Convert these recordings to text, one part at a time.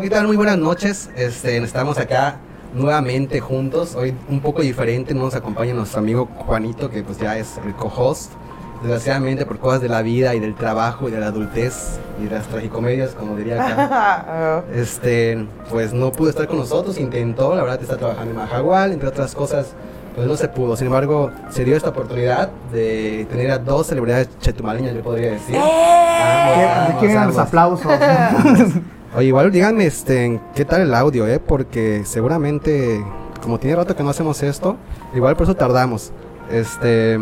Hola, ¿qué tal? Muy buenas noches. Este, estamos acá nuevamente juntos. Hoy un poco diferente. Nos acompaña nuestro amigo Juanito, que pues ya es el co-host. Desgraciadamente por cosas de la vida y del trabajo y de la adultez y de las tragicomedias, como diría acá. este, pues no pudo estar con nosotros, intentó, la verdad está trabajando en Mahahual, entre otras cosas, pues no se pudo. Sin embargo, se dio esta oportunidad de tener a dos celebridades chetumaleñas, yo podría decir. ¿Qué, quieren los aplausos? Oye, igual díganme este, qué tal el audio, ¿eh? Porque seguramente, como tiene rato que no hacemos esto, igual por eso tardamos. Este,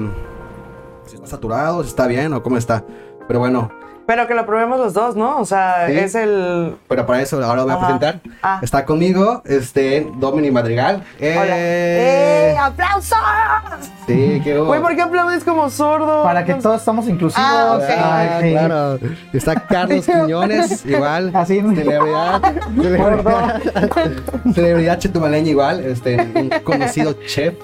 si está saturado, si está bien o cómo está. Pero bueno, pero que lo probemos los dos, ¿no? O sea, es el. Pero para eso ahora lo voy a presentar. Ah. Está conmigo, este, Dominic Madrigal. ¡Eh! ¡Eh! ¡Aplausos! Sí, qué bueno. Güey, ¿por qué aplaudes como sordo? Para que todos estamos inclusivos. Ah, okay. ah claro. Está Carlos Quiñones, igual. Así Celebridad. celebridad, celebridad chetumaleña, igual. Este, un conocido chef.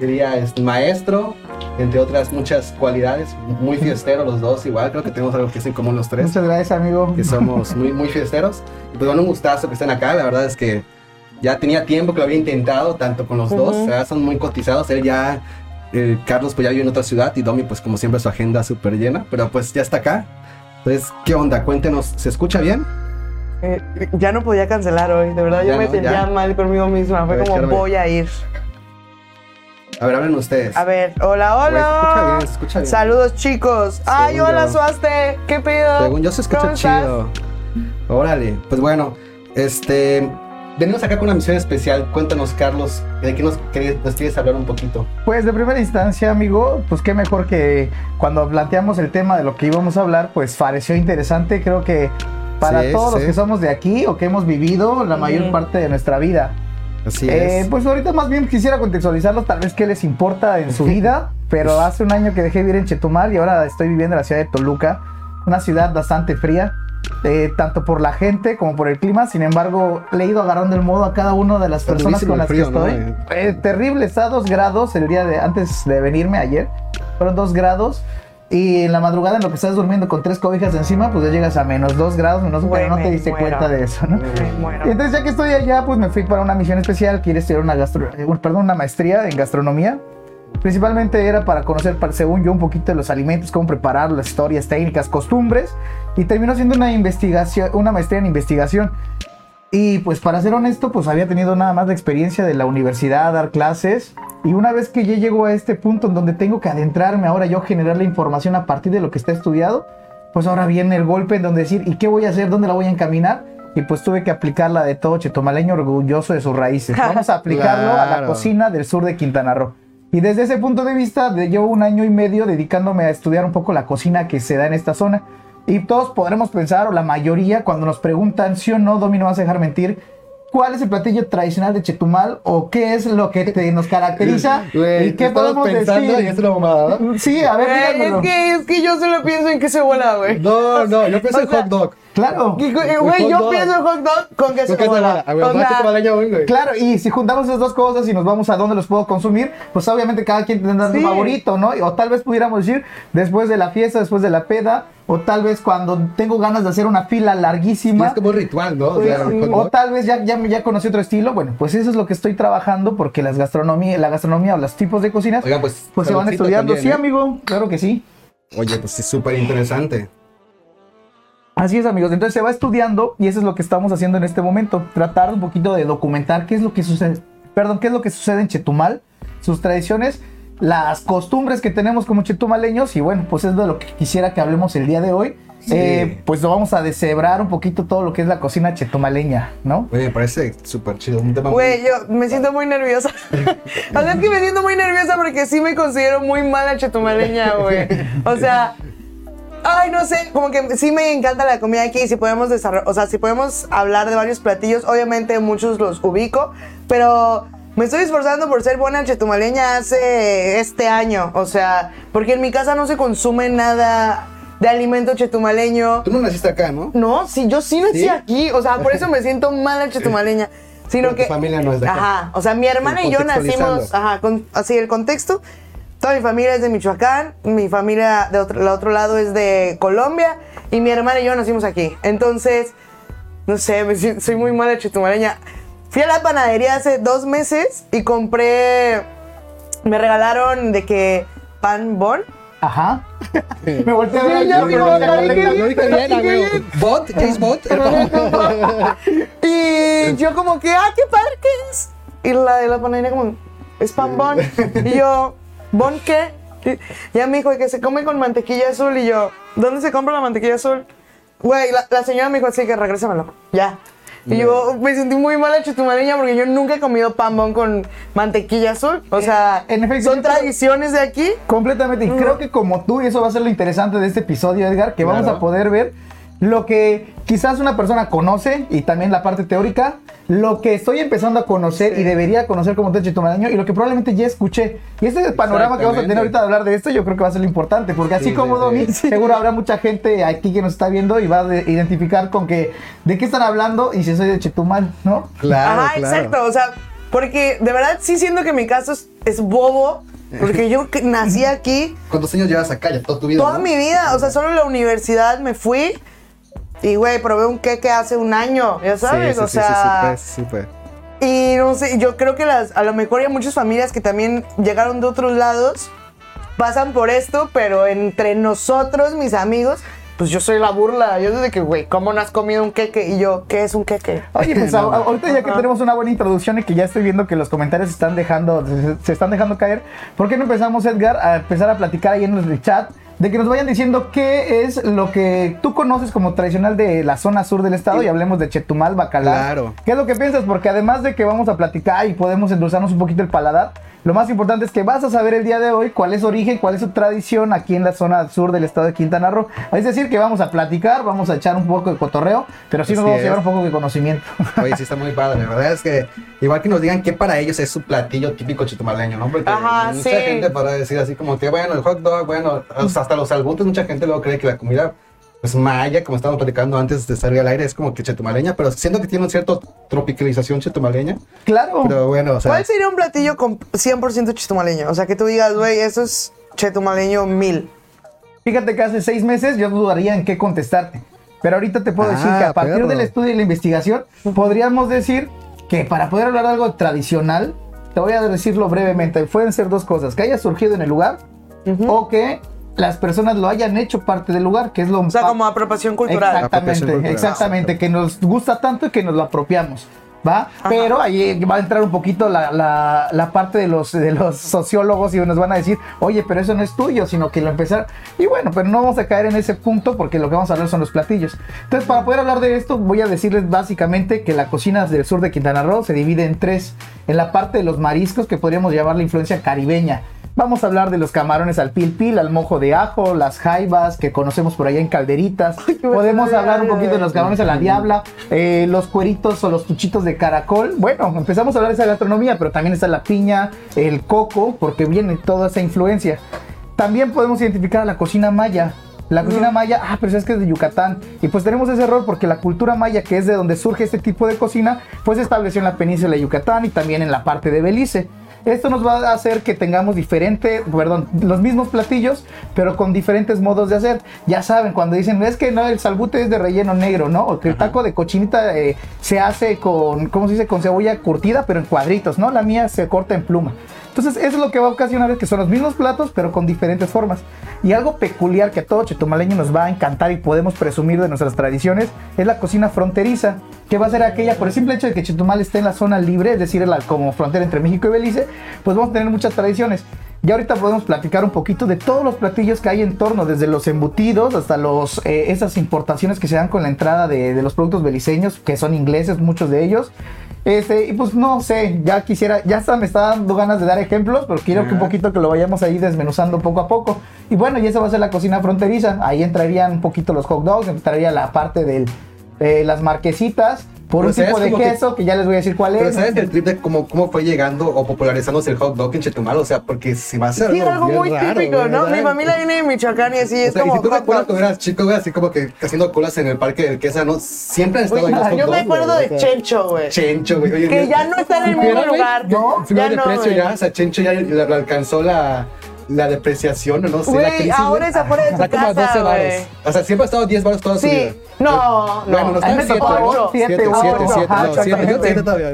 Diría, es maestro entre otras muchas cualidades, muy fiesteros los dos, igual creo que tenemos algo que es en común los tres. Muchas gracias, amigo. Que somos muy, muy fiesteros. Y pues bueno, un gustazo que estén acá, la verdad es que ya tenía tiempo que lo había intentado, tanto con los dos, son muy cotizados, él ya, eh, Carlos pues ya vive en otra ciudad y Domi pues como siempre su agenda súper llena, pero pues ya está acá. Entonces, ¿qué onda? Cuéntenos, ¿se escucha bien? Eh, ya no podía cancelar hoy, de verdad yo me sentía mal conmigo misma, fue como voy a ir. A ver, hablen ustedes. A ver, hola, hola. escucha bien, escucha bien. Saludos, chicos. Ay, hola, Suaste. ¿Qué pedo? Según yo se escucha chido. Órale. Pues bueno, este. Venimos acá con una misión especial. Cuéntanos, Carlos, ¿de qué nos, quieres hablar un poquito? Pues de primera instancia, amigo, pues qué mejor que cuando planteamos el tema de lo que íbamos a hablar, pues pareció interesante. Creo que para todos los que somos de aquí o que hemos vivido la mayor parte de nuestra vida. Así eh, es. Pues ahorita más bien quisiera contextualizarlo, tal vez qué les importa en su vida, pero hace un año que dejé de vivir en Chetumal y ahora estoy viviendo en la ciudad de Toluca, una ciudad bastante fría. Eh, tanto por la gente como por el clima. Sin embargo, le he ido agarrando el modo a cada una de las personas con las que estoy. Eh, terrible, está a dos grados el día de antes de venirme ayer. Fueron dos grados. Y en la madrugada, en lo que estás durmiendo con tres cobijas encima, pues ya llegas a menos dos grados, menos pero no te diste cuenta de eso, ¿no? Y entonces, ya que estoy allá, pues me fui para una misión especial. Quiero estudiar una, gastro perdón, una maestría en gastronomía. Principalmente era para conocer, según yo, un poquito de los alimentos, cómo preparar, las historias, técnicas, costumbres. Y terminó siendo una investigación, una maestría en investigación. Y pues para ser honesto, pues había tenido nada más la experiencia de la universidad, dar clases. Y una vez que ya llego a este punto en donde tengo que adentrarme ahora yo generar la información a partir de lo que está estudiado, pues ahora viene el golpe en donde decir, ¿y qué voy a hacer? ¿Dónde la voy a encaminar? Y pues tuve que aplicarla de todo chetomaleño orgulloso de sus raíces. Vamos a aplicarlo a la cocina del sur de Quintana Roo. Y desde ese punto de vista, llevo un año y medio dedicándome a estudiar un poco la cocina que se da en esta zona. Y todos podremos pensar, o la mayoría, cuando nos preguntan, sí o no, Domi, no vas a dejar mentir, ¿cuál es el platillo tradicional de Chetumal? ¿O qué es lo que nos caracteriza? ¿Y qué podemos decir? Y es una mamada. Sí, a ver, es que, es que yo solo pienso en que se vuela, güey. No, no, yo pienso en hot dog. Claro. Güey, yo pienso en hot dog con queso bola. Claro, y si juntamos esas dos cosas y nos vamos a dónde los puedo consumir, pues obviamente cada quien tendrá su favorito, ¿no? O tal vez pudiéramos decir después de la fiesta, después de la peda, o tal vez cuando tengo ganas de hacer una fila larguísima. es como un ritual, ¿no? O, tal vez ya, ya, ya, conocí otro estilo. Bueno, pues eso es lo que estoy trabajando porque las gastronomía, la gastronomía o los tipos de cocinas, pues, pues se van estudiando. sí, ¿eh? amigo, claro que sí. Oye, pues es súper interesante. Así es, amigos. Entonces se va estudiando y eso es lo que estamos haciendo en este momento. Tratar un poquito de documentar qué es lo que sucede, perdón, qué es lo que sucede en Chetumal, sus tradiciones, las costumbres que tenemos como chetumaleños y bueno, pues es de lo que quisiera que hablemos el día de hoy. Eh, pues lo vamos a deshebrar un poquito todo lo que es la cocina chetumaleña, ¿no? Oye, me parece súper chido. Un tema Güey, yo me siento muy nerviosa. o sea, es que me siento muy nerviosa porque sí me considero muy mala chetumaleña, güey. O sea, Ay, no sé, como que sí me encanta la comida aquí. Si podemos desarrollar, o sea, si podemos hablar de varios platillos, obviamente muchos los ubico, pero me estoy esforzando por ser buena chetumaleña hace este año. O sea, porque en mi casa no se consume nada de alimento chetumaleño. Tú no naciste acá, ¿no? No, sí, yo sí nací aquí. O sea, por eso me siento mala chetumaleña. Sino que. Tu familia no es de acá. Ajá. O sea, mi hermana y yo nacimos. Ajá, con, así el contexto. Toda mi familia es de Michoacán, mi familia de otro, otro lado es de Colombia y mi hermana y yo nacimos aquí. Entonces, no sé, soy muy mala chetumaleña. Fui a la panadería hace dos meses y compré, me regalaron de que pan bon. Ajá. Me volteé a ver. Ya no, dije bien. Bot, James Bot. Y yo como que, ah, qué padre que es. Y la de la panadería como, es pan bon. Y yo, ¿bon qué? Ya me dijo que se come con mantequilla azul. Y yo, ¿dónde se compra la mantequilla azul? Güey, la, la señora me dijo así que regrésamelo. Ya. Y yo me sentí muy mala chetumareña porque yo nunca he comido pan bon con mantequilla azul. O sea, En efecto, son tradiciones de aquí. Completamente. Y creo que como tú, y eso va a ser lo interesante de este episodio, Edgar, que vamos a poder ver lo que quizás una persona conoce y también la parte teórica, lo que estoy empezando a conocer y debería conocer como tal chetumaleño y lo que probablemente ya escuché. Y este es el panorama que vamos a tener ahorita de hablar de esto, yo creo que va a ser lo importante, porque así Sí, como sí, Domi, sí. seguro habrá mucha gente aquí que nos está viendo y va a de- identificar con que de qué están hablando y si soy de Chetumal, ¿no? Claro, Ajá, claro. exacto. O sea, porque de verdad sí siento que mi caso es, es bobo. Porque yo nací aquí ¿Cuántos años llevas acá? Ya toda tu vida. toda ¿no? mi vida. O sea, solo en la universidad me fui. Y, güey, probé un queque hace un año, ya sabes. Sí, sí, o sí, sea, sí, súper, súper. y no sé, yo creo que las, a lo mejor hay muchas familias que también llegaron de otros lados, pasan por esto, pero entre nosotros, mis amigos, pues yo soy la burla. Yo desde que, güey, ¿cómo no has comido un queque? Y yo, ¿qué es un queque? Oye, pues a- a- ahorita ya que tenemos una buena introducción y que ya estoy viendo que los comentarios se están dejando, se, se están dejando caer, ¿por qué no empezamos, Edgar, a empezar a platicar ahí en el chat? De que nos vayan diciendo qué es lo que tú conoces como tradicional de la zona sur del estado y hablemos de Chetumal, Bacalar. Claro. ¿Qué es lo que piensas? Porque además de que vamos a platicar y podemos endulzarnos un poquito el paladar, lo más importante es que vas a saber el día de hoy cuál es su origen, cuál es su tradición aquí en la zona sur del estado de Quintana Roo. Es decir, que vamos a platicar, vamos a echar un poco de cotorreo, pero sí nos Así vamos a llevar un poco de conocimiento. Oye, sí está muy padre. La verdad es que igual que nos digan qué para ellos es su platillo típico chetumaleño, ¿no? Porque Ajá, mucha sí. gente para decir así como que, bueno, el hot dog, bueno, hasta los albutes, mucha gente luego cree que la comida pues maya, como estábamos platicando antes de salir al aire, es como que chetumaleña, pero siento que tiene un cierto tropicalización chetumaleña. Claro. Pero bueno, o sea, ¿Cuál sería un platillo con 100% chetumaleño? O sea, que tú digas, güey, eso es chetumaleño mil. Fíjate que hace seis meses yo dudaría en qué contestarte. Pero ahorita te puedo decir Ah, que a partir perro. del estudio y la investigación, podríamos decir que para poder hablar de algo tradicional, te voy a decirlo brevemente, pueden ser dos cosas, que haya surgido en el lugar o que las personas lo hayan hecho parte del lugar, que es lo O sea, como apropiación cultural. Exactamente, Apropiación cultural. exactamente, que nos gusta tanto y que nos lo apropiamos. ¿Va? Pero ahí va a entrar un poquito la, la- la parte de los, de los sociólogos y nos van a decir, oye, pero eso no es tuyo, sino que lo empezar. Y bueno, pero no vamos a caer en ese punto porque lo que vamos a hablar son los platillos. Entonces, para poder hablar de esto, voy a decirles básicamente que la cocina del sur de Quintana Roo se divide en tres. En la parte de los mariscos, que podríamos llamar la influencia caribeña. Vamos a hablar de los camarones al pil pil, al mojo de ajo, las jaivas que conocemos por allá en calderitas. Podemos hablar un poquito de los camarones a la diabla, eh, los cueritos o los tuchitos de caracol. Bueno, empezamos a hablar de esa gastronomía, pero también está la piña, el coco, porque viene toda esa influencia. También podemos identificar a la cocina maya. La cocina maya, ah, pero es que es de Yucatán. Y pues tenemos ese error porque la cultura maya, que es de donde surge este tipo de cocina, pues se estableció en la península de Yucatán y también en la parte de Belice. Esto nos va a hacer que tengamos diferente, perdón, los mismos platillos, pero con diferentes modos de hacer. Ya saben, cuando dicen, es que no, el salbute es de relleno negro, ¿no? O que el taco de cochinita eh, se hace con, ¿cómo se dice? Con cebolla curtida, pero en cuadritos, ¿no? La mía se corta en pluma. Entonces, eso es lo que va a ocasionar que son los mismos platos, pero con diferentes formas. Y algo peculiar que a todo chetumaleño nos va a encantar y podemos presumir de nuestras tradiciones es la cocina fronteriza, que va a ser aquella, por el simple hecho de que Chetumal esté en la zona libre, es decir, la- como frontera entre México y Belice, pues vamos a tener muchas tradiciones. Y ahorita podemos platicar un poquito de todos los platillos que hay en torno, desde los embutidos hasta los, eh, esas importaciones que se dan con la entrada de los productos beliceños, que son ingleses, muchos de ellos. Este, y pues no sé, ya quisiera, ya hasta me está dando ganas de dar ejemplos, pero quiero que un poquito que lo vayamos ahí desmenuzando poco a poco. Y bueno, y esa va a ser la cocina fronteriza. Ahí entrarían un poquito los hot dogs, entraría la parte de las marquesitas, por Pero un tipo de como que- queso que, ya les voy a decir cuál Pero es. ¿sabes el trip de cómo, cómo fue llegando o popularizándose el hot dog en Chetumal? O sea, porque si va a ser Sí, algo bien muy raro, típico, ¿no? ¿verdad? Mi familia viene de Michoacán y así O es sea, y como si tú me acuerdas dogs. cuando eras chico, güey, así como que haciendo colas en el parque del queso, ¿no? Siempre han estado ahí los hot Yo me dogs, acuerdo güey, de o sea, Chencho, güey. Chencho, güey. Que ya no está en el ¿supiera, mismo lugar. No, ya de precio ya, o sea, Chencho ya le alcanzó la, la depreciación, o no sé, la Güey, crisis. ahora es afuera de tu Está como a casa, 12 baros. O sea, siempre ha estado 10 baros toda su vida. Sí. No, no. Bueno, nos a mí me quedan 7, tocó ¿no? ocho, 7, siete, 7, ocho, 7, ajá, no, 7, exactamente. 7 todavía.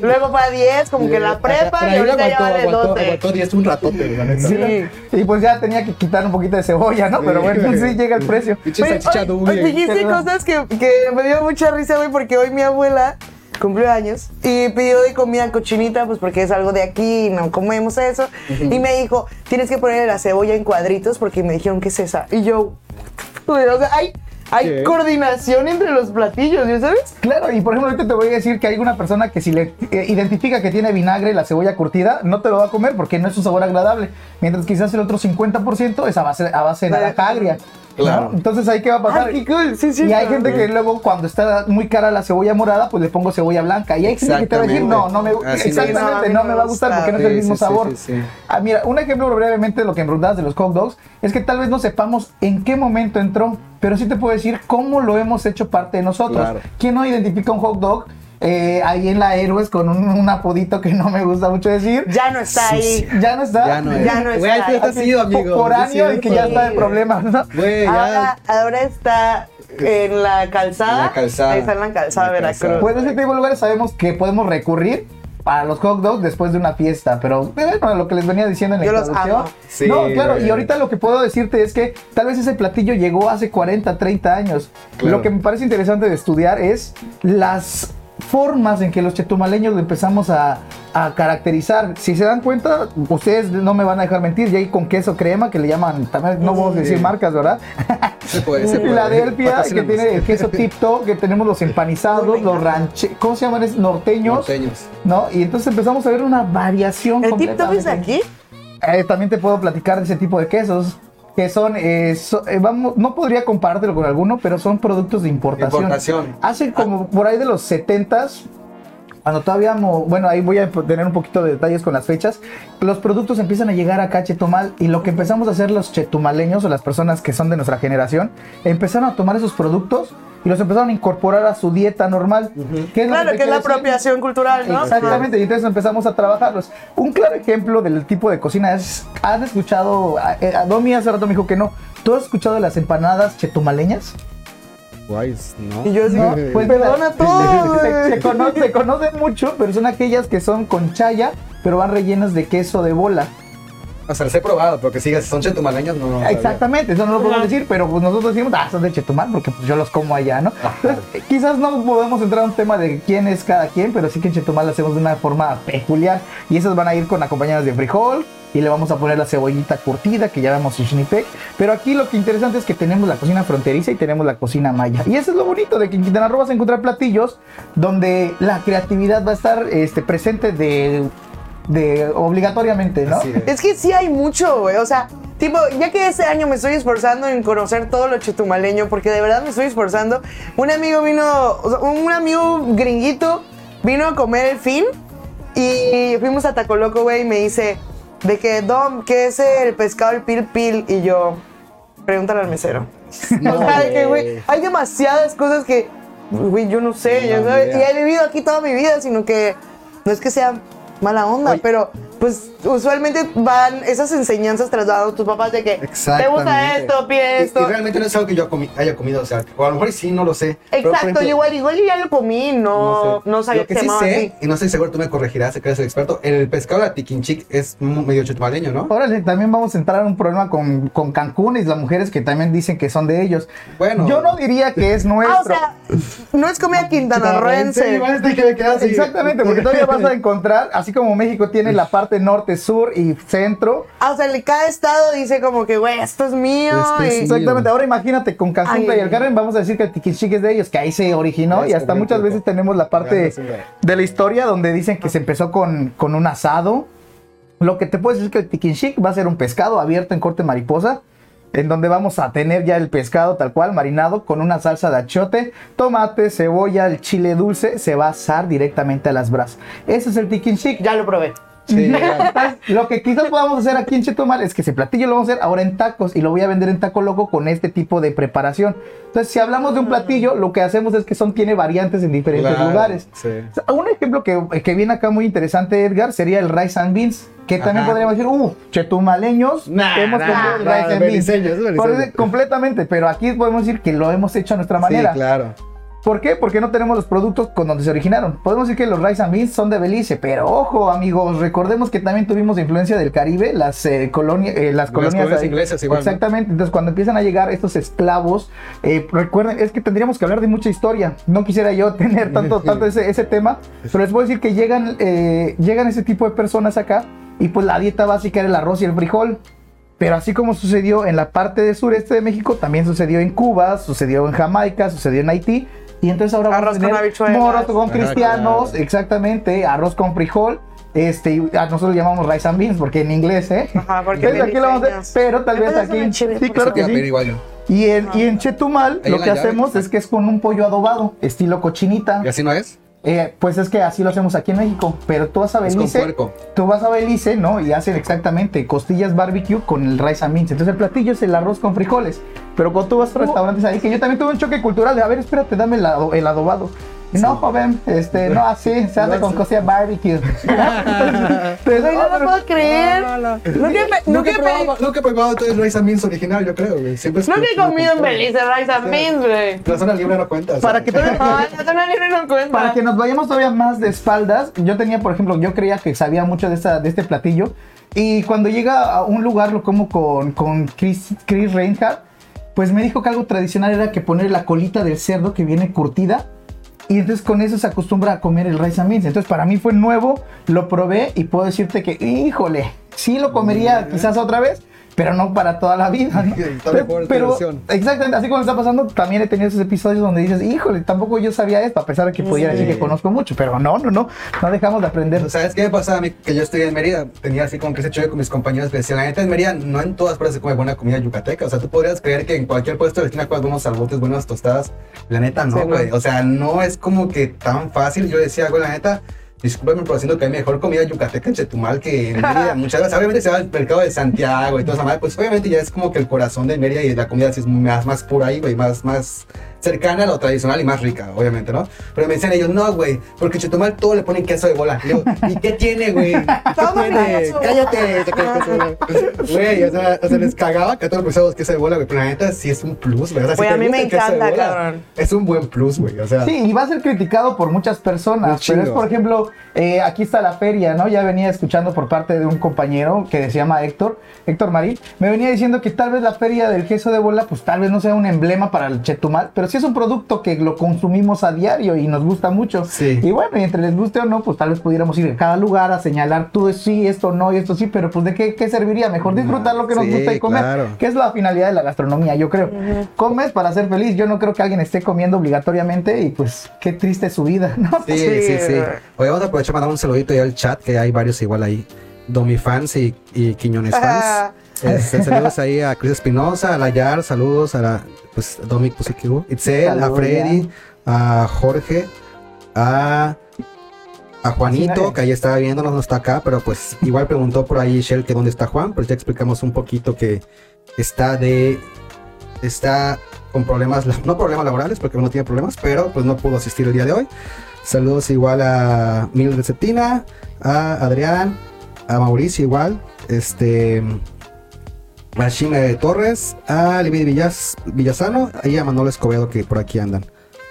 Luego fue a 10, como que la prepa y ahorita ya vale aguantó, 12. aguantó 10 un ratote, la neta. Sí. Y pues ya tenía que quitar un poquito de cebolla, ¿no? Pero bueno, sí llega el precio. Pinche salchicha dijiste cosas que, que me dio mucha risa, güey, porque hoy mi abuela cumplió años y pidió de comida cochinita, pues porque es algo de aquí y no comemos eso. Y me dijo, tienes que ponerle la cebolla en cuadritos porque me dijeron que es esa. Y yo, güey, o sea, hay, hay ¿Qué? coordinación entre los platillos, ¿ya sabes? Claro, y por ejemplo, ahorita te voy a decir que hay una persona que si le eh, identifica que tiene vinagre la cebolla curtida, no te lo va a comer porque no es un sabor agradable. Mientras quizás el otro 50% es a base, a base de naranja agria. Entonces ahí qué va a pasar. Ay, qué cool, sí, sí. y hay gente que luego cuando está muy cara la cebolla morada, pues le pongo cebolla blanca. Y hay gente que te va a decir, no, no me gusta. Así. Exactamente, No, me va a gustar gusta. porque no es el mismo sabor. sí, sí. Ah, mira, un ejemplo brevemente de lo que me de los hot dogs es que tal vez no sepamos en qué momento entró, pero sí te puedo decir cómo lo hemos hecho parte de nosotros. Claro. ¿Quién no identifica un hot dog? Eh, ahí en la Héroes con un, un apodito que no me gusta mucho decir. Ya no está ahí. Ya no está. Ya no es. Ya no Güey, está. Así, sido, amigo. Por sí, año y que ya está de problemas, ¿no? Güey, Ahora, ya. ahora está en la calzada. En la calzada. Ahí está en la calzada La Veracruz. Pues en ese tipo de lugares sabemos que podemos recurrir para los hot dogs después de una fiesta, pero bueno, lo que les venía diciendo en la Yo los introducción. amo. Sí, no, claro, güey. y ahorita lo que puedo decirte es que tal vez ese platillo llegó hace 40, 30 años. Claro. Lo que me parece interesante de estudiar es las formas en que los chetumaleños lo empezamos a, a caracterizar. Si se dan cuenta, ustedes no me van a dejar mentir, ya hay con queso crema que le llaman, también no vamos a decir marcas, ¿verdad? Se puede, se puede. Filadelfia, que tiene el queso tipto, que tenemos los empanizados, los ranche, ¿cómo se llaman? Es norteños, Norteños. ¿no? Y entonces empezamos a ver una variación. ¿El tip top es aquí? Eh, también te puedo platicar de ese tipo de quesos. Que son, eh, so- eh, vamos, no podría comparártelo con alguno, pero son productos de importación. Importación. Hace como por ahí de los 70s, cuando todavía, mo- bueno, ahí voy a tener un poquito de detalles con las fechas, los productos empiezan a llegar acá a Chetumal y lo que empezamos a hacer los chetumaleños o las personas que son de nuestra generación, empezaron a tomar esos productos y los empezaron a incorporar a su dieta normal. ¿Qué lo Claro, que es la decir? apropiación cultural, ¿no? Exactamente, y entonces empezamos a trabajarlos. Un claro ejemplo del tipo de cocina es, ¿han escuchado? A, eh, a Domi hace rato me dijo que no. ¿Tú has escuchado de las empanadas chetumaleñas? Guay, ¿no? Y yo así, No, pues perdona todo, se, güey. se cono- se conocen mucho, pero son aquellas que son con chaya, pero van rellenas de queso de bola. O sea, los he probado, pero que sigas, son chetumaleños, no. no Exactamente, eso no lo podemos decir, pero pues nosotros decimos, ah, son de Chetumal, porque pues yo los como allá, ¿no? Entonces, eh, quizás no podemos entrar a un tema de quién es cada quien, pero sí que en Chetumal lo hacemos de una forma peculiar. Y esas van a ir con acompañadas de frijol, y le vamos a poner la cebollita curtida, que ya vemos Xnipec. Pero aquí lo que interesante es que tenemos la cocina fronteriza y tenemos la cocina maya. Y eso es lo bonito de que en Quintana Roo vas a encontrar platillos donde la creatividad va a estar este, presente de, de obligatoriamente, ¿no? Es. Es que sí hay mucho, güey. O sea, tipo, ya que este año me estoy esforzando en conocer todo lo chetumaleño, porque de verdad me estoy esforzando. Un amigo vino, o sea, un amigo gringuito vino a comer el fin y fuimos a Tacoloco, güey, y me dice de que, Dom, ¿qué es el pescado el pil pil? Y yo, pregúntale al mesero. No, o sea, de que, güey. hay demasiadas cosas que, güey, yo no sé, No, ya ni sabes, y he vivido aquí toda mi vida, sino que no es que sea mala onda, Oye. pero pues usualmente van esas enseñanzas trasladadas a tus papás de que te gusta esto, pide Y- esto. Y, realmente no es algo que yo comi- haya comido, o sea, o a lo mejor sí, no lo sé. Exacto, ejemplo, igual, igual yo ya lo comí, no, no, sé. sabía Lo que que sí sé, así. y no estoy seguro, tú me corregirás, que eres el experto, el pescado de la tiquinchic es medio chetumaleño, ¿no? Órale, también vamos a entrar en un problema con, con Cancún y las mujeres que también dicen que son de ellos. Bueno. Yo no diría que es nuestro. Ah, o sea, no es comida quintanarroense. Igual estoy que me quedé así. Exactamente, porque todavía vas a encontrar, así como México tiene la parte norte, sur y centro. Ah, o sea, cada estado dice como que, güey, esto es mío. Este es y- mío. Exactamente, ahora imagínate con Cancún Ay. y el Carmen, vamos a decir que el tiquichique es de ellos, que ahí se originó Es y hasta muchas veces tenemos la parte de la historia donde dicen que se empezó con, con un asado. Lo que te puedo decir es que el tiquinchic va a ser un pescado abierto en corte mariposa, en donde vamos a tener ya el pescado tal cual marinado con una salsa de achote, tomate, cebolla, el chile dulce, se va a asar directamente a las brasas. Ese es el tiquinchic. Ya lo probé. Sí. Entonces, lo que quizás podamos hacer aquí en Chetumal es que ese platillo lo vamos a hacer ahora en tacos y lo voy a vender en Taco Loco con este tipo de preparación. Entonces, si hablamos de un platillo, lo que hacemos es que son tiene variantes en diferentes Claro, lugares. sí. Un ejemplo que, que viene acá muy interesante, Edgar, sería el rice and beans, que también Ajá. podríamos decir, uh, chetumaleños, Nah, hemos nah, comido nah, rice and beans. completamente, pero aquí podemos decir que lo hemos hecho a nuestra manera. Sí, claro. ¿Por qué? Porque no tenemos los productos con donde se originaron. Podemos decir que los rice and beans son de Belice, pero ojo, amigos, recordemos que también tuvimos influencia del Caribe, las, eh, colonia- eh, las colonias colonias ahí. inglesas igual, ¿no? Exactamente. Entonces, cuando empiezan a llegar estos esclavos, eh, recuerden, es que tendríamos que hablar de mucha historia. No quisiera yo tener tanto, tanto ese, ese tema, pero les puedo decir que llegan, eh, llegan ese tipo de personas acá y pues la dieta básica era el arroz y el frijol. Pero así como sucedió en la parte del sureste de México, también sucedió en Cuba, sucedió en Jamaica, sucedió en Haití. Y entonces ahora vamos Arroz a con tener moros con cristianos, claro. exactamente, arroz con frijol. Este, a nosotros le llamamos rice and beans porque en inglés, ¿eh? Ajá, porque Entonces aquí lo vamos a hacer, beliceños. pero tal ¿Me vez aquí. Sí, claro que a sí. igual yo. Y en, y en Chetumal Ahí lo que hacemos es que es con un pollo adobado, estilo cochinita. ¿Y así no es? Eh, pues es que así lo hacemos aquí en México. Pero tú vas a Belice. Tú vas a Belice, ¿no? Y hacen exactamente costillas barbecue con el rice and beans. Entonces el platillo es el arroz con frijoles. Pero cuando tú vas a restaurantes ahí, que yo también tuve un choque cultural de, a ver, espérate, dame el adobado. No, joven, este, no, así, se hace No, con costilla barbecue. Entonces, Ay, no lo puedo creer. Nunca, he probado, nunca he probado todo el rice and beans original, yo creo, güey. Siempre nunca he comido en. Belice rice and beans, güey. La zona libre no cuenta. Para que todavía- Ay, la zona libre no cuenta. Para que nos vayamos todavía más de espaldas, yo tenía, por ejemplo, yo creía que sabía mucho de, esta, de este platillo. Y cuando llega a un lugar, lo como con, con Chris, Chris Reinhardt, pues me dijo que algo tradicional era que poner la colita del cerdo que viene curtida. Y entonces con eso se acostumbra a comer el rice and beans. Entonces para mí fue nuevo, lo probé y puedo decirte que, híjole, sí lo comería quizás otra vez, pero no para toda la vida. ¿no? Pero, pero exactamente, así como está pasando, también he tenido esos episodios donde dices, híjole, tampoco yo sabía esto, a pesar de que pudiera decir que conozco mucho, pero no, no, no, no dejamos de aprender. ¿Sabes qué me pasaba a mí? Que yo estoy en Mérida. Tenía así como que ese choque con mis compañeros que decían, la neta en Mérida no en todas partes se come buena comida yucateca. O sea, tú podrías creer que en cualquier puesto de esquina cuando unos salbotes, buenas tostadas. La neta no, Sí, no. güey. O sea, no es como que tan fácil. Yo decía, güey, la neta, discúlpame por diciendo que hay mejor comida yucateca en Chetumal que en Mérida. Muchas veces, obviamente se va al mercado de Santiago y toda esa madre. Pues obviamente ya es como que el corazón de Mérida y la comida así es más, más pura ahí, güey, más, más cercana a lo tradicional y más rica, obviamente, ¿no? Pero me decían ellos, no, güey, porque Chetumal todo le ponen queso de bola. Y yo, ¿y qué tiene, güey? Cállate. te cae queso de bola. Güey, o sea, o sea, les cagaba que a todos pusieron queso de bola, güey. Pero la neta sí es un plus, güey. O sea, si a mí me encanta, bola, cabrón. Es un buen plus, güey. O sea, Sí, y va a ser criticado por muchas personas, pero es por ejemplo, eh, aquí está la feria, ¿no? Ya venía escuchando por parte de un compañero que se llama Héctor, Héctor Marín, me venía diciendo que tal vez la feria del queso de bola, pues tal vez no sea un emblema para el Chetumal, pero sí es un producto que lo consumimos a diario y nos gusta mucho. Sí. Y bueno, y entre les guste o no, pues tal vez pudiéramos ir a cada lugar a señalar tú sí, esto no y esto sí, pero pues de qué, qué serviría? Mejor disfrutar lo que nos Sí, gusta y comer, claro. que es la finalidad de la gastronomía, yo creo. Comes para ser feliz, yo no creo que alguien esté comiendo obligatoriamente y pues qué triste es su vida, ¿no? Sí, sí, Sí, sí. Oye, vamos a aprovechar para dar un saludito ya al chat, que hay varios igual ahí. Domi fans y, y Quiñones fans. Este, saludos ahí a Cris Espinosa, a Layar, saludos a la, pues, Domic Pusikibu, Itzel, a Freddy, a Jorge, a, a Juanito, que ahí estaba viéndonos, no está acá, pero pues igual preguntó por ahí Shell que dónde está Juan, pues ya explicamos un poquito que está de, está con problemas, la- no problemas laborales, porque no tiene problemas, pero pues no pudo asistir el día de hoy. Saludos igual a Mildred Cetina, a Adrián, a Mauricio igual, este, a Shime Torres, a Libby Villas, Villasano y a Manuel Escobedo que por aquí andan.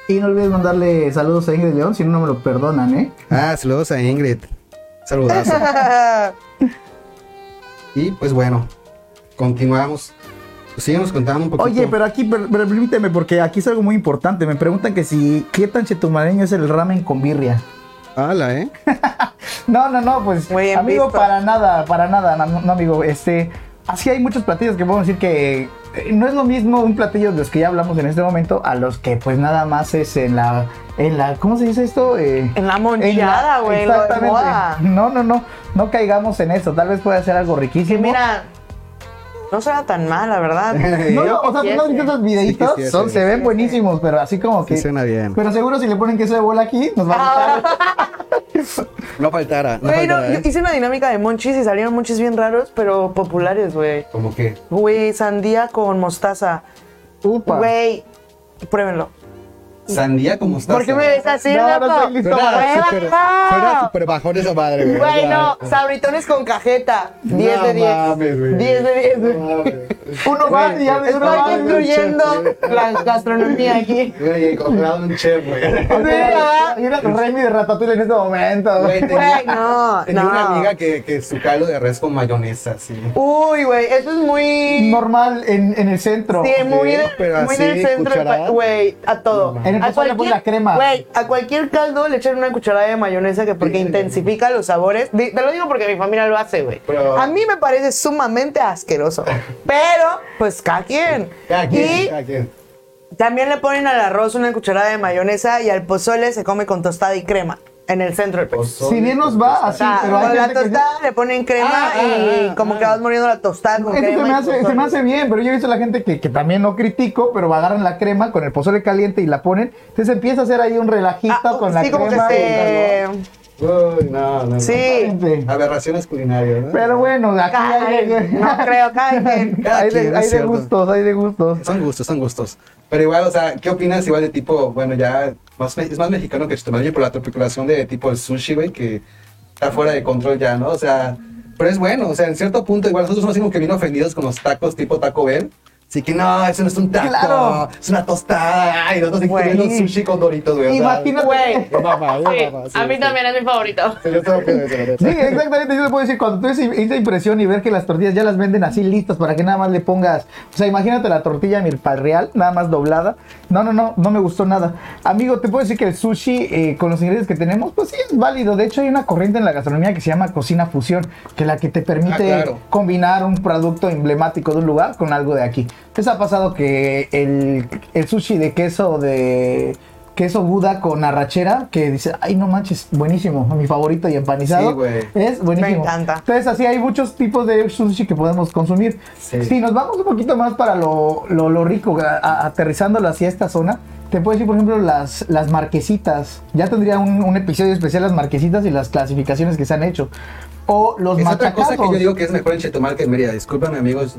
Y no olvides mandarle saludos a Ingrid León, si no, no me lo perdonan, ¿eh? Ah, saludos a Ingrid. Saludazo. y pues bueno, continuamos. Pues síguenos contando un poquito. Oye, pero aquí, pero, pero permíteme, porque aquí es algo muy importante. Me preguntan que si, ¿qué tan chetumareño es el ramen con birria? Hala, ¿eh? No, no, no, pues, Muy amigo, visto. para nada, para nada, no, no, amigo, este, así hay muchos platillos que podemos decir que eh, no es lo mismo un platillo de los que ya hablamos en este momento a los que pues nada más es en la, en la, ¿cómo se dice esto? Eh, En la monchada, güey, lo de exactamente. moda. No, no, no, no caigamos en eso, tal vez pueda ser algo Que riquísimo. mira, no suena tan mal, la verdad. no, no, o sea, tú no has visto esos videitos, Sí son, se ven buenísimos, pero así como que... Sí suena bien. Pero seguro si le ponen queso de bola aquí, nos va a gustar. No faltara. No Güey, no, faltara, ¿eh? hice una dinámica de monchis y salieron monchis bien raros, pero populares, güey. Como que. Güey, sandía con mostaza. Upa. Güey, pruébenlo. Sandía como está. ¿Por qué me ves así, No, no loco? listo no. fuera súper bajón esa madre, güey. Güey, O sea, no, sabritones con cajeta. 10 No de 10. mames, güey. 10 de 10. güey. no mames. Uno más y ya Estoy más. destruyendo la gastronomía aquí. Güey, congelado un chef, güey. Y una Remy de Ratatouille en este momento. Güey, tenía, no, tenía no. una amiga que, que su caldo de res con mayonesa, sí. Uy, güey, eso es muy. Normal en, en el centro. Sí, muy, Sí, muy así, del centro, güey, a todo. En el a la crema. Güey, a cualquier caldo le echan una cucharada de mayonesa que porque Sí. intensifica los sabores. Te lo digo porque mi familia lo hace, güey. A mí me parece sumamente asqueroso. Pero, pues, cada quien. Cada quien, Y cada quien. también le ponen al arroz una cucharada de mayonesa y al pozole se come con tostada y crema en el centro del pecho. Si bien nos va O así, sea, pero hay con la que- tostada le ponen crema Ah, ah, y ah, como ah. que vas muriendo la tostada con Eso crema. se me, y hace, se me hace bien, pero yo he visto a la gente que, que también no critico, pero agarran la crema con el pozole caliente y la ponen. Entonces empieza a hacer ahí un relajito Ah, con la sí, como que crema. se... Uy, no, no. no. Sí. Exactamente. Aberraciones culinarias, ¿no? Pero bueno, aquí hay, Ay, No creo, cada quien. Cada hay de, quien, hay de gustos, hay de gustos. Son gustos, son gustos. Pero igual, o sea, ¿qué opinas igual de tipo, bueno, ya más, es más mexicano que Chitomayo por la tropiculación de tipo el sushi, güey, que está fuera de control ya, ¿no? O sea, pero es bueno, o sea, en cierto punto igual nosotros somos así como que bien ofendidos con los tacos tipo Taco Bell. Así que no, eso no es un taco, Claro. es una tostada. Y nosotros comiendo sushi con doritos, güey. Imagínate. Güey. yo mamá, yo Sí, mamá, sí, a mí sí. también es mi favorito. Sí, yo tengo que decirlo, Sí, exactamente, yo le puedo decir, cuando tú esa impresión y ver que las tortillas ya las venden así listas para que nada más le pongas, o sea, imagínate la tortilla milpa real, nada más doblada. No, no, no, no me gustó nada. Amigo, te puedo decir que el sushi eh, con los ingredientes que tenemos, pues sí es válido. De hecho, hay una corriente en la gastronomía que se llama cocina fusión, que es la que te permite Ah, claro. combinar un producto emblemático de un lugar con algo de aquí. ¿Qué ha pasado que el, el sushi de queso de queso Buda con arrachera, que dice, ay no manches, buenísimo, mi favorito y empanizado. Sí, güey. Es buenísimo. Me encanta. Entonces, así hay muchos tipos de sushi que podemos consumir. Sí. Si nos vamos un poquito más para lo, lo, lo rico, a- a- aterrizándolo hacia esta zona, te puedo decir, por ejemplo, las, las marquesitas. Ya tendría un, un episodio especial las marquesitas y las clasificaciones que se han hecho. O los Es otra cosa que yo digo que es mejor en Chetumal que en Mérida. Discúlpame, amigos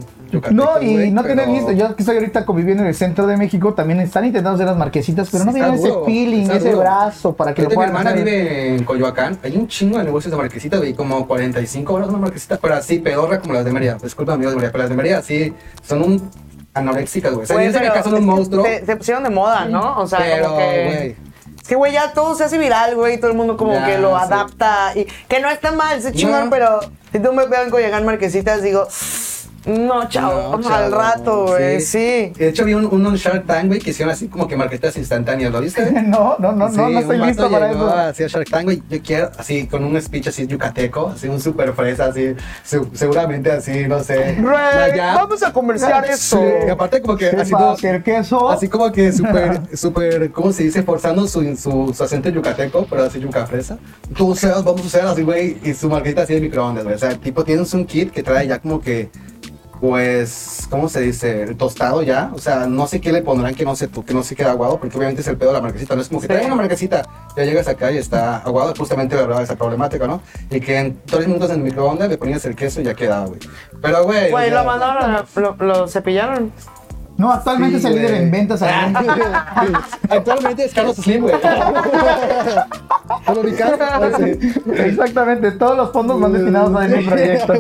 No, y no pero- tener visto, yo que estoy ahorita conviviendo en el centro de México, también están intentando hacer las marquesitas, pero no Sí, tienen está ese feeling, ese duro. brazo para que lo Ahorita mi puedan hermana hacer. vive en Coyoacán. Hay un chingo de negocios de marquesitas, güey. Como 45 horas una marquesita, pero así pedorra como las de Mérida. Disculpa, amigos de Mérida, pero las de Mérida sí son un anoréxicas, güey. O sea, Güey, sé que acá son un monstruo. Se, se pusieron de moda, ¿no? O sea, pero, como que. güey. Es que, güey, ya todo se hace viral, güey. Todo el mundo como Ya, que lo sí. adapta. Y que no está mal, es chingón, No. pero si tú me veo en Coyacán Marquesitas, digo, no, chavo, No, al rato, güey, sí. De hecho, vi un, un Shark Tank, güey, que hicieron así como que marquetas instantáneas. ¿Lo viste? No, no, no, no, Sí, no un estoy listo para eso. Así a Shark Tank, güey. Yo quiero, así, con un speech así yucateco, así, un super fresa, así, se- seguramente así, no sé. Rey, allá. vamos a comerciar Sí, eso. y aparte como que ¿Qué así, todo- queso? así como que súper, súper, ¿cómo se dice? Forzando su, su, su acento yucateco, pero así yuca fresa. Tú seas, vamos a hacer así, güey, y su marquita así de microondas, güey. O sea, tipo, tienes un kit que trae ya como que, pues, ¿cómo se dice? El tostado ya. O sea, no sé qué le pondrán que no se, que no se quede aguado, porque obviamente es el pedo de la marquesita. No es como que Sí. una marquesita, ya llegas acá y está aguado, justamente hablaba de esa problemática, ¿no? Y que en tres minutos en el microondas le ponías el queso y ya quedaba, güey. Pero, güey. Güey, lo mandaron, lo, lo cepillaron. No, actualmente Sí, es el líder en ventas. Actualmente es Carlos Slim, güey. Exactamente, todos los fondos van destinados a ese proyecto.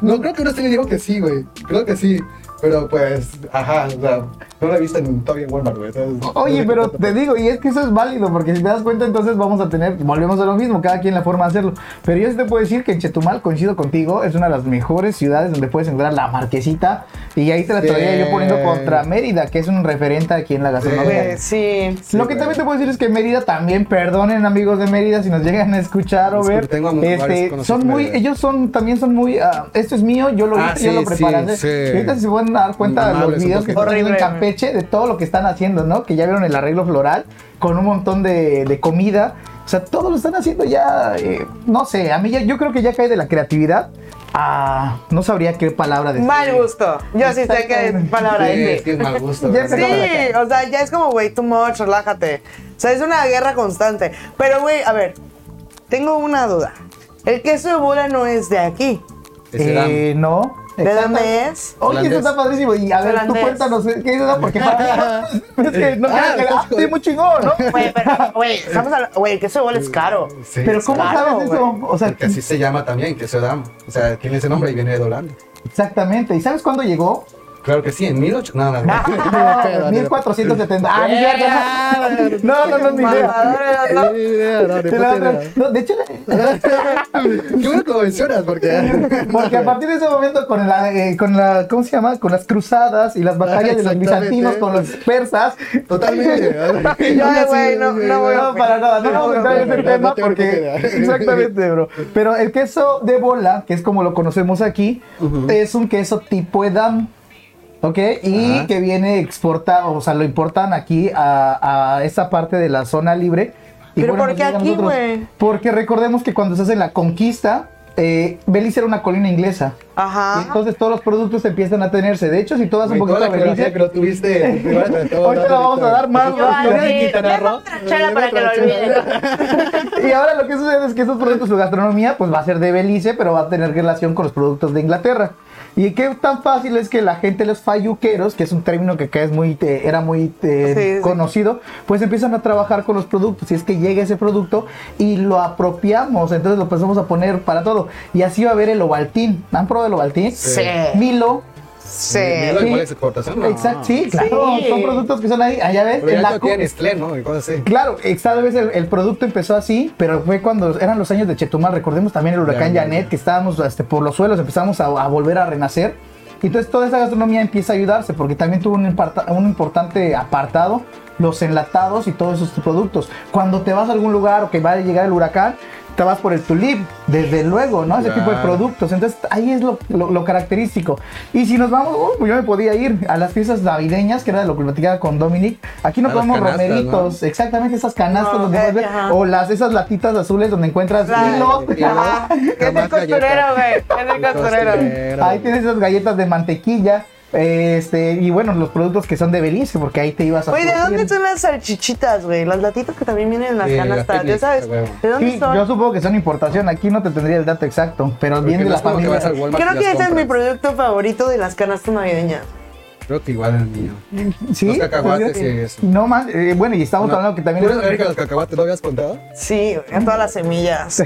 No, creo que uno sí le dijo que sí, güey. Creo que sí. Pero pues, ajá, o sea, no lo he visto en, todavía en Walmart, güey. Oye, pero te digo, y es que eso es válido, porque si te das cuenta, entonces vamos a tener, volvemos a lo mismo, cada quien la forma de hacerlo. Pero yo sí te puedo decir que en Chetumal, coincido contigo, es una de las mejores ciudades donde puedes encontrar la marquesita. Y ahí te la estaría yo poniendo contra Mérida, que es un referente aquí en la gastronomía. Sí. Sí, Lo que también te puedo decir es que Mérida también, perdonen amigos de Mérida si nos llegan a escuchar o Es ver, tengo este, son muy, Mérida. ellos son también son muy, ah, esto es mío, yo lo Ah, hice, yo sí, lo preparé. sí, sí. Ahorita si pueden dar cuenta de los videos que están haciendo en. Campeche de todo lo que están haciendo, ¿no? Que ya vieron el arreglo floral con un montón de, de comida. O sea, todo lo están haciendo ya, eh, no sé, a mí ya, yo creo que ya cae de la creatividad. a no sabría qué palabra decir. Mal gusto. Yo sí sé qué palabra Sí, es. es que es mal gusto. Sí, o sea, ya es como, güey, too much, relájate. O sea, es una guerra constante. Pero, güey, a ver, tengo una duda. El queso de bola no es de aquí. Eh, no. ¿De dónde es? Oye, eso está padrísimo. Y a ver, tú cuéntanos, ¿qué es eso? Porque para mí, es que no Ah, que- ah, sí, muy chingón, ¿no? Güey, pero, güey, estamos hablando, güey, el queso de bola es caro. Sí, Pero. ¿cómo claro, sabes eso? O sea, Porque así se llama también, que se da. O sea, tiene ese nombre y viene de Holanda. exactamente. ¿Y sabes cuándo llegó? Claro que sí, en 1800. No, no, no. No, 1470. Ah, no, no, no, no, no, ni idea. ¿no? No, de hecho, Qué bueno que lo mencionas, porque. porque a partir de ese momento con la, eh, con la, ¿cómo se llama? Con las cruzadas y las batallas de los bizantinos con los persas. Totalmente. Ay, güey, no, no voy a para nada, no vamos a entrar en ese tema porque. Exactamente, bro. Pero el queso de bola, que es como lo conocemos aquí, es un queso tipo Edam. ¿Ok? Y Ajá. que viene exportado, o sea, lo importan aquí a, a esa parte de la zona libre. Y ¿Pero por nos qué aquí, güey? Porque recordemos que cuando se hace la conquista, eh, Belice era una colina inglesa. Y Ajá. entonces todos los productos empiezan a tenerse. De hecho, si tú vas un poquito a geografía Belice, que no tuviste. Ahorita la vamos a dar más, de lo. Y ahora lo que sucede es que esos productos, su gastronomía, pues va a ser de Belice, pero va a tener relación con los productos de Inglaterra. ¿Y qué tan fácil es que la gente, los falluqueros, que es un término que acá es muy, eh, era muy eh, Sí, sí. conocido, pues empiezan a trabajar con los productos. Y es que llega ese producto y lo apropiamos, entonces lo empezamos a poner para todo. Y así va a haber el Ovaltín. ¿Han probado el Ovaltín? Sí. Milo. Sí. Exacto, sí, claro. Sí. Son productos que son ahí. Allá ves, Pero en la tiene Nestlé, ¿no? Y cosas así. Claro, esta vez el, el producto empezó así, pero fue cuando eran los años de Chetumal. Recordemos también el huracán Ya, ya, Janet, ya. que estábamos este, por los suelos, empezamos a, a volver a renacer. Y entonces toda esa gastronomía empieza a ayudarse, porque también tuvo un, imparta- un importante apartado, los enlatados y todos esos productos. Cuando te vas a algún lugar o que va a llegar el huracán, te vas por el tulip, desde luego, ¿no? Ese tipo de productos. Entonces ahí es lo, lo- lo característico. Y si nos vamos, uh, pues yo me podía ir a las fiestas navideñas, que era lo que platicaba con Dominic. Aquí no comemos canastas, romeritos, exactamente esas canastas No, donde ver, ajá. o las esas latitas azules donde encuentras hilos. Ajá. Es el costurero, güey. Es el costurero. Ahí tienes esas galletas de mantequilla. Este, y bueno, los productos que son de Belice, porque ahí te ibas a Güey, ¿de dónde son las salchichitas, güey? Las latitas que también vienen en las canastas, ¿ya sabes? ¿De dónde Sí, son? yo supongo que son importación. Aquí no te tendría el dato exacto, pero Porque viene de no la familia. Creo que las ese es mi producto favorito de las canastas navideñas. Creo que igual el mío. Sí, Los cacahuates y eso. No man, eh, bueno, y estamos No. hablando que también ¿Tú eres alérgica a los cacahuates? ¿Lo habías contado? Sí, a todas las semillas.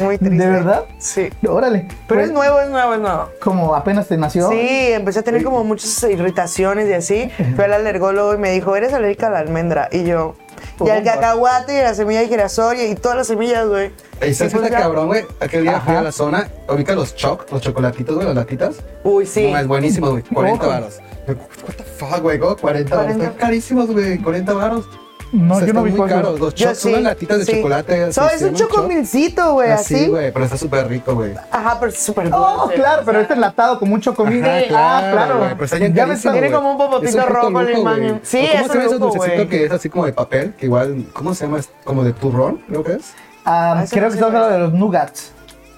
Muy triste. ¿De verdad? Sí. Órale. Pero Pues, es nuevo, es nuevo, es nuevo. Como apenas te nació. Sí, empecé a tener como muchas irritaciones y así. Fui al alergólogo y me dijo, eres alérgica a la almendra. Y yo, y al cacahuate y a la semilla de girasol y, todas las semillas, güey. Pues está ya- cabrón, güey. Aquel día fui Ajá. a la zona, ubica los choc, los chocolatitos, güey, las latitas. Uy, sí. No, es buenísimo, güey. 40 Ojo. varos. What the fuck, güey, ¿cómo 40 varos? 40. Están carísimos, güey. 40 varos. No, O sea, yo no vi muy cuál- caros. Los son sí, unas latitas de sí. chocolate. So, es un chocomilcito, güey, Así, así. güey, pero está súper rico, güey. Ajá, pero es súper Oh, dulce. claro, pero este enlatado con mucho comida. Ajá, ah, claro. pero está bien ya está- Tiene como un popotito Es rojo en baño. güey. Sí, ¿O es ¿Cómo un se llama ese dulcecito que es así como de papel? Que igual, ¿cómo se llama? Es Como de turrón, creo que es. Ah, Ah, creo que sé estamos cuál hablando de los nougats.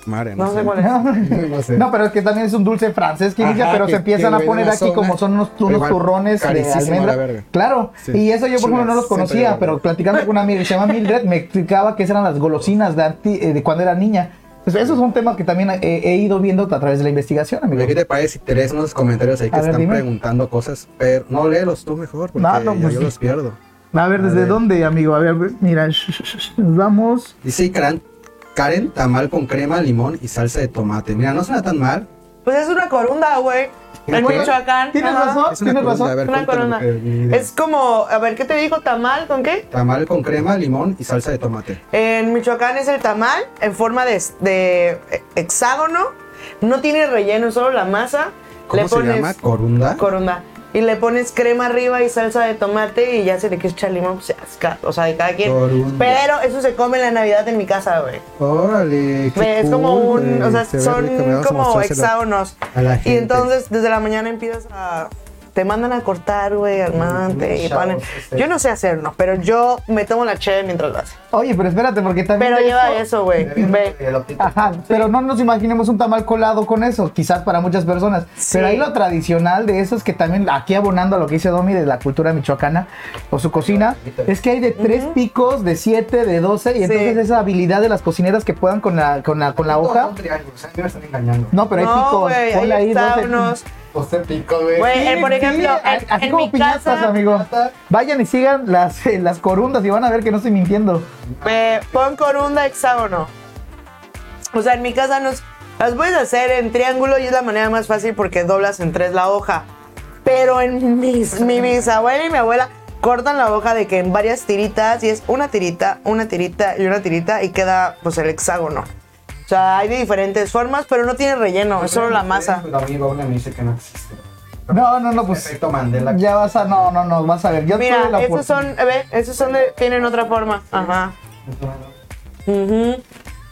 Madre, No sé cuál es. No sé. No, pero es que también es un dulce francés que inicia, Ajá, pero que- se empiezan a poner aquí zona, como son unos, pero unos igual turrones de la almendra. verga. Claro, Sí. y eso yo por ejemplo no los conocía, pero platicando con una amiga que se llama Mildred, me explicaba que esas eran las golosinas de, anti- eh, de cuando era niña. Entonces, eso es un tema que también he, he ido viendo a través de la investigación, amigo. ¿Qué te parece si te lees unos comentarios ahí que A están dime. preguntando cosas? Pero no léelos tú mejor, porque No, no, pues yo sí. los pierdo. A ver, ¿desde ver. dónde, amigo? A ver, mira, sh- sh- sh- nos vamos. Dice Karen, Karen, tamal con crema, limón y salsa de tomate. Mira, no suena tan mal. Pues es una corunda, güey. En ¿Qué? Michoacán. ¿Tienes ajá. razón? Es una ¿Tienes corunda, razón? a ver, Una ni idea. Es como, a ver, ¿qué te dijo? ¿Tamal con qué? Tamal con crema, limón y salsa de tomate. En Michoacán es el tamal en forma de, de hexágono. No tiene relleno, solo la masa. ¿Cómo le se pones llama? ¿Corunda? corunda. Y le pones crema arriba y salsa de tomate y ya se le quieres echar limón, pues ya, o sea, de cada quien. Pero eso se come en la Navidad en mi casa, güey. Órale, qué Es como un, o sea, Se son como hexágonos. Y entonces desde la mañana empiezas a, te mandan a cortar, güey, armante. y ponen. este. Yo no sé hacerlo, pero yo me tomo la cheve mientras lo hace. Oye, pero espérate, porque también. Pero lleva eso, güey. Ve. Ajá, pero no nos imaginemos un tamal colado con eso, quizás para muchas personas. Sí. Pero ahí lo tradicional de eso es que también, aquí abonando a lo que dice Domi de la cultura michoacana o su cocina, es que hay de tres picos, de siete, de doce, y entonces esa habilidad de las cocineras que puedan con la, con la, con la hoja. me están engañando. No, pero hay No, picos. hay ahí güey. Güey, eh, por ejemplo, sí, en, así en como mi piñatas, casa, amigo. Vayan y sigan las, eh, las corundas y van a ver que no estoy mintiendo. eh, pon corunda hexágono. O sea, en mi casa nos, las puedes hacer en triángulo y es la manera más fácil porque doblas en tres la hoja. Pero en mis, mi bisabuela y mi abuela cortan la hoja de que en varias tiritas y es una tirita, una tirita y una tirita y queda pues el hexágono. O sea, hay de diferentes formas, pero no tiene relleno, es solo la masa. Me dice que no existe. No, no, no, pues. Efecto Mandela. Ya vas a, no, no, no, vas a ver. Yo Mira, tuve la esos son, ve, esos son de, tienen otra forma. Ajá. Ujú.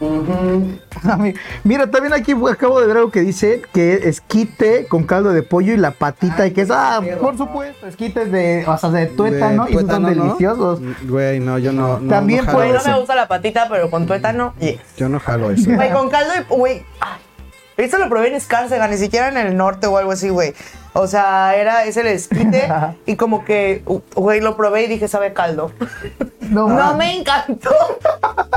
Ami- Mira, también aquí acabo de ver algo que dice que esquite con caldo de pollo y la patita y que es, ah, por supuesto, esquites de, o sea, de tuétano y son tuétano, ¿no? deliciosos. Güey, no, yo no. no También no no me gusta la patita, pero con tuétano, yes. Yo no jalo eso. Güey, con caldo de. Güey. Esto lo probé en Escárcega, ni siquiera en el norte o algo así, güey. O sea, era ese el esquite y como que, güey, lo probé y dije, sabe caldo. No, me encantó.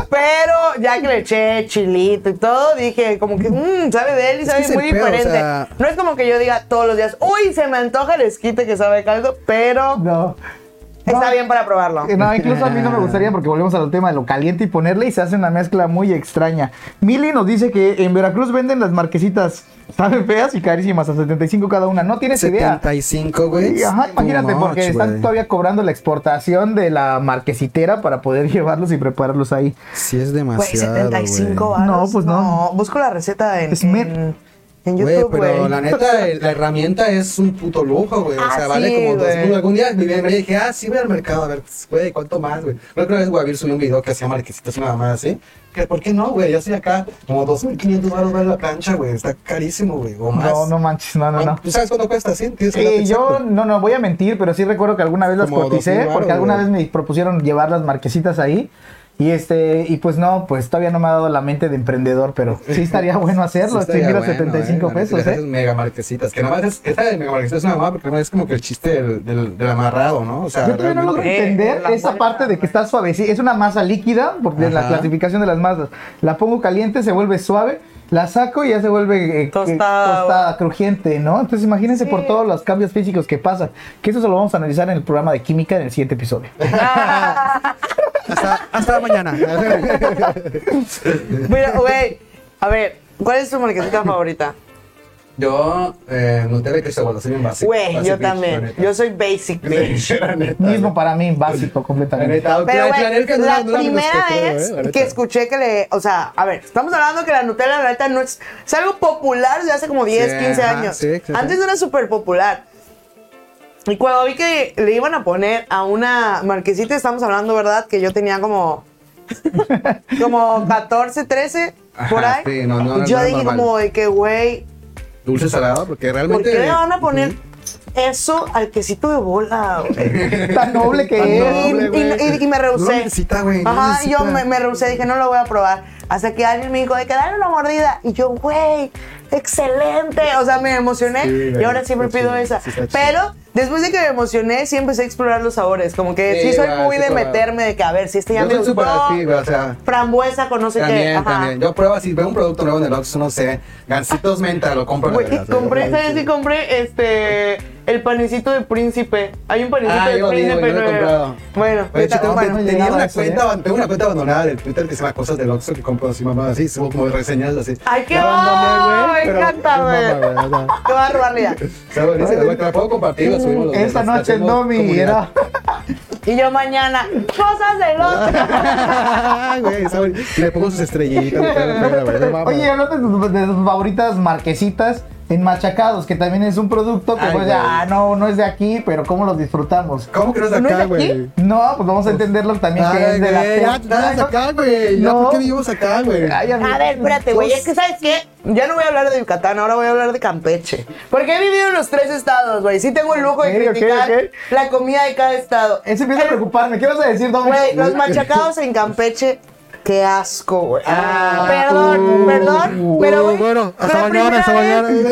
Pero ya que le eché chilito y todo, dije como que, mmm, sabe de él y sabe que muy o diferente. sea- No es como que yo diga todos los días, uy, se me antoja el esquite que sabe caldo, pero No. Está No, bien para probarlo. eh, No, incluso a mí no me gustaría porque volvemos al tema de lo caliente y ponerle y se hace una mezcla muy extraña. Mili nos dice que en Veracruz venden las marquesitas, saben feas y carísimas, a 75 cada una. No tienes idea. 75, güey. Ajá, imagínate, porque much, están todavía cobrando la exportación de la marquesitera para poder llevarlos y prepararlos ahí. Sí, es Güey, demasiado. 75 güey. varos. No, pues no. Busco la receta en, Es me- en, en Güey, YouTube, pero güey. la neta, la herramienta es un puto lujo, güey. O Ah, sea, vale sí, como dos mil. Algún día me vi- me dije, ah, sí, voy al mercado, a ver, güey, ¿cuánto más, güey? La otra vez Guavir subió un video que hacía marquesitas y una mamá así. Que, ¿Por qué no, güey? Yo estoy acá, como 2.500 baros vale la plancha, güey. Está carísimo, güey. O más. No, no manches, no, no, no. ¿Tú sabes cuánto cuesta, sí? Tienes que Sí, darte yo no, no voy a mentir, pero sí recuerdo que alguna vez las Como coticé, 2000 porque alguna güey. vez me propusieron llevar las marquesitas ahí. Y este, y pues no, pues todavía no me ha dado la mente de emprendedor, pero sí estaría bueno hacerlo. Sí estaría mira bueno, 75 eh, pesos, esas ¿eh? mega marquesitas. Que nomás es, esa de mega marquesitas es una mamá porque no es como que el chiste del, del, del amarrado, ¿no? O sea, Yo todavía no logro Eh, entender la esa parte de que está suavecita. Es una masa líquida, porque en la Ajá. clasificación de las masas. La pongo caliente, se vuelve suave, la saco y ya se vuelve eh, Tostada. eh, tostada, crujiente, ¿no? Entonces imagínense Sí. por todos los cambios físicos que pasan. Que eso se lo vamos a analizar en el programa de química en el siguiente episodio. hasta, hasta mañana. Mira, güey, a ver, ¿cuál es tu marquesita favorita? Yo, eh, Nutella y queso, soy bien básico. Güey, yo también. Yo soy basic bitch. Mismo para mí, básico completamente. Pero, la güey, primera vez que escuché que le. O sea, a ver, estamos hablando que la Nutella, la neta, no es. Es algo popular desde hace como 10, Sí, 15 ajá, años. Antes no era súper popular. Y cuando vi que le iban a poner a una marquesita, estamos hablando, ¿verdad? Que yo tenía como. como 14, 13, por Ajá, ahí. sí, no, no, yo no dije, normal. como de que, güey, Dulce salado, porque ¿por realmente. qué le van a poner eso al quesito de bola, güey? Tan noble que Tan es. noble, Y, y- y me No rehusé. necesita, güey, no Ajá, y yo necesita. me, me rehusé, dije, no lo voy a probar. Hasta que alguien me dijo, de que dale una mordida. Y yo, güey, excelente. O sea, me emocioné Sí, y ahora siempre pido chido, esa. sí chido. Después de que me emocioné, sí empecé a explorar los sabores. Como que sí, Sí, soy muy sí, de claro. meterme de que, a ver, si este ya Yo me soy gustó. súper así, güey, o sea. Frambuesa con no sé qué. Ajá. también. Yo pruebo así, veo un producto nuevo en el Oxxo, no sé, gancitos menta, lo compro. Güey, compré. ¿sabes si compré este el panecito de príncipe? Hay un panecito Ah, de yo príncipe güey, yo lo he nuevo. comprado. Bueno, Oye, ahorita- tengo, bueno, no tenía una cuenta, tengo una cuenta abandonada del Twitter que se llama Cosas del Oxxo que compro así, mamá, así, subo como reseñas así. Ay, qué La bueno, me encanta, güey. o sea, Te la puedo compartir, lo subimos Esta noche comunidad. era. Y yo mañana, cosas del bueno. Le pongo sus estrellitas. no. Oye, hablando de tus favoritas marquesitas, en Machacados, que también es un producto que Ay, pues ya no, no es de aquí, pero cómo los disfrutamos. ¿Cómo que no es de ¿No es acá, güey? No, pues vamos a entenderlo también que Ay, es de la ya, ya es acá, güey. No. ¿por qué vivimos acá, güey? A ver, espérate, güey. Es que, ¿sabes qué? Ya no voy a hablar de Yucatán, ahora voy a hablar de Campeche. Porque he vivido en los tres estados, güey. Sí tengo el lujo de Ok, ok, criticar ok. la comida de cada estado. Eso empieza a preocuparme. ¿Qué vas a decir, Domi? Güey, los machacados en Campeche, qué asco, güey. Ah, perdón, uh, perdón, uh, pero güey, bueno, hasta mañana, hasta mañana. El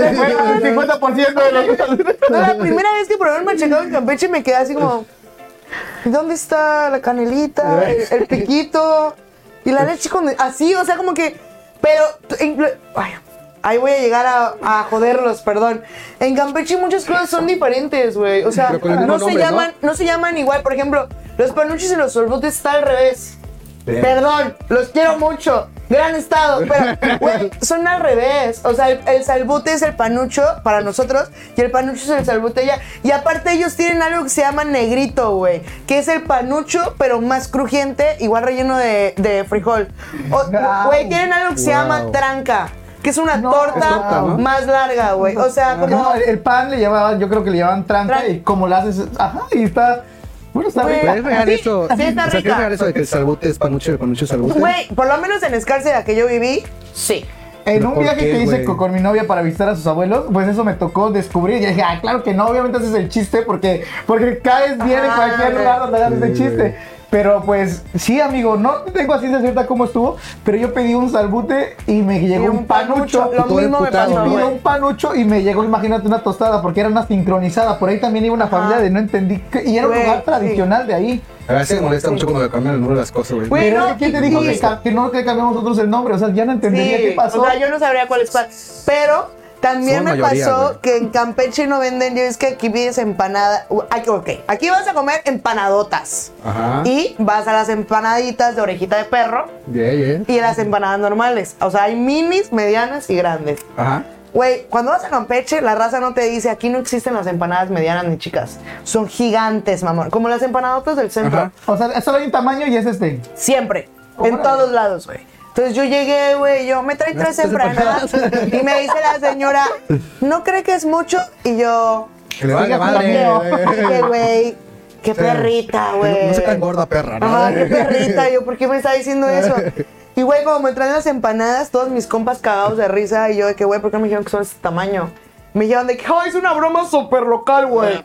50% de los... No, la primera vez que probé un machacado en Campeche me quedé así como, ¿dónde está la canelita, el, el piquito y la leche con así, o sea, como que, pero, en- ay, ahí voy a llegar a, a joderlos, perdón. En Campeche muchas cosas son diferentes, güey, o sea, el no se nombre, ¿no? llaman, ¿no? se llaman igual, por ejemplo, los panuchos y los solbotes está al revés. Perdón, los quiero mucho. Gran estado, pero, güey, son al revés. O sea, el, el salbute es el panucho para nosotros y el panucho es el salbute allá. Y aparte, ellos tienen algo que se llama negrito, güey, que es el panucho, pero más crujiente, igual relleno de, de frijol. Güey, tienen algo que se llama tranca, que es una No, torta, es torta, ¿no? más larga, güey. O sea, como. No, el, pan le llevaban, yo creo que le llevaban tranca Tran- y como lo haces, ajá, y está, bueno, está rico. ¿Es real eso? sí está o sea, ¿qué es rica. real eso de que el salbute es panucho el panucho es salbute? Güey, por lo menos en Escárcega que yo viví, sí. En ¿Pero un por viaje qué, que hice güey? con, con mi novia para visitar a sus abuelos, pues eso me tocó descubrir. Y dije, ah, claro que no, obviamente haces el chiste porque, porque caes bien en Ah, cualquier güey. lugar donde hagas Sí, ese chiste. Pero pues sí, amigo, no tengo así de cierta cómo estuvo, pero yo pedí un salbute y me llegó un un panucho. Lo mismo me pasó, pido güey. un panucho y me llegó, imagínate, una tostada porque era una sincronizada. Por ahí también iba una familia de no entendí. Y era un lugar sí. tradicional de ahí. A veces me molesta mucho cuando me cambian el número de las cosas, güey. Pero no, ¿quién te dijo que, no que cambiamos nosotros el nombre? O sea, ya no entendería qué pasó. O sea, yo no sabría cuál es cuál. Pero también me mayoría, pasó que en Campeche no venden, yo es que aquí pides empanada. uh, Aquí, ok, aquí vas a comer empanadotas. Ajá. Y vas a las empanaditas de orejita de perro Bien, bien. y las empanadas normales. O sea, hay minis, medianas y grandes. Ajá. Güey, cuando vas a Campeche, la raza no te dice, aquí no existen las empanadas medianas ni chicas. Son gigantes, mamón. Como las empanadotas del centro. Ajá. O sea, solo hay un tamaño y es este. Siempre. En todos lados, güey. Entonces yo llegué, güey, yo me trae tres empanadas y me dice la señora, ¿no cree que es mucho? Y yo, Que le valga madre. "Qué güey, qué perrita, güey. No se tan gorda, perra, ¿no? Ajá, qué perrita. Yo, ¿por qué me está diciendo eso? Y, güey, como me traen las empanadas, todos mis compas cagados de risa. Y yo, de que, güey, ¿por qué me dijeron que son de este tamaño? Me dijeron de que, "Ay, es una broma súper local, güey.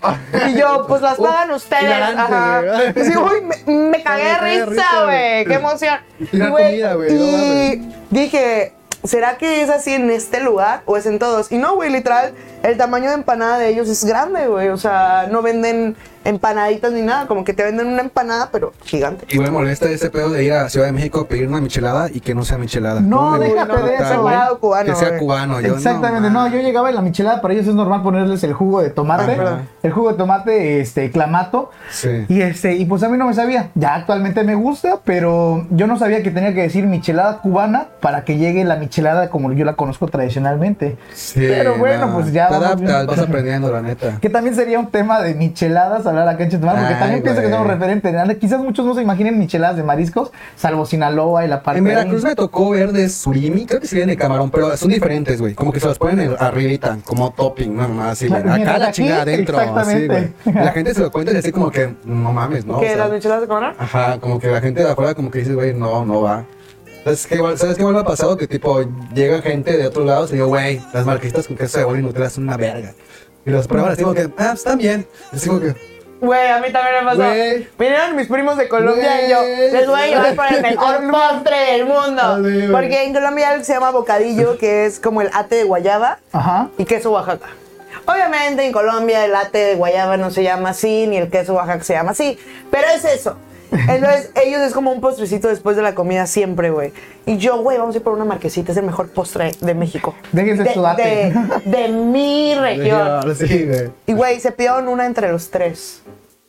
Y yo, pues las pagan ustedes. Ajá. Y uy, me, me cagué de risa, güey. Qué emoción. Y la comida, güey, no Y dije, ¿será que es así en este lugar o es en todos? Y no, güey, literal, el tamaño de empanada de ellos es grande, güey. O sea, no venden empanaditas ni nada. Como que te venden una empanada, pero gigante. Y me molesta ese pedo de ir a Ciudad de México a pedir una michelada y que no sea michelada. No, me déjate de eso, cubano, Que sea cubano. Yo, Exactamente, no, yo llegaba en la michelada, para ellos es normal ponerles el jugo de tomate, Ajá. el jugo de tomate, este, clamato, Sí. y este, y pues a mí no me sabía, ya actualmente me gusta, pero yo no sabía que tenía que decir michelada cubana para que llegue la michelada como yo la conozco tradicionalmente. Sí, Pero bueno, no. pues ya Te adaptas, vas aprendiendo, la neta. Que también sería un tema de micheladas hablar acá en Chetumal, porque Ay, también pienso que somos referentes. Quizás muchos no se imaginen micheladas de mariscos, salvo Sinaloa y la parte En de- Veracruz me tocó ver de surimi, creo que sí vienen de camarón, pero son diferentes, güey. Como que se los ponen en- arribita, como topping, no más así. Claro, Acá la chingada adentro, así, exactamente. güey. La gente se lo cuenta y así como que, no mames, ¿no? O ¿Qué? sea, ¿Las micheladas de camarón? Ajá, como que la gente de afuera como que dice, güey, no, no va. ¿Sabes qué, ¿Sabes qué me ha pasado? Que tipo, llega gente de otros lados y digo, güey, las marquitas con queso de bola y Nutella son una verga. Y los prueban así como que, ah, están bien. Así como que, Güey, a mí también me pasó. Vinieron mis primos de Colombia Güey. y yo les voy a llevar por el mejor postre del mundo. Porque en Colombia hay algo que se llama bocadillo, que es como el ate de guayaba Ajá. y queso Oaxaca. Obviamente en Colombia el ate de guayaba no se llama así, ni el queso Oaxaca se llama así, pero es eso. Entonces, ellos es como un postrecito después de la comida siempre, güey. Y yo, güey, vamos a ir por una marquesita, es el mejor postre de México. Déjense de, de, de mi región. sí, güey. Y, güey, se pidieron una entre los tres.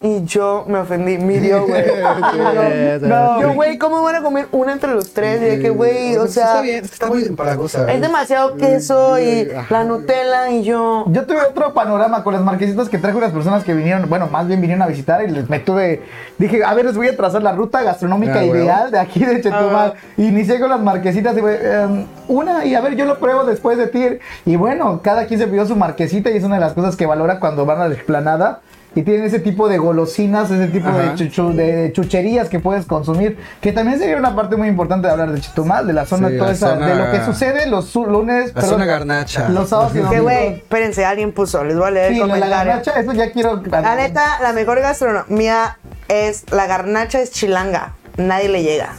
Y yo me ofendí, midió, güey. No, Yo, güey, ¿cómo van a comer una entre los tres? Y de que, güey, o sea, Está bien, está muy empalagosa. es demasiado queso y la Nutella y yo. Yo tuve otro panorama con las marquesitas que traje unas personas que vinieron, bueno, más bien vinieron a visitar y les me tuve, dije, a ver, les voy a trazar la ruta gastronómica Ah, ideal de aquí de Chetumal. Ah. Inicié con las marquesitas y, güey, em, una, y a ver, yo lo pruebo después de ti. Y bueno, cada quien se pidió su marquesita y es una de las cosas que valora cuando van a la explanada. Y tienen ese tipo de golosinas, ese tipo de, chuchu- de chucherías que puedes consumir, que también sería una parte muy importante de hablar de Chetumal, de la zona, Sí, toda la esa- zona- de lo que sucede los lunes, La zona garnacha. los sábados y Que, domingos. güey, espérense, alguien puso, les voy a leer Sí, el la garnacha, eso ya quiero. La neta, la mejor gastronomía es, la garnacha es chilanga. Nadie le llega.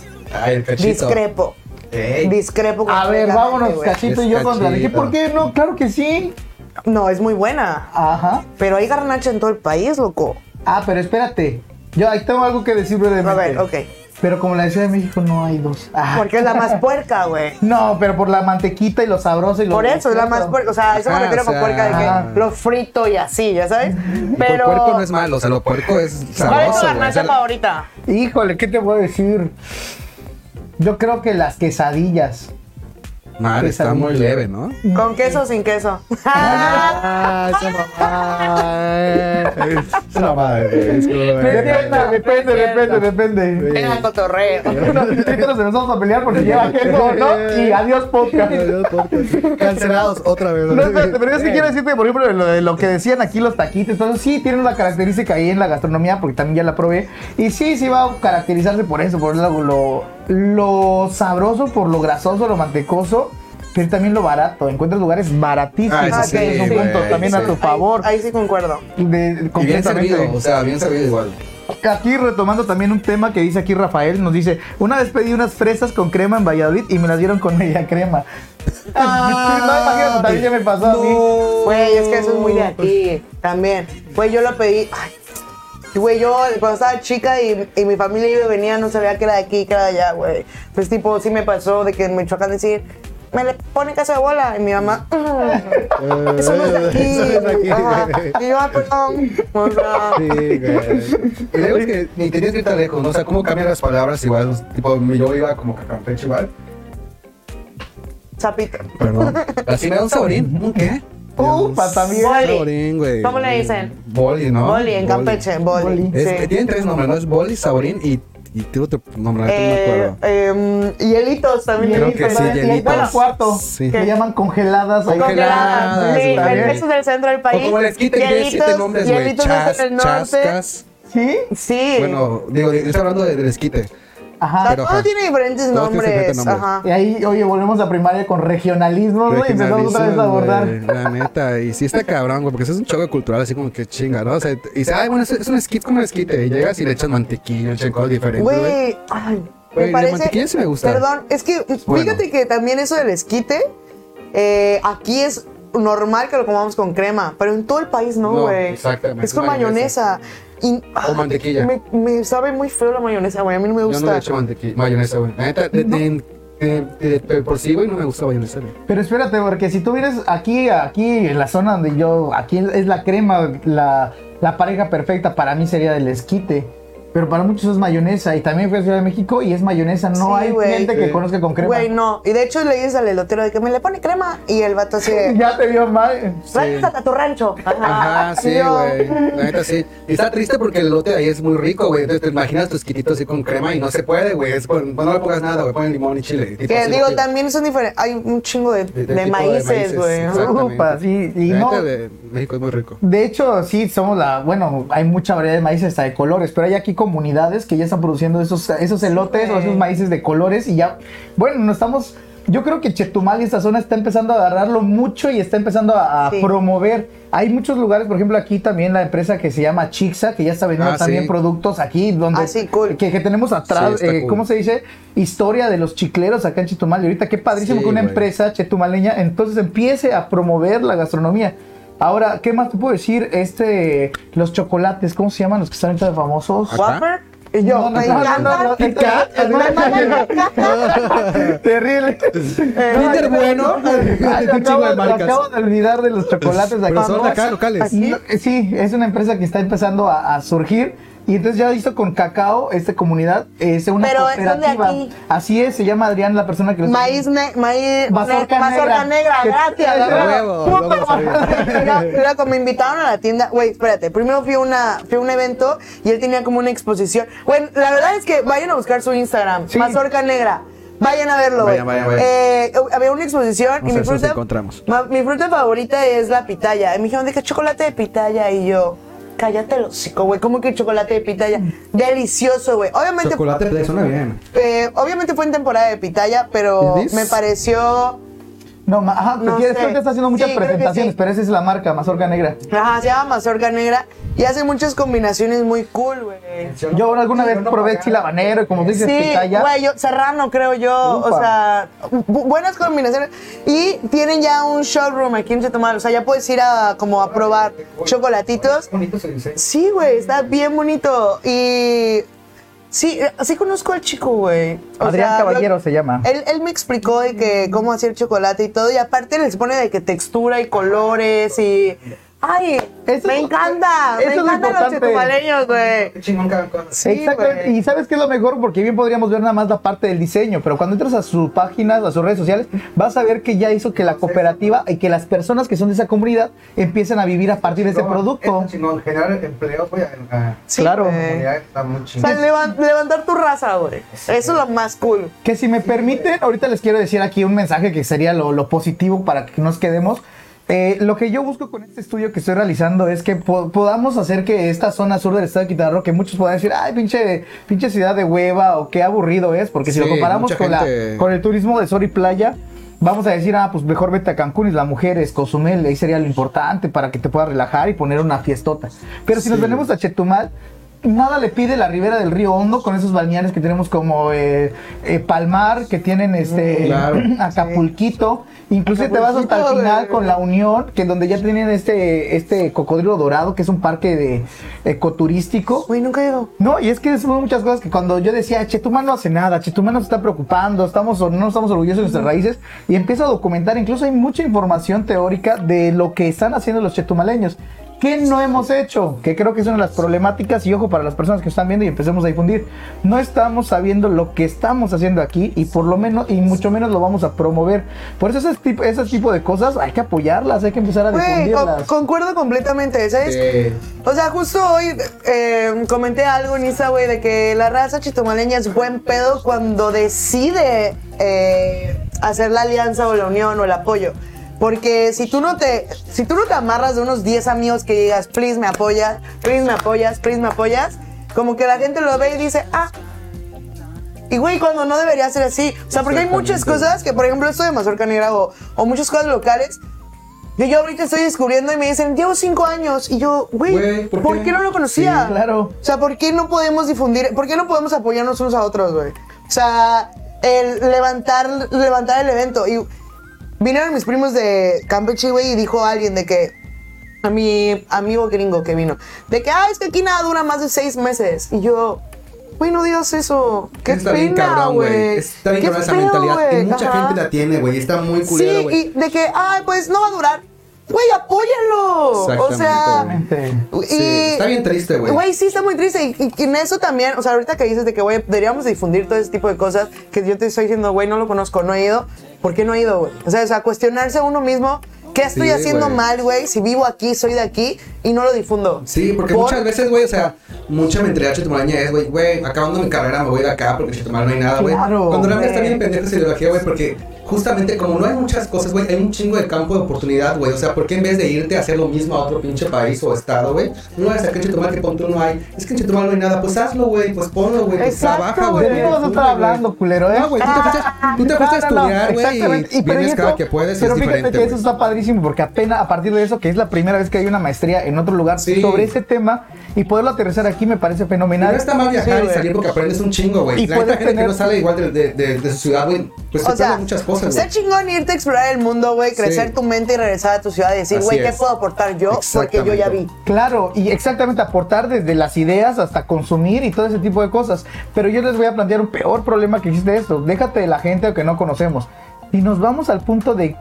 Ay, el cachito. Discrepo. Ey. Discrepo. A ver, vámonos, cachito y yo contra. ¿por qué no? Claro que sí. No, es muy buena. Ajá. Pero hay garnacha en todo el país, loco. Ah, pero espérate. Yo ahí tengo algo que decir brevemente. A ver, ok. Pero como la Ciudad de México no hay dos. Ah. Porque es la más puerca, güey. No, pero por la mantequita y lo sabroso y lo Por eso es la más puerca. O sea, eso me Ajá, refiero o con puerca de que lo frito y así, ¿ya sabes? Y Pero. por puerco no es malo, o sea, lo puerco es ¿Cuál es sabroso. tu. O garnacha sea, favorita? Híjole, ¿qué te puedo decir? Yo creo que las quesadillas. Madre, está muy leve, ¿no? ¿Con queso o sin queso? Ah, esa mamá. Esa madre. Depende, depende, depende, depende. Venga, cotorreo. Unos distritos nos vamos a pelear porque lleva queso, ¿no? Y adiós podcast. Cancelados otra vez. No, espérate, pero es que quiero decirte, por ejemplo, lo que decían aquí los taquitos. Entonces, sí, tienen una característica ahí en la gastronomía, porque también ya la probé. Y sí, sí va a caracterizarse por eso, por lo, lo, sabroso, por lo grasoso, lo mantecoso, pero también lo barato. Encuentras lugares baratísimos. Ah, Ah, sí, es un sí. punto güey, también a tu favor. Ahí, ahí sí concuerdo. De- Y bien completamente. servido, o sea, bien servido igual. Aquí retomando también un tema que dice aquí Rafael, nos dice, una vez pedí unas fresas con crema en Valladolid y me las dieron con media crema. Ah, no, imagínate, también ya me pasó a mí. Güey, es que eso es muy de aquí también. Güey, yo lo pedí. Ay, güey, yo cuando estaba chica y, y mi familia iba y venía, no sabía que era de aquí, que era de allá, güey. Pues, tipo, sí me pasó de que en Michoacán decir, me le ponen casa de bola. Y mi mamá, "Mm, eso no es de aquí. Eso es de aquí. Ajá. Y yo, ah, perdón. O sea, Sí, güey. Y que ni tenías que ir tan lejos, ¿no? O sea, cómo cambian las palabras igual. Tipo, yo iba como que a Campeche igual. Zapito. Perdón. Así me da un saborín. ¿Un qué? Upa, también. Boli. Saborín, güey. ¿Cómo le dicen? Boli, ¿no? Boli, en Campeche, boli. Boli. Es, sí. tienen tres nombres, ¿no? Es boli, saborín y, y tiene otro nombre, ahorita no me Eh, acuerdo. em, hielitos también. Creo le que sí, hielitos. bueno, cuarto. Sí. Que llaman congeladas. ahí. Congeladas, Congeladas, sí, eso es del centro del país. O como les quiten tiene siete Hielitos- nombres, güey. hielitos Chas, es del norte. chascas. ¿Sí? Sí. Bueno, digo, yo estoy hablando de- del esquite. O Ajá. sea, pero, todo ajá. tiene diferentes Todos tienen nombres. diferentes nombres. Ajá. Y ahí, oye, volvemos a primaria con regionalismo, ¿no? Y empezamos otra vez a abordar. Güey, La neta, y sí está cabrón, güey, porque eso es un choque cultural así como que chinga, ¿no? O sea, y dice, ay, bueno, es, es un esquite como un esquite. Y llegas y le echas mantequilla, echan cosas diferentes, güey. Güey, ay, Güey, me de parece. mantequilla sí me gusta. Perdón, es que Bueno. fíjate que también eso del esquite, eh, aquí es normal que lo comamos con crema, pero en todo el país no, No, güey. exactamente, Es con es mayonesa. mayonesa. Y, O mantequilla. Me, me sabe muy feo la mayonesa, güey. A mí no me Yo gusta. no le echo mantequilla, mayonesa, güey. La neta, de, de- de- de- de por sí, güey, no me gusta mayonesa, güey. Pero espérate, porque si tú vienes aquí, aquí en la zona donde yo, aquí es la crema, la, la pareja perfecta para mí sería del esquite. Pero para muchos es mayonesa. Y también fui a Ciudad de México y es mayonesa. No Sí, hay gente que Sí. conozca con crema. Güey, no. Y de hecho le dices al elotero de que me le pone crema y el vato así de, Ya te vio mal. Tráenos hasta tu rancho. Ajá. Ajá, sí, güey. La neta sí. Y está triste porque el elote de ahí es muy rico, güey. Entonces te imaginas tu esquitito así con crema y no se puede, güey. Es con, no le pongas nada, güey. Ponen limón y chile. Que digo, también son diferentes. Hay un chingo de, De- maíces, güey. sí, y La no- neta de México es muy rico. De hecho, sí, somos la. Bueno, hay mucha variedad de maíces hasta de colores, pero hay aquí comunidades que ya están produciendo esos, esos elotes o esos maíces de colores y ya. Bueno, no estamos. Yo creo que Chetumal y esta zona está empezando a agarrarlo mucho y está empezando a, a Sí. promover. Hay muchos lugares, por ejemplo, aquí también la empresa que se llama Chixa, que ya está vendiendo Ah, también sí. productos aquí, donde Ah, sí, cool. que, que tenemos atrás, eh, cool. ¿cómo se dice? Historia de los chicleros acá en Chetumal. Y ahorita qué padrísimo Sí, que una güey. empresa chetumaleña entonces empiece a promover la gastronomía. Ahora, ¿qué más te puedo decir? Este, los chocolates, ¿cómo se llaman los que están ahorita famosos? Ajá. Whopper. Y yo, No. Terrible. Kinder bueno. Un chingo de marcas. acabo de olvidar de los chocolates de Pero acá. son acá locales. Eh, sí, es una empresa que está empezando a surgir. Y entonces ya hizo con cacao esta comunidad, es una Pero es cooperativa. donde aquí. Así es, se llama Adrián la persona que lo Maíz, ne maíz, Mazorca ne- mazorca negra. negra, Que- gracias. madre. No, Loco, me invitaron a la tienda. Güey, espérate. Primero fui a, una, fui a un evento y él tenía como una exposición. Bueno, la verdad es que vayan a buscar su Instagram. Sí. Mazorca negra. Vayan a verlo. Vayan, vayan, vayan. Eh, había una exposición Vamos y mi fruta, encontramos. ma- mi fruta favorita es la pitaya. Y me dijeron, ¿de qué chocolate de pitaya? Y yo, cállate el hocico, güey. ¿Cómo que chocolate de pitaya? Delicioso, güey. Obviamente Chocolate te suena bien. eh, obviamente fue en temporada de pitaya, pero me pareció. No, ma- ajá, No sé. después te está haciendo muchas Sí, creo que presentaciones, sí. pero esa es la marca, Mazorca Negra. Ajá, se llama mazorca negra y hace muchas combinaciones muy cool, güey. Yo alguna vez probé chile habanero y como dices, Sí, pitaya. güey, yo, serrano creo yo, o sea, bu- buenas combinaciones. Y tienen ya un showroom aquí en Chetumal, o sea, ya puedes ir a como a probar chocolatitos. Bonito se dice. Sí, güey, está bien bonito. Y sí, eh, sí conozco al chico, güey. Adrián sea, Caballero lo- se llama. Él, él me explicó de que cómo hacer chocolate y todo, y aparte les pone de que textura y colores y... ¡Ay! Eso me es- encanta, eso me encantan los importante. chetumaleños, güey. Chingón. Sí, Exacto, güey. y sabes qué es lo mejor, porque bien podríamos ver nada más la parte del diseño, pero cuando entras a sus páginas, a sus redes sociales, vas a ver que ya hizo que la cooperativa y que las personas que son de esa comunidad empiecen a vivir a partir de ese producto. Es chingón. Generar empleos, güey. Sí, claro. comunidad está muy O sea, levan- levantar tu raza, güey. Eso es lo más cool. Que si me permiten, ahorita les quiero decir aquí un mensaje que sería lo, lo positivo para que nos quedemos. Eh, lo que yo busco con este estudio que estoy realizando es que po- podamos hacer que esta zona sur del estado de Quintana Roo, que muchos puedan decir, ay, pinche, pinche ciudad de hueva o qué aburrido es, porque si lo comparamos con, la- con el turismo de sol y playa, vamos a decir, ah, pues mejor vete a Cancún y la mujer es Cozumel, ahí sería lo importante para que te puedas relajar y poner una fiestota. Pero si nos venimos a Chetumal, nada le pide la ribera del río Hondo con esos balnearios que tenemos como eh, eh, Palmar, que tienen este Claro. Acapulquito. Incluso te vas hasta el final con la Unión, que donde ya tienen este, este cocodrilo dorado, que es un parque de ecoturístico. Güey, nunca digo. No, y es que son muchas cosas que cuando yo decía, Chetumal no hace nada, Chetumal no se está preocupando, estamos, no estamos orgullosos de nuestras raíces, y empiezo a documentar, incluso hay mucha información teórica de lo que están haciendo los chetumaleños. ¿Qué no hemos hecho? Que creo que es una de las problemáticas, y ojo para las personas que están viendo y empecemos a difundir. No estamos sabiendo lo que estamos haciendo aquí, y por lo menos, y mucho menos lo vamos a promover. Por eso ese tipo, ese tipo de cosas hay que apoyarlas, hay que empezar a con- difundirlas. concuerdo completamente, ¿sabes? Eh, O sea, justo hoy eh, comenté algo en Insta, güey, de que la raza chitomaleña es buen pedo cuando decide eh, hacer la alianza o la unión o el apoyo. Porque si tú no te, si tú no te amarras de unos 10 amigos que digas, please me apoyas, please me apoyas, please me apoyas, como que la gente lo ve y dice, ah. Y güey, cuando no debería ser así. O sea, porque hay muchas cosas que, por ejemplo, esto de Mazorca Negra o, o muchas cosas locales que yo ahorita estoy descubriendo y me dicen, llevo cinco años. Y yo, güey, ¿por, ¿por qué? qué? no lo conocía? Sí, claro. O sea, ¿por qué no podemos difundir? ¿Por qué no podemos apoyarnos unos a otros, güey? O sea, el levantar, levantar el evento. Y vinieron mis primos de Campeche, güey, y dijo alguien de que a mi amigo gringo que vino, de que, ah, es que aquí nada dura más de seis meses. Y yo, güey, no digas eso. Qué está bien pena, cabrón, güey. Está bien Qué cabrón esa mentalidad. güey. Y mucha Ajá. gente la tiene, güey. Está muy culero, Sí, y de que, ay, pues no va a durar. Güey, apóyalo. O sea, y, Sí, está bien triste, güey. Güey, sí, está muy triste. Y- y en eso también, o sea, ahorita que dices de que, güey, deberíamos difundir todo ese tipo de cosas, que yo te estoy diciendo, güey, no lo conozco, no he ido. ¿Por qué no he ido, güey? O sea, o sea, cuestionarse a uno mismo, ¿qué estoy Sí, haciendo mal, güey? Si vivo aquí, soy de aquí y no lo difundo. Sí, porque Por- muchas veces, güey, o sea, mucha mentalidad chetumaleña es, güey, güey, acabando mi carrera me voy de acá porque en Chetumal no hay nada, güey. Claro, Cuando realmente está bien pendeja esa ideología, güey, porque justamente como no hay muchas cosas, güey, hay un chingo de campo de oportunidad, güey. O sea, ¿por qué en vez de irte a hacer lo mismo a otro pinche país o estado, güey? No es que en Chetumal que pon tú no hay. Es que en Chetumal no hay nada, pues hazlo, güey, pues ponlo, güey, pues trabaja, güey. De vas a estar hablando, culero, ¿eh? No, güey, tú te fuiste, a estudiar, güey, y vienes eso- cada que puedes Pero es fíjate que eso está padrísimo porque apenas a partir de eso, que es la primera vez que hay una maestría en otro lugar sobre ese tema y poderlo aterrizar aquí me parece fenomenal. no está mal viajar y salir porque aprendes un chingo, güey. Y La gente que no sale igual de, su ciudad, güey, pues se muchas cosas, Está güey. chingón irte a explorar el mundo, güey, crecer Sí. tu mente y regresar a tu ciudad y decir, güey, ¿qué puedo aportar yo? Porque yo ya vi. Claro, y exactamente aportar desde las ideas hasta consumir y todo ese tipo de cosas. Pero yo les voy a plantear un peor problema que existe esto. Déjate de la gente que no conocemos. Y nos vamos al punto de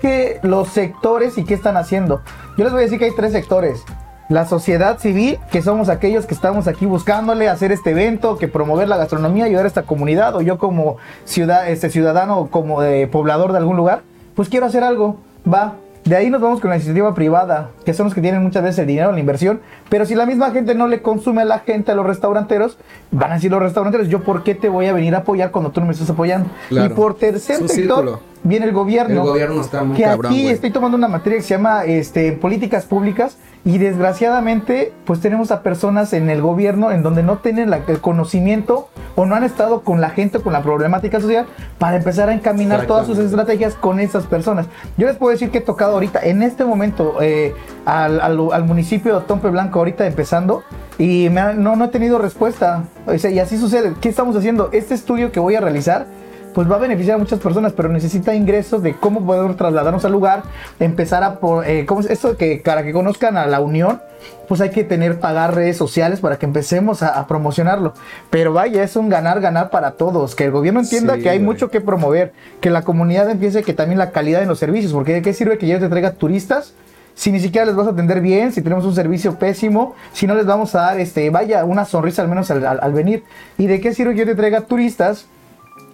que los sectores y qué están haciendo. Yo les voy a decir que hay tres sectores. La sociedad civil, que somos aquellos que estamos aquí buscándole hacer este evento, que promover la gastronomía, ayudar a esta comunidad, o yo como ciudad, este ciudadano, como eh, poblador de algún lugar, pues quiero hacer algo. Va, de ahí nos vamos con la iniciativa privada, que son los que tienen muchas veces el dinero, la inversión. Pero si la misma gente no le consume a la gente, a los restauranteros, van a decir los restauranteros, yo por qué te voy a venir a apoyar cuando tú no me estás apoyando. Claro. Y por tercer Es un sector círculo. Viene el gobierno. El gobierno está muy que cabrón, aquí estoy tomando una materia que se llama este, políticas públicas y desgraciadamente pues tenemos a personas en el gobierno en donde no tienen la- el conocimiento o no han estado con la gente con la problemática social para empezar a encaminar todas sus estrategias con esas personas. Yo les puedo decir que he tocado ahorita en este momento eh, al, al- al municipio de Tompe Blanco ahorita empezando y me ha- no, no he tenido respuesta. O sea, y así sucede. ¿Qué estamos haciendo? Este estudio que voy a realizar pues va a beneficiar a muchas personas, pero necesita ingresos de cómo poder trasladarnos al lugar, empezar a por, eh, ¿cómo es esto que para que conozcan a la unión, pues hay que tener pagar redes sociales para que empecemos a, a promocionarlo. Pero vaya, es un ganar ganar para todos, que el gobierno entienda Sí, que hay güey. mucho que promover, que la comunidad empiece que también la calidad en los servicios, porque de qué sirve que yo te traiga turistas si ni siquiera les vas a atender bien, si tenemos un servicio pésimo, si no les vamos a dar, este, vaya, una sonrisa al menos al, al- al venir. ¿Y de qué sirve que yo te traiga turistas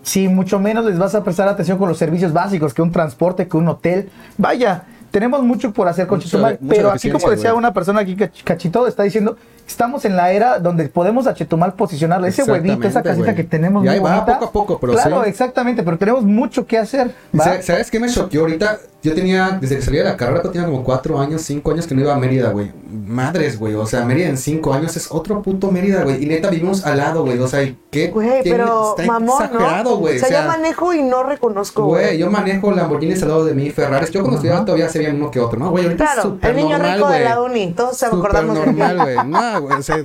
si mucho menos les vas a prestar atención con los servicios básicos, que un transporte, que un hotel. Vaya, tenemos mucho por hacer con Mucho- Chetumal, mucha pero así como decía una persona aquí, Cach- Cachito, está diciendo, estamos en la era donde podemos a Chetumal posicionarle ese huevito, esa casita que tenemos Y muy ahí va, bonita. poco a poco, pero Claro, sí. exactamente, pero tenemos mucho que hacer. ¿Y ¿va? sa- ¿Sabes qué me choqueó ahorita? Yo tenía, desde que salí de la carrera, tenía como cuatro años, cinco años que no iba a Mérida, güey. Madres, güey. O sea, Mérida en cinco años es otro puto Mérida, güey. Y neta, vivimos al lado, güey. O sea, ¿y ¿qué? Güey, pero está mamón, exagerado, ¿no? O sea, yo manejo y no reconozco, Güey, yo manejo Lamborghinis al lado de mí, Ferraris. Yo cuando estudiaba todavía se veían uno que otro, ¿no? Güey, ahorita es Claro, súper el niño rico de güey. la uni, todos se acordamos de normal, güey. No, güey, o sea,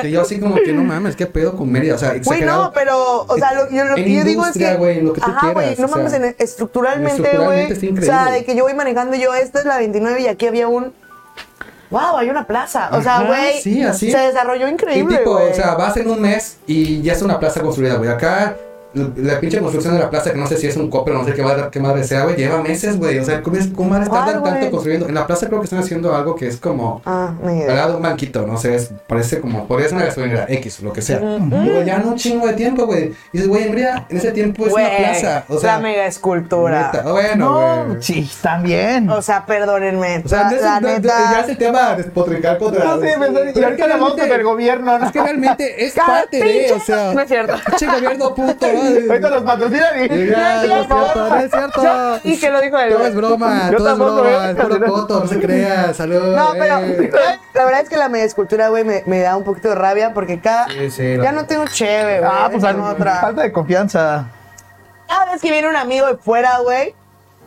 que yo así como que no mames, ¿qué pedo con Mérida? O sea, Güey, no, pero, o sea, lo, yo, lo que yo digo es que. güey, lo que tú ajá, güey, no o sea, mames, en- estructuralmente, güey. O sea, de que yo voy manejando y yo, esta es la 29 y aquí había un. ¡Wow! Hay una plaza. O sea, güey. sí. Se desarrolló Y increíble, tipo, güey. o sea, vas en un mes y ya es una plaza construida, güey. Acá, la, pinche construcción de la plaza, que no sé si es un copper, no sé qué madre, qué madre sea, güey, lleva meses, güey. O sea, ¿cómo, es- cómo van a estar ¿Cuál, tan- tanto construyendo? En la plaza creo que están haciendo algo que es como... Ah. Al lado de un banquito, no sé, es- parece como, podría ser una gasolinera X, lo que sea. Y, güey, ya no un chingo de tiempo, güey. Y dices, güey, en realidad, en ese tiempo es Güey, una plaza. O sea, la mega escultura. neta, bueno, No, güey. sí, también. O sea, perdónenme. O sea, la, no es- la no- no- neta. ya es el tema de despotricar contra... No, sí, pero- y ahorita la realmente- del gobierno, ¿no? Es que realmente es parte de, o sea... No es cierto. Pinche gobierno puto, Ahorita los patrocinan y... Ya, no es cierto, no es cierto. Y que lo dijo él. Todo es broma, Yo todo es broma, eh. es puro coto, no se crea, salud. No, pero eh. la verdad es que la media escultura, güey, me, me da un poquito de rabia porque cada. Sí, sí, la- ya no tengo chévere, güey. Ah, pues tengo al- otra. falta de confianza. Cada vez que viene un amigo de fuera, güey,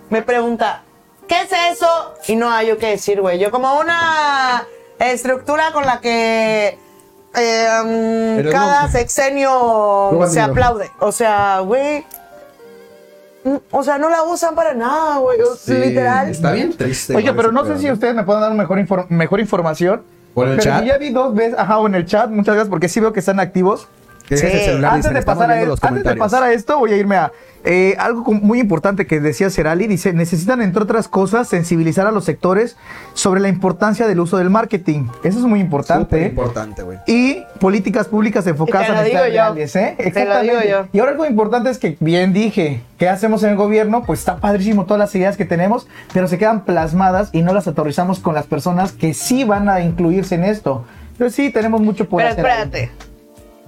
me pregunta, ¿qué es eso? Y no hay yo qué decir, güey. Yo como una estructura con la que eh, cada no- sexenio se aplaude. O sea, güey. mm, O sea, no la usan para nada, güey. o- Sí, Literal. Está bien triste. Oye, pero no sé si ustedes me pueden dar mejor, infor- mejor información. ¿Por el pero chat? ya vi dos veces, ajá, o en el chat, muchas gracias, porque sí veo que están activos. Que dejes el Sí, celular, Antes dicen, de, pasar a, los antes de pasar a esto, voy a irme a eh, algo muy importante que decía Serali. Dice, necesitan, entre otras cosas, sensibilizar a los sectores sobre la importancia del uso del marketing. Eso es muy importante. Súper ¿eh? importante, güey. y políticas públicas enfocadas a yo. reales, ¿eh? Te lo Exactamente. digo yo. Y ahora algo importante es que, bien dije, ¿qué hacemos en el gobierno? Pues está padrísimo todas las ideas que tenemos, pero se quedan plasmadas y no las aterrizamos con las personas que sí van a incluirse en esto. Pero sí, tenemos mucho por Pero hacer. ahí.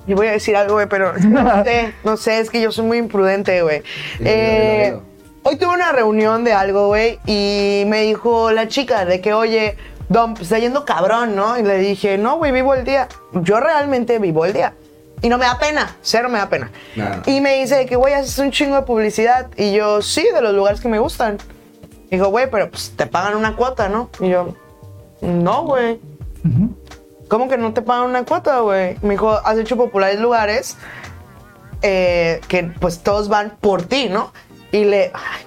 Yo voy a decir algo, güey, pero no sé, no sé, es que yo soy muy imprudente, güey. Eh, hoy tuve una reunión de algo, güey, y me dijo la chica de que, oye, Don, pues, está yendo cabrón, ¿no? Y le dije, no, güey, vivo el día. Yo realmente vivo el día. Y no me da pena, cero me da pena. Y me dice que, güey, haces un chingo de publicidad. Y yo, sí, de los lugares que me gustan. Dijo, güey, pero pues te pagan una cuota, ¿no? Y yo, no, güey. ¿Cómo que no te pagan una cuota, güey? Me dijo, has hecho populares lugares eh, que pues todos van por ti, ¿no? y le... Ay,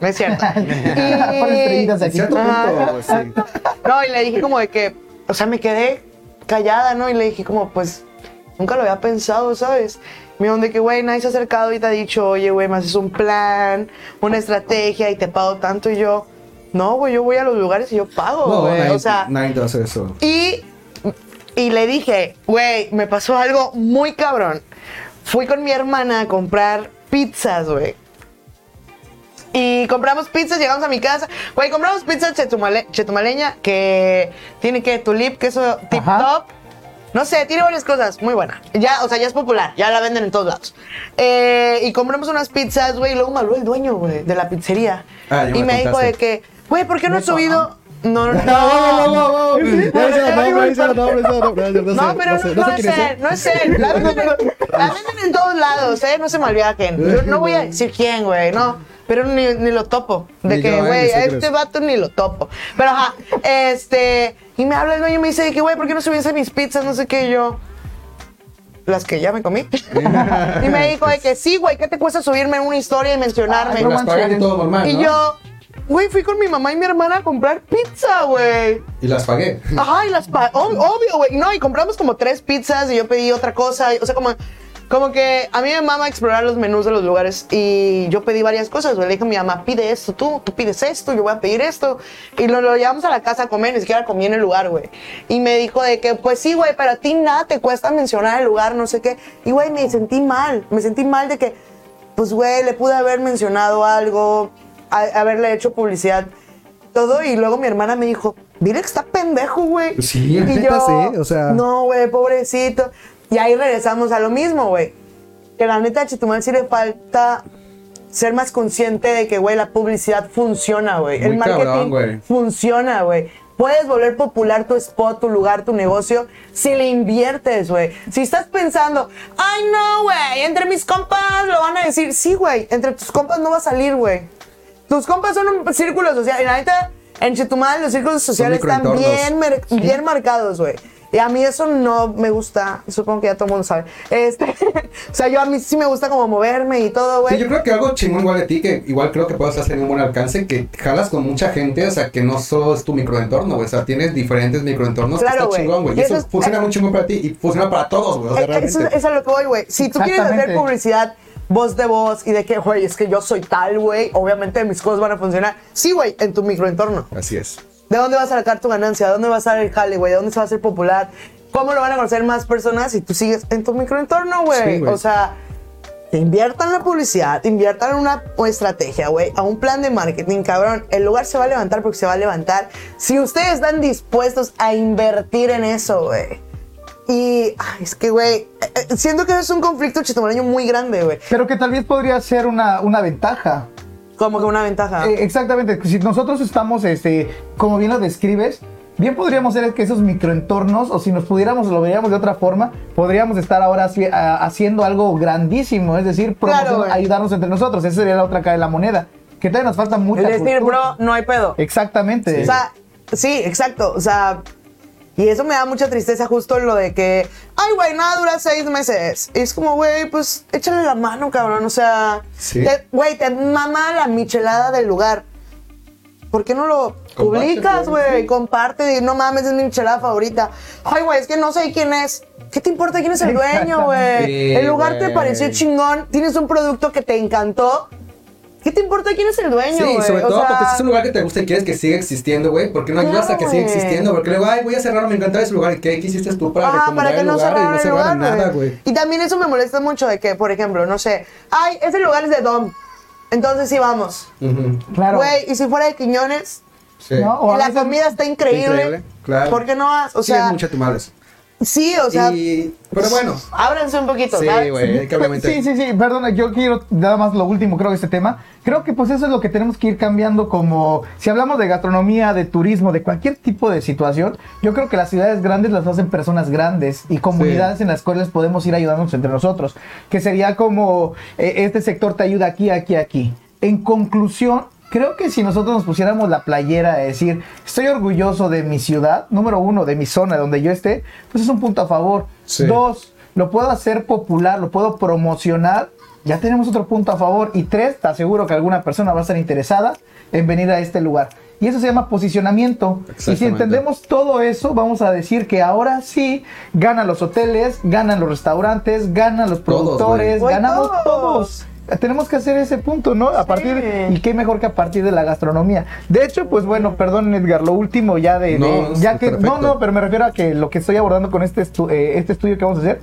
no es cierto. Aquí. cierto punto, sí. No, y le dije como de que, o sea, me quedé callada, ¿no? Y le dije como, pues, nunca lo había pensado, ¿sabes? Me dijo de que, güey, nadie se ha acercado y te ha dicho, oye, güey, me haces un plan, una estrategia y te pago tanto. Y yo, no, güey, yo voy a los lugares y yo pago, No, güey. nadie, o sea, nadie te hacer eso. y, y le dije, güey, me pasó algo muy cabrón. Fui con mi hermana a comprar pizzas, güey. Y compramos pizzas, llegamos a mi casa. Güey, compramos pizzas chetumale- chetumaleña que tiene que tulip, queso tip top. No sé, tiene varias cosas, muy buena. Ya, o sea, ya es popular, ya la venden en todos lados. Eh, y compramos unas pizzas, güey, y luego me habló el dueño, güey, de la pizzería. Ah, y me me dijo de que, güey, ¿por qué no has subido? No, no, no. No, No, pero no, no es él, no es él. La venden, en, la venden en todos lados, ¿eh? No se malviajen. Yo no voy a decir quién, güey, no. Pero ni, ni lo topo. De Ni que, güey, a este es. vato ni lo topo. Pero ajá, este. Y me habla el dueño y me dice de que, güey, ¿por qué no subiste mis pizzas? No sé qué. Y yo. Las que ya me comí. y me dijo de que sí, güey, ¿qué te cuesta subirme una historia y mencionarme? Pero las pagaste todo normal, y ¿no? yo, güey, fui con mi mamá y mi hermana a comprar pizza, güey. Y las pagué. Ajá, y las pa- ob- obvio, güey. No, y compramos como tres pizzas y yo pedí otra cosa. O sea, como, como que a mí me mama explorar los menús de los lugares y yo pedí varias cosas. güey. Le dije a mi mamá, pide esto tú, tú pides esto, yo voy a pedir esto. Y lo, lo llevamos a la casa a comer, ni siquiera comí en el lugar, güey. Y me dijo de que, pues sí, güey, pero a ti nada te cuesta mencionar el lugar, no sé qué. Y, güey, me sentí mal. Me sentí mal de que, pues, güey, le pude haber mencionado algo, a- haberle hecho publicidad. Todo, y luego mi hermana me dijo, mire que está pendejo, güey. Sí, y sí, o sea. No, güey, pobrecito. Y ahí regresamos a lo mismo, güey. Que la neta a Chetumal sí le falta ser más consciente de que, güey, la publicidad funciona, güey. El cabrón, marketing funciona, güey. Puedes volver popular tu spot, tu lugar, tu negocio, si le inviertes, güey. Si estás pensando, ay, no, güey, entre mis compas lo van a decir. Sí, güey, entre tus compas no va a salir, güey. Tus compas son un círculo social. Y la neta, en Chetumal los círculos sociales están bien, mer- bien marcados, güey. Y a mí eso no me gusta. Supongo que ya todo el mundo sabe. Este, o sea, yo a mí sí me gusta como moverme y todo, güey. Sí, yo creo que algo chingón igual de ti, que igual creo que puedes hacer un buen alcance, que jalas con mucha gente, o sea, que no solo es tu microentorno, güey, o sea, tienes diferentes microentornos, que Claro, está güey. chingón, güey. Y Y eso, eso es- funciona muy chingón para ti y funciona para todos, güey, o sea, Eh, Eso, realmente. es a lo que voy, güey. Si tú quieres hacer publicidad voz de voz y de que, güey, es que yo soy tal, güey, obviamente mis cosas van a funcionar. Sí, güey, en tu microentorno. Así es. ¿De dónde vas a sacar tu ganancia? ¿De dónde va a estar el jale, güey? ¿De dónde se va a hacer popular? ¿Cómo lo van a conocer más personas si tú sigues en tu microentorno, güey? Sí, o sea, te inviertan en la publicidad, te inviertan en una estrategia, güey, a un plan de marketing, cabrón. El lugar se va a levantar porque se va a levantar. Si ustedes están dispuestos a invertir en eso, güey. Y ay, es que, güey, eh, eh, siento que es un conflicto chitomareño muy grande, güey. Pero que tal vez podría ser una, una ventaja. Como que una ventaja. Eh, exactamente, si nosotros estamos, este, como bien lo describes, bien podríamos ser que esos microentornos, o si nos pudiéramos, lo veríamos de otra forma, podríamos estar ahora a- haciendo algo grandísimo, es decir, Claro, ayudarnos entre nosotros. Esa sería la otra cara de la moneda. Que todavía nos falta mucha es decir, cultura. bro, no hay pedo. Exactamente. O sea, sí, exacto. O sea, y eso me da mucha tristeza justo en lo de que, ay, güey, nada dura seis meses. Y es como, güey, pues échale la mano, cabrón. O sea, Sí. te- güey, te mama la michelada del lugar. ¿Por qué no lo publicas, güey. Comparte y no mames, es mi michelada favorita. Ay, güey, es que no sé quién es. ¿Qué te importa quién es el dueño, güey? El lugar te pareció chingón, tienes un producto que te encantó. ¿Qué te importa quién es el dueño, Sí, sobre O todo sea, porque si es un lugar que te gusta y quieres que siga existiendo, güey, ¿por qué no ayudas a que Claro, siga existiendo? Porque luego, ay, voy a cerrar, me encantaba ese lugar. ¿Y qué quisiste tú para recomendar para que el no lugar? y no lugar, nada, güey. Y también eso me molesta mucho de que, por ejemplo, no sé, ay, ese lugar es de Dom, entonces sí vamos. Claro. Güey, y si fuera de Quiñones, Sí. No, o la comida está increíble, Increíble, claro. ¿por qué no vas? O sí, sea, es mucha tu madre. Sí, o sea, y... Pero bueno. ábranse un poquito, Sí, ¿sabes? güey, hay que obviamente... Sí, sí, sí, perdona, yo quiero nada más lo último, creo, de este tema. Creo que pues eso es lo que tenemos que ir cambiando como, si hablamos de gastronomía, de turismo, de cualquier tipo de situación, yo creo que las ciudades grandes las hacen personas grandes y comunidades en las cuales podemos ir ayudándonos entre nosotros, que sería como, eh, este sector te ayuda aquí, aquí, aquí. En conclusión, creo que si nosotros nos pusiéramos la playera de decir, estoy orgulloso de mi ciudad, número uno, de mi zona donde yo esté, pues es un punto a favor. Sí. Dos, lo puedo hacer popular, lo puedo promocionar, ya tenemos otro punto a favor. Y tres, te aseguro que alguna persona va a estar interesada en venir a este lugar. Y eso se llama posicionamiento. Y si entendemos todo eso, vamos a decir que ahora sí ganan los hoteles, ganan los restaurantes, ganan los productores, ganamos Todos. Tenemos que hacer ese punto, ¿no? A partir y qué mejor que a partir de la gastronomía. De hecho, pues bueno, perdón Edgar, lo último ya de, No, de- ya que perfecto. no, no, pero me refiero a que lo que estoy abordando con este estu- eh, este estudio que vamos a hacer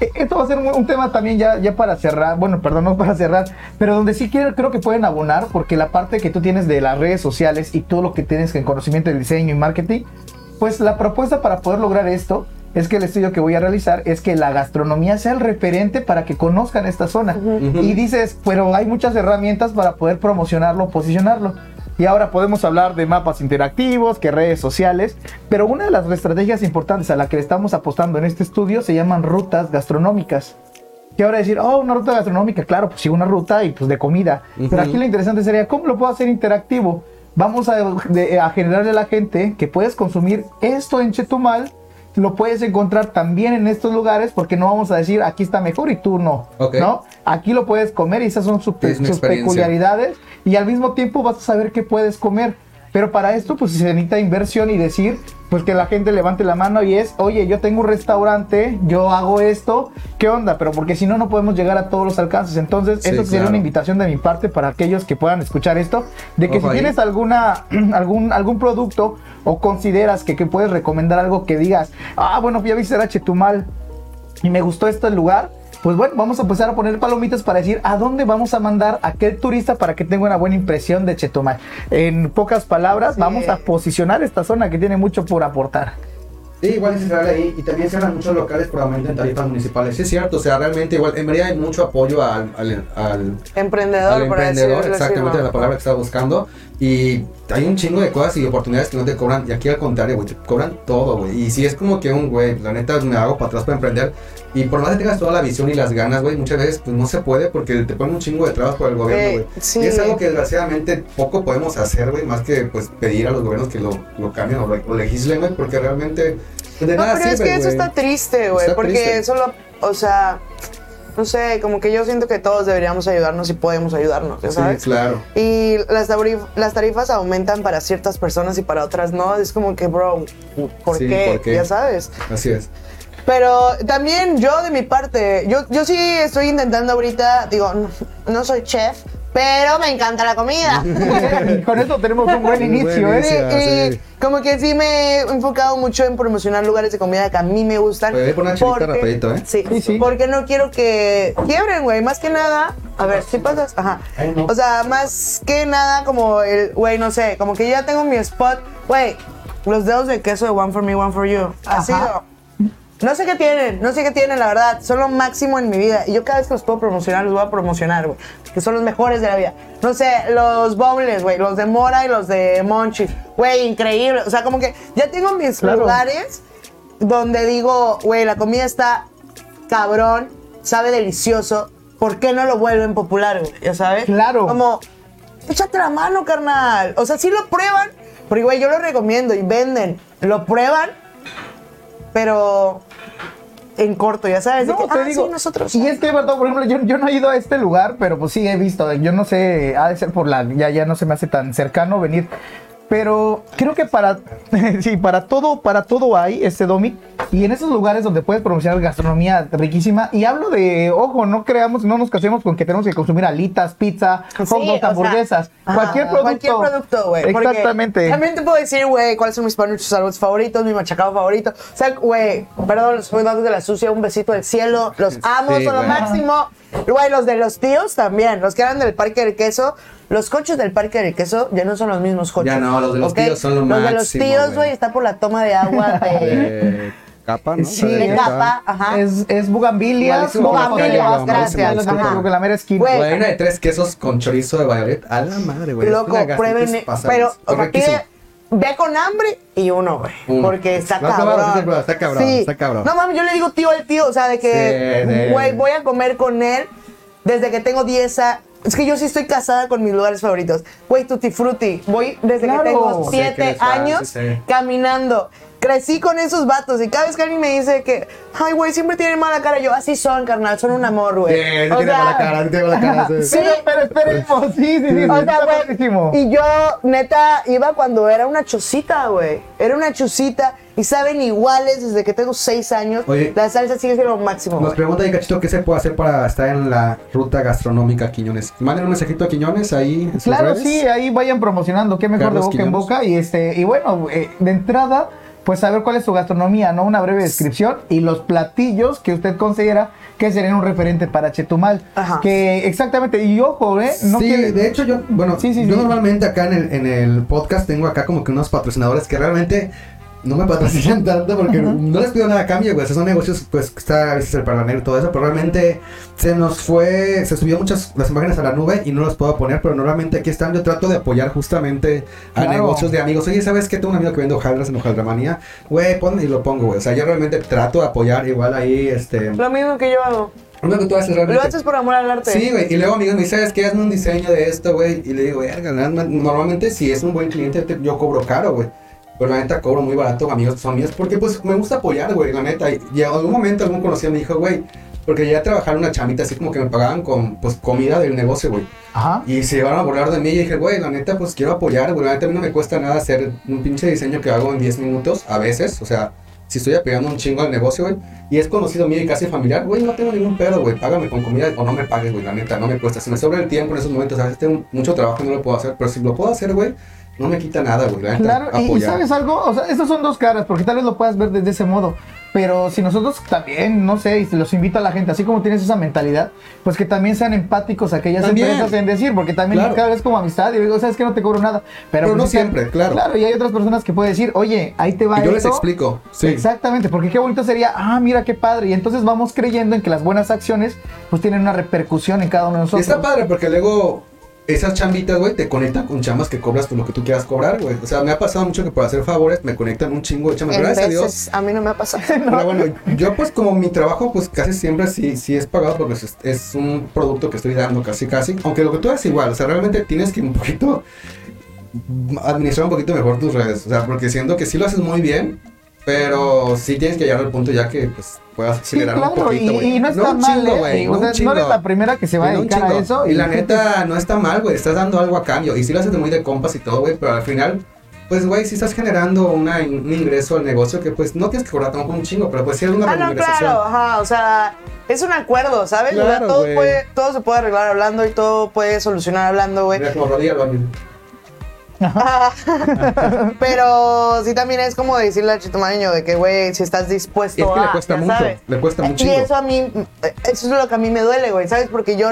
eh, esto va a ser un, un tema también ya, ya para cerrar, bueno, perdón, no para cerrar, pero donde sí quiero, creo que pueden abonar, porque la parte que tú tienes de las redes sociales y todo lo que tienes en conocimiento del diseño y marketing, pues la propuesta para poder lograr esto es que el estudio que voy a realizar es que la gastronomía sea el referente para que conozcan esta zona. Y dices, pero hay muchas herramientas para poder promocionarlo, posicionarlo. Y ahora podemos hablar de mapas interactivos, que redes sociales, pero una de las estrategias importantes a la que le estamos apostando en este estudio se llaman rutas gastronómicas. Que ahora decir, oh, una ruta gastronómica, claro, pues sí, una ruta y pues de comida. Pero aquí lo interesante sería, ¿cómo lo puedo hacer interactivo? Vamos a, de- a generarle a la gente que puedes consumir esto en Chetumal, lo puedes encontrar también en estos lugares, porque no vamos a decir, aquí está mejor y tú no. ¿no? Aquí lo puedes comer y esas son sus, Es sus peculiaridades y al mismo tiempo vas a saber qué puedes comer. Pero para esto, pues se necesita inversión y decir, pues que la gente levante la mano y es, oye, yo tengo un restaurante, yo hago esto, ¿qué onda? Pero porque si no, no podemos llegar a todos los alcances. Entonces, Sí, esto sería una invitación de mi parte para aquellos que puedan escuchar esto, de que Ojo si ahí. tienes alguna, algún, algún producto o consideras que, que puedes recomendar algo que digas, ah, bueno, fui a visitar a Chetumal y me gustó este lugar, pues bueno, vamos a empezar a poner palomitas para decir a dónde vamos a mandar a aquel turista para que tenga una buena impresión de Chetumal. En pocas palabras, Sí. vamos a posicionar esta zona que tiene mucho por aportar. Sí, igual es cerrar ahí y también cierran muchos locales por aumento en tarifas municipales. Sí, es cierto, o sea, realmente igual, en realidad hay mucho apoyo al, al, al, Emprendedor, al emprendedor, exactamente la palabra que estaba buscando. Y hay un chingo de cosas y oportunidades que no te cobran. Y aquí al contrario, güey, te cobran todo, güey. Y si es como que un güey, la neta me hago para atrás para emprender. Y por más que tengas toda la visión y las ganas, güey, muchas veces pues no se puede porque te ponen un chingo de trabas por el gobierno, güey. sí. Y es algo que desgraciadamente poco podemos hacer, güey, más que pues pedir a los gobiernos que lo, lo cambien o, le- o legislen, güey, porque realmente de No, nada pero es que eso está triste, güey. Porque triste. solo, o sea, no sé, como que yo siento que todos deberíamos ayudarnos y podemos ayudarnos, ¿ya Sí, ¿sabes? claro. Y las, tarif- las tarifas aumentan para ciertas personas y para otras no. Es como que, bro, ¿por, Sí, qué? ¿por qué? Ya sabes. Así es. Pero también yo de mi parte, yo, yo sí estoy intentando ahorita, digo, no, no soy chef, pero me encanta la comida. Con eso tenemos un buen inicio, buen ¿eh? Sí, inicio. y sí. como que sí me he enfocado mucho en promocionar lugares de comida que a mí me gustan. Oye, pon una chelita rapidito, ¿eh? Sí, Sí, sí. porque no quiero que quiebren, güey. Más que nada, a ver, si pasas, ajá. O sea, más que nada como el, güey, no sé, como que yo ya tengo mi spot, güey, los dedos de queso de One for Me, One for You. Así, Ajá. no sé qué tienen, no sé qué tienen, la verdad. Son lo máximo en mi vida. Y yo cada vez que los puedo promocionar, los voy a promocionar, güey. Que son los mejores de la vida. No sé, los bowls, güey. Los de Mora y los de Monchis. Güey, increíble. O sea, como que ya tengo mis Claro. lugares donde digo, güey, la comida está cabrón, sabe delicioso. ¿Por qué no lo vuelven popular, güey? ¿Ya sabes? Claro. Como, échate la mano, carnal. O sea, sí lo prueban. Porque, güey, yo lo recomiendo y venden. Lo prueban, pero en corto, ya sabes. de que, te ah, digo. sí, nosotros. Y es que, verdad, por ejemplo, yo, yo no he ido a este lugar, pero pues sí he visto. Yo no sé, ha de ser por la. Ya, ya no se me hace tan cercano venir. Pero creo que para. sí, para todo, para todo hay este Domi. Y en esos lugares donde puedes promocionar gastronomía riquísima. Y hablo de, ojo, no creamos, no nos casemos con que tenemos que consumir alitas, pizza, hot Sí, o dogs, sea, hamburguesas. ajá, cualquier producto. Cualquier producto, güey. Exactamente. También te puedo decir, güey, cuáles son mis panuchos salvados favoritos, mi machacado favorito. O sea, güey, perdón, los cuidados de la sucia, un besito del cielo. Los amo, Sí, son lo máximo. Güey, los de los tíos también, los que eran del Parque del Queso. Los coches del Parque del Queso ya no son los mismos coches. Ya no, los de los ¿ok? tíos son lo Los de los máximo, tíos, güey. está por la toma de agua de, Eh, capa, ¿no? Sí, de es- capa. Ajá. Es, es Bugambilias, malísimo, gracias. malísimo. Ajá. Creo que la mera esquina. Güey, hay una de tres quesos con chorizo de Violet. A la madre, güey. Loco, prueben. Pero, ve con hambre y uno, güey. Porque está No, cabrón. está está cabrón, Sí. está cabrón. No mames, yo le digo tío al tío, o sea, de que, güey, voy a comer con él desde que tengo 10 años. Es que yo sí estoy casada con mis lugares favoritos. Güey, Tutti Frutti. Voy desde Claro. que tengo Sí, 7 que eres fan, años sí, sí. caminando. Crecí con esos vatos y cada vez que alguien me dice que, ay, güey, siempre tienen mala cara, yo, así son, carnal, son un amor, güey. Bien, O tiene sea, mala cara, tiene mala cara. sí. Sí. Pero, esperemos, sí, sí, sí. O sea, güey, y yo, neta, iba cuando era una chocita, güey. Era una chocita y saben iguales desde que tengo seis años. Oye. la salsa sigue siendo lo máximo, Nos güey. pregunta ahí, Cachito, ¿qué se puede hacer para estar en la ruta gastronómica Quiñones? Manden un mensajito a Quiñones ahí en sus Claro, redes. sí, ahí vayan promocionando, qué mejor Carlos de boca en Quiñones. boca. Y este, y bueno, eh, de entrada, pues saber cuál es su gastronomía, ¿no? Una breve descripción y los platillos que usted considera que serían un referente para Chetumal. Ajá. Que exactamente, y ojo, ¿eh? No sí, que- de hecho yo, bueno, Sí, sí, yo sí. normalmente acá en el, en el podcast tengo acá como que unos patrocinadores que realmente no me patrocinan tanto porque no les pido nada a cambio, güey. O sea, son negocios, pues, que está a veces el parlaner y todo eso, pero realmente se nos fue, se subió muchas las imágenes a la nube y no las puedo poner, pero normalmente aquí están. Yo trato de apoyar justamente a Claro. negocios de amigos. Oye, ¿sabes qué? Tengo un amigo que vende hojaldras en hojaldramanía. Güey, pon y lo pongo, güey. O sea, yo realmente trato de apoyar igual ahí, este... Lo mismo que yo hago. Lo que tú haces Lo realmente. haces por amor al arte. Sí, güey. Y luego amigos me dicen, ¿sabes qué? Hazme un diseño de esto, güey. Y le digo, normalmente si es un buen cliente, te- yo cobro caro, güey. Pero la neta cobro muy barato, amigos míos, porque pues me gusta apoyar, güey, la neta. Y, y en algún momento algún conocido me dijo, güey, porque llegué a trabajar una chamita así como que me pagaban con, pues, comida del negocio, güey. Ajá. Y se llevaron a burlar de mí y dije, güey, la neta, pues quiero apoyar, güey. La neta a mí no me cuesta nada hacer un pinche diseño que hago en 10 minutos, a veces, o sea, si estoy apegando un chingo al negocio, güey, y es conocido mío y casi familiar, güey, no tengo ningún pedo, güey, págame con comida o no me pagues, güey, la neta, no me cuesta. Si me sobra el tiempo en esos momentos, a veces tengo mucho trabajo y no lo puedo hacer, pero si lo puedo hacer, güey, no me quita nada, güey, Claro, y- y, sabes algo, o sea, estas son dos caras, porque tal vez lo puedas ver desde ese modo. Pero si nosotros también, no sé, y los invito a la gente, así como tienes esa mentalidad, pues que también sean empáticos aquellas También. empresas en decir, porque también Claro. cada vez como amistad, y digo, sabes que no te cobro nada. Pero, Pero pues no que- siempre, claro. Claro, y hay otras personas que pueden decir, oye, ahí te va Y yo les explico, sí. Exactamente, porque qué bonito sería, ah, mira qué padre. Y entonces vamos creyendo en que las buenas acciones pues tienen una repercusión en cada uno de Y nosotros. está padre porque luego esas chambitas, güey, te conectan con chamas que cobras por lo que tú quieras cobrar, güey. O sea, me ha pasado mucho que por hacer favores me conectan un chingo de chamas. En Gracias a Dios. a mí no me ha pasado. Pero bueno, yo pues como mi trabajo pues casi siempre sí, sí es pagado porque es, es un producto que estoy dando casi casi. Aunque lo que tú haces igual, o sea, realmente tienes que un poquito administrar un poquito mejor tus redes. O sea, porque siento que sí lo haces muy bien, pero sí tienes que llegar al punto ya que pues puedas Sí, acelerar un claro, poquito, y, güey. y no está un mal, chingo, ¿eh? güey, Y, no o un sea, no eres la primera que se va a Y no un dedicar a eso. Y la neta no está mal, güey. Estás dando algo a cambio. Y sí lo haces muy de compas y todo, güey. Pero al final, pues, güey, sí estás generando una, un ingreso al negocio que, pues, no tienes que cobrar tampoco un chingo. Pero, pues, sí es una Ah, no, claro, ajá, o sea, es un acuerdo, ¿sabes? O sea, Claro, todo, puede, todo se puede arreglar hablando y todo puede solucionar hablando, güey. Mira, como rodilla, lo Ah, Pero sí también es como decirle al chitomareño de que, güey, si estás dispuesto Y es que le a, cuesta mucho, sabes. le cuesta Y mucho. eso a mí, eso es lo que a mí me duele, güey, ¿sabes? Porque yo,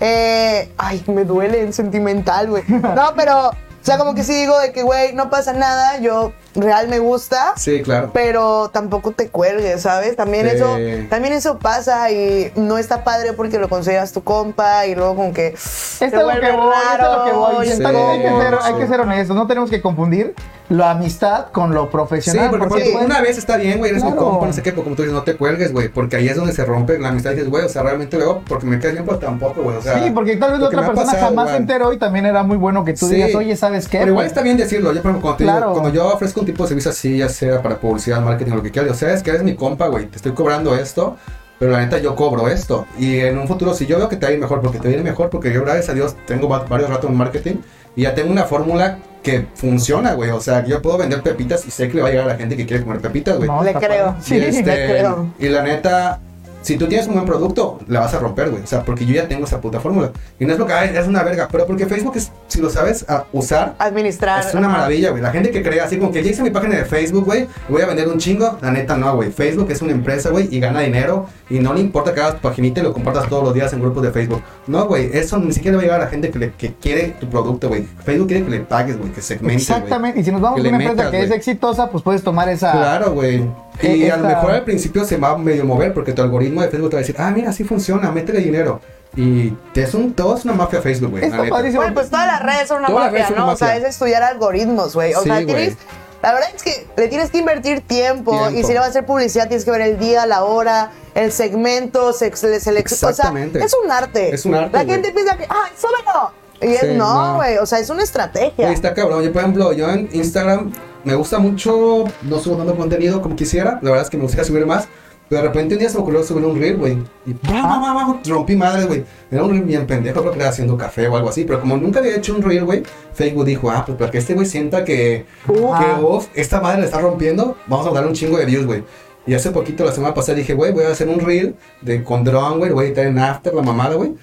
eh, ay, me duele en sentimental, güey. No, pero, o sea, como que sí digo de que, güey, no pasa nada, yo real me gusta. Sí, claro. Pero tampoco te cuelgues, ¿sabes? También Sí. eso, también eso pasa y no está padre porque lo consideras tu compa y luego como que Esto es lo que voy, esto es lo que voy. Sí, También hay, que ser, sí. hay que ser honestos, no tenemos que confundir la amistad con lo Sí, profesional. porque, porque porque pueden- una vez está bien, güey, eres mi Claro. compa, no sé qué, pero como tú dices, no te cuelgues, güey, porque ahí es donde se rompe la amistad y dices, güey, o sea, realmente luego, porque me caes bien, pero tampoco, güey, o sea. sí, porque tal vez la otra persona pasado jamás se igual. enteró y también era muy bueno que tú Sí. digas, oye, ¿sabes qué? Pero igual Pues, está bien decirlo. Yo, por ejemplo, cuando, te digo, Claro. cuando yo ofrezco un tipo de servicio así, ya sea para publicidad, marketing, lo que quieras, o sea, es que eres mi compa, güey, te estoy cobrando esto, pero la neta yo cobro esto. Y en un futuro, si yo veo que te va a ir mejor, porque te viene mejor, porque yo, gracias a Dios, tengo va- varios ratos en marketing y ya tengo una fórmula que funciona, güey. O sea, yo puedo vender pepitas y sé que le va a llegar a la gente que quiere comer pepitas, güey. no, Le creo. Sí, este, le creo. y la neta, si tú tienes un buen producto, la vas a romper, güey. O sea, porque yo ya tengo esa puta fórmula. Y no es porque ay, es una verga, pero porque Facebook, es, si lo sabes a usar, administrar. es una maravilla, güey. La gente que cree así como que ya hice mi página de Facebook, güey, voy a vender un chingo. La neta no, güey. Facebook es una empresa, güey, y gana dinero. Y no le importa que hagas tu paginita y lo compartas todos los días en grupos de Facebook. No, güey, eso ni siquiera va a llegar a la gente que, le- que quiere tu producto, güey. Facebook quiere que le pagues, güey, que segmente. Exactamente, y si nos vamos Que a una empresa metas, que es güey. exitosa, pues puedes tomar esa... Claro, güey. Y Eh, a lo esta- mejor al principio se va a medio mover porque tu algoritmo de Facebook te va a decir, ah, mira, así funciona, métele dinero. Y es un, todo es una mafia Facebook, güey. la Está neta. padrísimo. Güey, pues todas las redes son una Todas mafia, son ¿no? una O sea, es estudiar algoritmos, güey. O Sí, sea, güey. tienes. La verdad es que le tienes que invertir tiempo, Tiempo. y si le vas a hacer publicidad tienes que ver el día, la hora, el segmento, se, se, selecciona. O sea, Exactamente. es un arte. Es un arte, La güey. gente piensa que, ¡ay, súbelo! Y es, Sí, no, no. güey, o sea, es una estrategia. Güey, está cabrón. Yo, por ejemplo, yo en Instagram me gusta mucho, no subo tanto contenido como quisiera. La verdad es que me gustaría subir más. Pero de repente un día se me ocurrió subir un reel, güey. Y ¡bra, bra, bra, bra! rompí madres, güey. Era un reel bien pendejo, creo que era haciendo café o algo así. Pero como nunca había hecho un reel, güey, Facebook dijo, ah, pues para que este güey sienta que, que uf, esta madre le está rompiendo, vamos a dar un chingo de views, güey. Y hace poquito, la semana pasada, dije, güey, voy a hacer un reel de con drone, güey, voy a editar en After, la mamada, güey.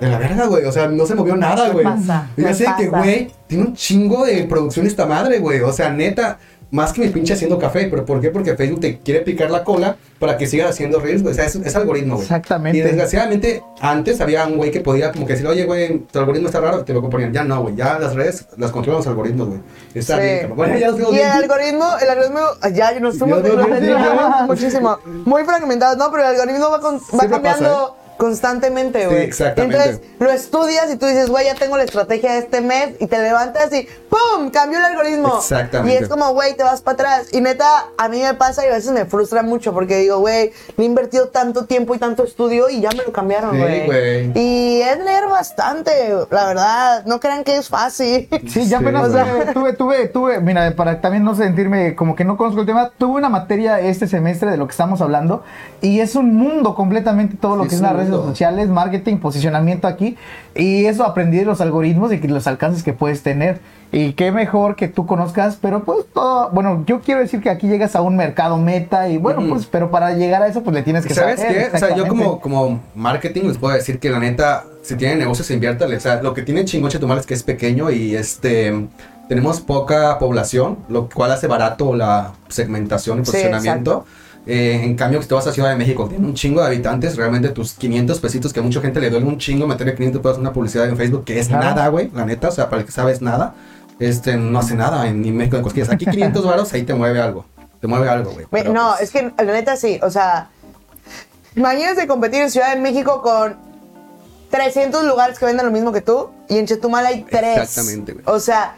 De la verga, güey. O sea, no se movió nada, güey. Y ¿Qué sé que, güey, tiene un chingo de producción esta madre, güey. O sea, neta, más que mi pinche haciendo café. ¿Pero por qué? Porque Facebook te quiere picar la cola para que sigas haciendo reels, güey. O sea, es, es algoritmo, güey. Exactamente. Y desgraciadamente, antes había un güey que podía como que decir, oye, güey, tu algoritmo está raro, te lo ponían. Ya no, güey. Ya las redes las controlan los algoritmos, güey. Está Sí. bien. Bueno, ya los Y el algoritmo, el algoritmo, ya nos ya. muchísimo, muy fragmentado, no, pero el algoritmo va, con- va cambiando pasa, constantemente, Sí, güey. exactamente. Entonces lo estudias y tú dices, güey, ya tengo la estrategia de este mes y te levantas y ¡pum! Cambió el algoritmo. Exactamente. Y es como, güey, te vas para atrás. Y neta, a mí me pasa y a veces me frustra mucho porque digo, güey, le he invertido tanto tiempo y tanto estudio y ya me lo cambiaron, Sí, güey. güey. y es leer bastante, la verdad. No crean que es fácil. Sí, ya Sí, apenas tuve, tuve, tuve, tuve, mira, para también no sentirme como que no conozco el tema, tuve una materia este semestre de lo que estamos hablando y es un mundo completamente todo lo Sí, que es las un redes sociales, marketing, posicionamiento aquí y eso aprendí de los algoritmos y los alcances que puedes tener. Y qué mejor que tú conozcas, pero pues todo, bueno, yo quiero decir que aquí llegas a un mercado meta y bueno, pues, pero para llegar a eso pues le tienes que ¿Sabes saber. qué? O sea, yo como, como marketing les puedo decir que la neta, si tienen negocios, inviértale. O sea, lo que tiene chingón Chetumal es que es pequeño y este tenemos poca población, lo cual hace barato la segmentación y Sí, posicionamiento. Eh, en cambio, si te vas a Ciudad de México, tiene un chingo de habitantes, realmente tus 500 pesitos, que a mucha gente le duele un chingo meterle 500 pesos a una publicidad en Facebook, que es Claro. nada, güey, la neta, o sea, para el que sabes nada, este, no hace nada en, en México de cosquillas. Aquí 500 varos, ahí te mueve algo, te mueve algo, güey. No, pues, es que la neta sí, o sea, imagínate competir en Ciudad de México con 300 lugares que venden lo mismo que tú y en Chetumal hay tres. Exactamente, güey. O sea,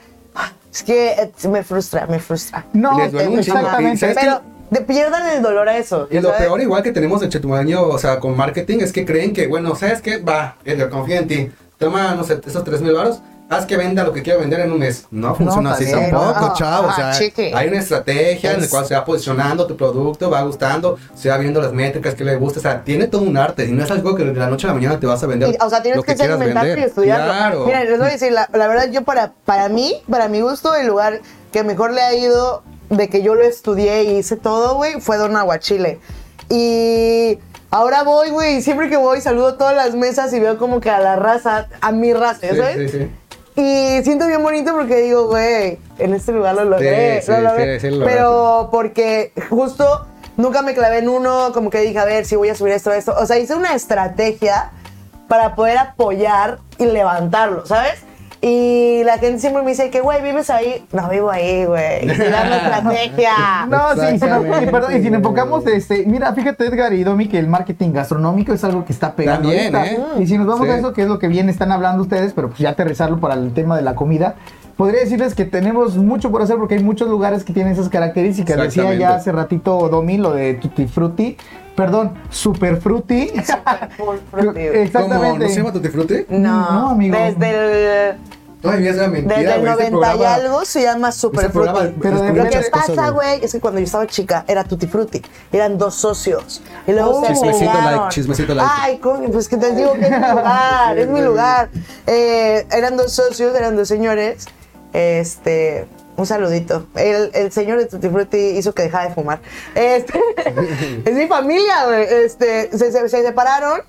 es que eh, me frustra, me frustra. No, les duele un chingo. exactamente. Pero de, pierdan el dolor a eso. Y lo ¿sabes? peor, igual que tenemos de Chetumaño, o sea, con marketing, es que creen que, bueno, ¿sabes qué? Va, Edgar, confía en ti. Toma, no sé, esos 3 mil baros, haz que venda lo que quiera vender en un mes. No funciona así también, tampoco, no. chavo. O sea, hay una estrategia en la Es- cual se va posicionando tu producto, va gustando, se va viendo las métricas que le gusta. O sea, tiene todo un arte. Y no es algo que de la noche a la mañana te vas a vender. Y, o sea, tienes lo que, segmentarte y estudiarlo. Claro. Mira, les voy a decir, la, la verdad, yo para, para mí, para mi gusto, el lugar que mejor le ha ido de que yo lo estudié y hice todo, güey, fue Don Aguachile. Y ahora voy, güey, y siempre que voy saludo todas las mesas y veo como que a la raza, a mi raza, Sí, ¿sabes? sí, sí. Y siento bien bonito porque digo, güey, en este lugar lo logré. Lo logré. Pero porque justo nunca me clavé en uno, como que dije, a ver si voy a subir esto, esto. O sea, hice una estrategia para poder apoyar y levantarlo, ¿sabes? Y la gente siempre me dice que, güey, ¿vives ahí? No, vivo ahí, güey. Y dando estrategia. No, sí, sí, Exactamente. y perdón, y si nos enfocamos, este, mira, fíjate Edgar y Domi que el marketing gastronómico es algo que está pegando También, ahorita. ¿eh? Y si nos vamos Sí. a eso, que es lo que bien están hablando ustedes, pero pues ya aterrizarlo para el tema de la comida, podría decirles que tenemos mucho por hacer porque hay muchos lugares que tienen esas características. Decía ya hace ratito Domi lo de Tutti Frutti, perdón, Super Frutti. Exactamente. ¿Cómo? ¿No se llama Tutti Frutti? No, No, amigo. Desde el, Todavía es una mentira, desde el. Ese 90 y programa- algo se llama Super programa Fruity. Pero de Lo que pasa, güey, es que cuando yo estaba chica era Tutti Frutti. Eran dos socios. Y luego Oh. se Chismecito like, chismecito like. Ay, coño, pues que te digo que es mi lugar, es mi lugar. Eh, eran dos socios, eran dos señores. Este, un saludito. El, el señor de Tutti Frutti hizo que dejara de fumar. Este, es mi familia, güey. Este, se, se- se separaron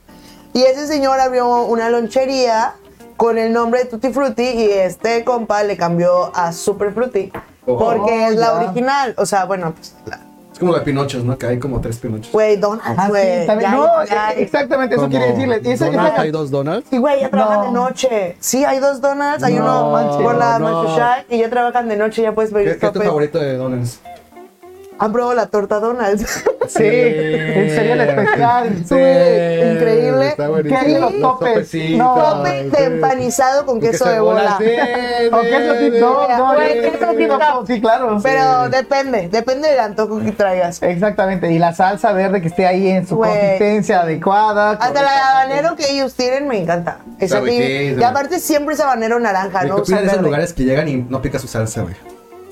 y ese señor abrió una lonchería con el nombre de Tutti Frutti y este compa le cambió a Super Frutti. Oh. Porque es la ya. original. O sea, bueno, pues, la- Es como la de Pinochos, ¿no? Que hay como tres Pinochos. güey, Donuts, Ah, sí, güey. No, ya- eh, exactamente, eso quiere decirles. Y esa- Donuts, esa- hay dos donuts. Y güey, ya trabajan No. de noche. Sí, hay dos donuts, hay No uno manches. por la No. Manchester y ya trabajan de noche, ya puedes ¿Qué, pedir qué es tu favorito de donuts? ¿Han probado la torta Donald? Sí, sería el especial. Estuve increíble. está ¿Qué hay en los topes? No, Tope de sí. empanizado con queso de bola, bola. sí, ¿O queso sí, tip top? sí. No, Güey, yo- queso tip top. Sí, claro. Pero depende, depende del antojo que traigas. Exactamente, y la salsa verde que esté ahí en su consistencia adecuada. Hasta el habanero que ellos tienen me encanta. Y aparte siempre es habanero naranja, ¿Qué ¿no? verde. lugares que llegan y no pica su salsa, güey?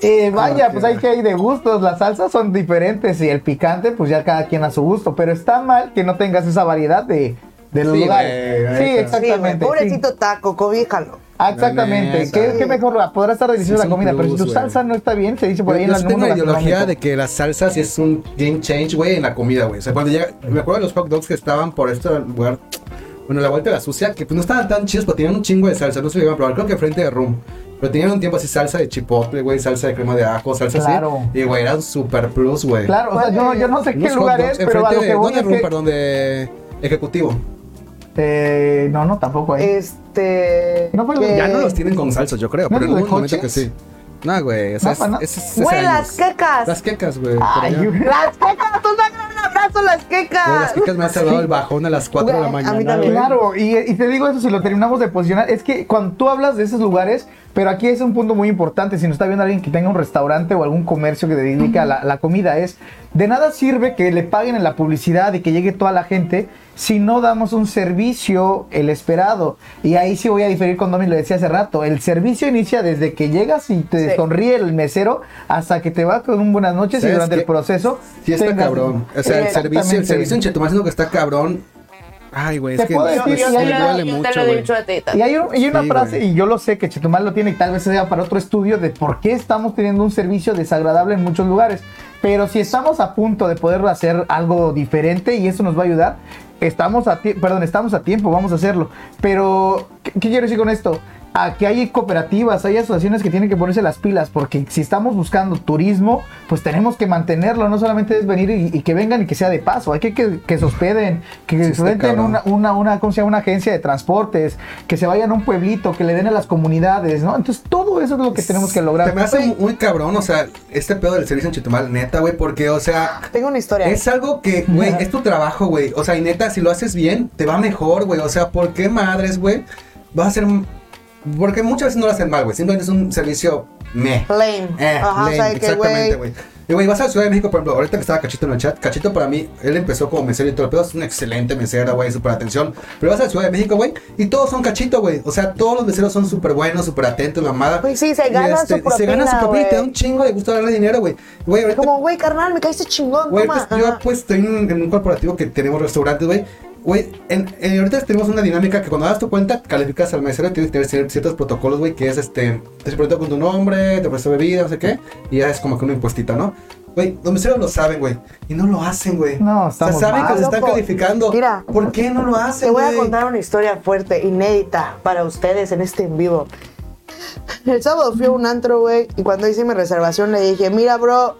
Eh, vaya, Ah, pues ok. hay que ir de gustos. Las salsas son diferentes y el picante, pues ya cada quien a su gusto. Pero está mal que no tengas esa variedad de, de los Sí, lugares. sí, exactamente. sí. pobrecito taco, cobíjalo. Ah, Exactamente. ¿Qué, qué mejor? Podrá estar deliciosa Sí, la comida, pero si tu salsa no está bien, se dice por ahí en yo el sí tengo la ideología de que la salsa sí es un game change, güey, en la comida, güey. O sea, cuando llega, me acuerdo de los hot dogs que estaban por este lugar, bueno, la vuelta de la sucia, que pues no estaban tan chidos, pero tenían un chingo de salsa, no se lo iban a probar, creo que frente de Room. Pero tenían un tiempo así salsa de chipotle, güey, salsa de crema de ajo, salsa Claro. así. Y, güey, era un super plus, güey. Claro, o sea, yo, yo no sé qué lugar es, pero a lo que voy no de es Room, que... perdón, de Ejecutivo. Eh, no, no, tampoco hay. Este. No, pero que- Ya no los tienen con salsa, yo creo, ¿No pero en algún momento que sí. No, güey, o sea, No, es- pa, no. es- es- es Güey, años. las quecas. Las quecas, güey. Ay. Las quecas, un gran abrazo, las quecas. Güey, las quecas me han salvado el bajón a las 4 de la Güey, a mañana. mí también. güey. Claro, y, y te digo eso si lo terminamos de posicionar, es que cuando tú hablas de esos lugares, pero aquí es un punto muy importante, si nos está viendo alguien que tenga un restaurante o algún comercio que se dedica a la, la comida, es de nada sirve que le paguen en la publicidad y que llegue toda la gente si no damos un servicio el esperado. Y ahí sí voy a diferir con Domi, lo decía hace rato, el servicio inicia desde que llegas y te Sí. sonríe el mesero hasta que te va con un buenas noches y ¿Sabes durante el proceso... Sí está tengas- cabrón. O sea, el servicio, el servicio en Chetumal siento que está cabrón. Ay, güey, es Te que puedo decir, me y hay una- duele mucho, güey. a ti. Y hay, un- y una Sí, frase, güey. y yo lo sé que Chetumal lo tiene y tal vez sea para otro estudio de por qué estamos teniendo un servicio desagradable en muchos lugares. Pero si estamos a punto de poder hacer algo diferente y eso nos va a ayudar, estamos a perdón, estamos a tiempo, vamos a hacerlo. Pero, ¿qué, qué quiero decir con esto? A que hay cooperativas, hay asociaciones que tienen que ponerse las pilas, porque si estamos buscando turismo, pues tenemos que mantenerlo, no solamente es venir y, y que vengan y que sea de paso, hay que que, que se hospeden, que Sí, se renten una, una, una, ¿cómo se llama? una agencia de transportes, que se vayan a un pueblito, que le den a las comunidades, ¿no? Entonces todo eso es lo que tenemos que lograr. Se me hace muy cabrón, o sea, este pedo del servicio en Chetumal, neta, güey, porque, o sea, Tengo una historia. es algo que, güey, es tu trabajo, güey. O sea, y neta, si lo haces bien, te va mejor, güey. O sea, ¿por qué madres, güey? Vas a ser. Porque muchas veces no lo hacen mal, güey. Simplemente es un servicio meh. Lame. Eh, Ajá, lame, o sea, que exactamente, güey. Y güey, vas a la Ciudad de México, por ejemplo, ahorita que estaba Cachito en el chat, Cachito para mí, él empezó como mesero y todo el pedo, es una excelente mesera, güey, súper atención. Pero vas a la Ciudad de México, güey, y todos son Cachito, güey. O sea, todos los meseros son súper buenos, súper atentos, mamada. Güey, sí, se gana este, su propina, Se gana su propina y te da un chingo de gusto darle dinero, güey. Como, güey, carnal, me caíste chingón, Güey, pues, yo pues estoy en, en un corporativo que tenemos restaurantes, güey. Güey, ahorita tenemos una dinámica que cuando das tu cuenta, calificas al mesero y tienes que tener cier- ciertos protocolos, güey, que es este, te pregunta con tu nombre, te ofrece bebida, no sé qué, y ya es como que un impuestito, ¿no? Güey, los meseros lo saben, güey, y no lo hacen, güey. No, O sea, estamos saben que se están loco. calificando. Mira, ¿por qué no lo hacen, Te voy a contar una historia fuerte, inédita para ustedes en este en vivo. El sábado fui a un antro, güey, y cuando hice mi reservación le dije, mira, bro,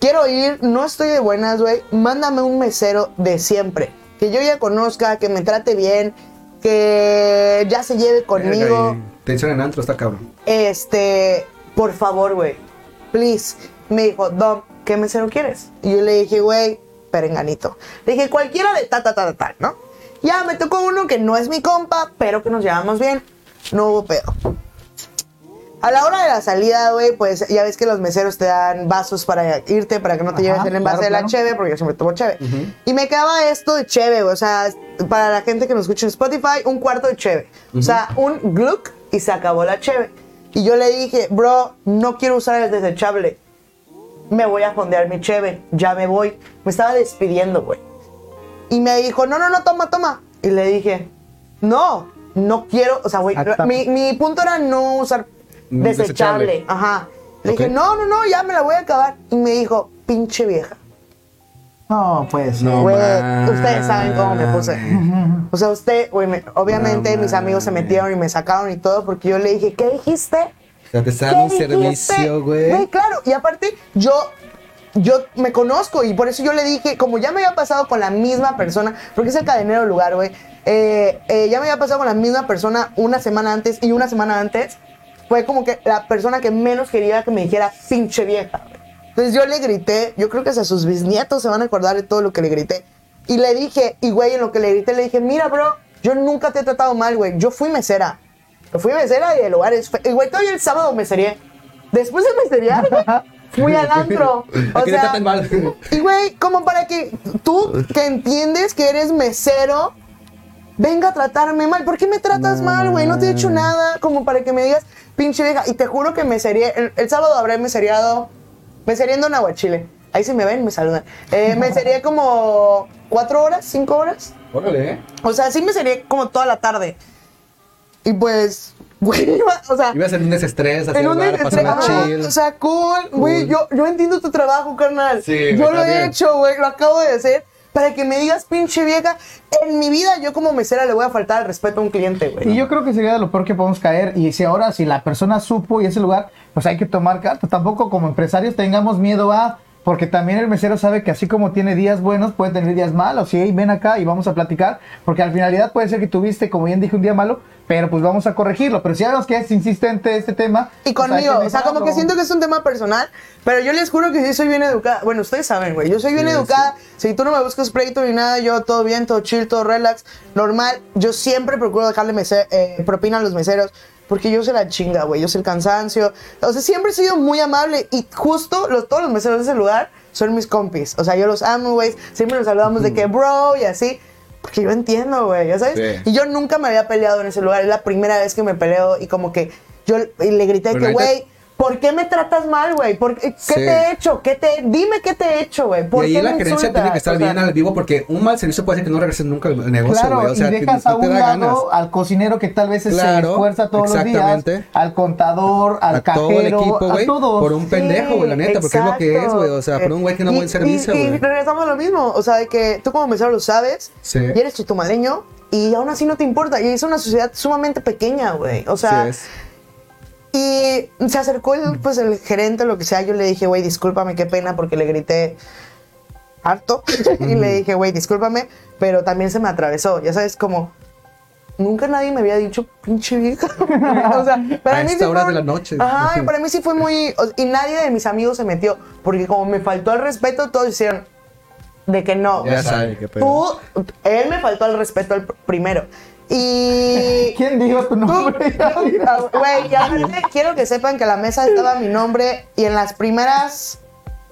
quiero ir, no estoy de buenas, güey, mándame un mesero de siempre, que yo ya conozca, que me trate bien, que ya se lleve conmigo. Tensión en antro, está cabrón. Este, por favor, güey, please. Me dijo, Dom, ¿qué mesero quieres? Y yo le dije, güey, perenganito. Le dije, cualquiera de ta, ta, ta, ta, ta, ¿no? Ya me tocó uno que no es mi compa, pero que nos llevamos bien. No hubo pedo. A la hora de la salida, güey, pues ya ves que los meseros te dan vasos para irte, para que no te Ajá, lleves el envase claro, de la claro. cheve, porque yo siempre tomo cheve. Y me quedaba esto de cheve, o sea, para la gente que nos escucha en Spotify, un cuarto de cheve. O sea, un gluck y se acabó la cheve. Y yo le dije, bro, no quiero usar el desechable. Me voy a fondear mi cheve, ya me voy. Me estaba despidiendo, güey. Y me dijo, no, no, no, toma, toma. Y le dije, no, no quiero, o sea, güey, mi, mi punto era no usar desechable. desechable. Ajá. Le Ok. dije, no, no, no, ya me la voy a acabar. Y me dijo, pinche vieja. No, pues. No. Güey, ustedes saben cómo me puse. O sea, usted, güey, me- obviamente No mis amigos se metieron y me sacaron y todo porque yo le dije, ¿qué dijiste? O sea, te están ¿Qué dando un dijiste? servicio, güey. claro, y aparte, yo, yo me conozco y por eso yo le dije, como ya me había pasado con la misma persona, porque es el cadenero lugar, güey, eh, eh, ya me había pasado con la misma persona una semana antes y una semana antes, fue como que la persona que menos quería que me dijera pinche vieja. Entonces yo le grité, yo creo que hasta sus bisnietos se van a acordar de todo lo que le grité. Y le dije, y güey, en lo que le grité, le dije, mira, bro, yo nunca te he tratado mal, güey. Yo fui mesera. Yo fui mesera y el lugar es... fe- Y güey, todavía el sábado me serié. Después de meseriar, güey, fui al antro. O sea, y güey, como para que tú que entiendes que eres mesero, venga a tratarme mal. ¿Por qué me tratas mal, güey? No te he hecho nada. Como para que me digas, pinche vieja. Y te juro que me serié. El, el sábado habré meseriado. Meseriendo en Aguachile. Ahí si me ven, me saludan. Eh, me serié como cuatro horas, cinco horas. Órale, ¿eh? O sea, sí me serié como toda la tarde. Y pues, güey, iba- o sea, Ibas en un desestrés, así en un ajá, chill. O sea, cool, güey. Cool. Yo, yo entiendo tu trabajo, carnal. Sí, yo lo he hecho, güey. Lo acabo de hacer. Para que me digas, pinche vieja, en mi vida yo como mesera le voy a faltar el respeto a un cliente, güey. Y yo creo que sería de lo peor que podemos caer. Y si ahora, si la persona supo y ese lugar, pues hay que tomar carta. Tampoco como empresarios tengamos miedo a. Porque también el mesero sabe que así como tiene días buenos, puede tener días malos. Y hey, ven acá y vamos a platicar. Porque al finalidad puede ser que tuviste, como bien dije, un día malo, pero pues vamos a corregirlo. Pero si vemos que es insistente este tema. Y pues conmigo, o sea, como que siento que es un tema personal, pero yo les juro que sí soy bien educada. Bueno, ustedes saben, güey, yo soy bien Sí, educada. Si tú no me buscas pleito ni nada, yo todo bien, todo chill, todo relax, normal. Yo siempre procuro dejarle eh, propina a los meseros, porque yo sé la chinga, güey, yo sé el cansancio. O sea, siempre he sido muy amable y justo los, todos los meseros de ese lugar son mis compis. O sea, yo los amo, güey. Siempre nos saludamos de que bro y así. Porque yo entiendo, güey, ya sabes. Sí. Y yo nunca me había peleado en ese lugar. Es la primera vez que me peleo y como que yo le grité Bueno, que, güey, ¿por qué me tratas mal, güey? ¿Por qué, ¿Qué Sí. te he hecho? ¿Qué te, dime qué te he hecho, güey. Y ¿Por ahí qué la insultas? tiene que estar O sea, bien al vivo porque un mal servicio puede hacer que no regreses nunca al negocio, Claro, güey. O sea, y que dejas no a te un da lado ganas. al cocinero que tal vez se Claro, esfuerza todos los días, exactamente. al contador, al a cajero, todo el equipo, a güey. todos. Por un pendejo, güey, la neta, porque es lo que es, güey. O sea, por un güey que no Y- buen servicio, y, y güey. regresamos a lo mismo. O sea, de que tú como mesero lo sabes Sí. y eres chitumaleño y aún así no te importa. Y es una sociedad sumamente pequeña, güey. O sea, Sí es. Y se acercó el, pues, el gerente, lo que sea. Yo le dije, güey, discúlpame, qué pena, porque le grité harto. y le dije, güey, discúlpame, pero también se me atravesó. Ya sabes, como nunca nadie me había dicho pinche vieja. o sea, para A mí esta sí hora fue- de la noche. Ajá, y para mí sí fue muy. Y nadie de mis amigos se metió, porque como me faltó el respeto, todos hicieron de que no. Ya o sea, sabe qué pedo. Tú, él me faltó el respeto pr- primero. Y. ¿Quién dijo tu nombre? Güey, y aparte quiero que sepan que en la mesa estaba mi nombre y en las primeras,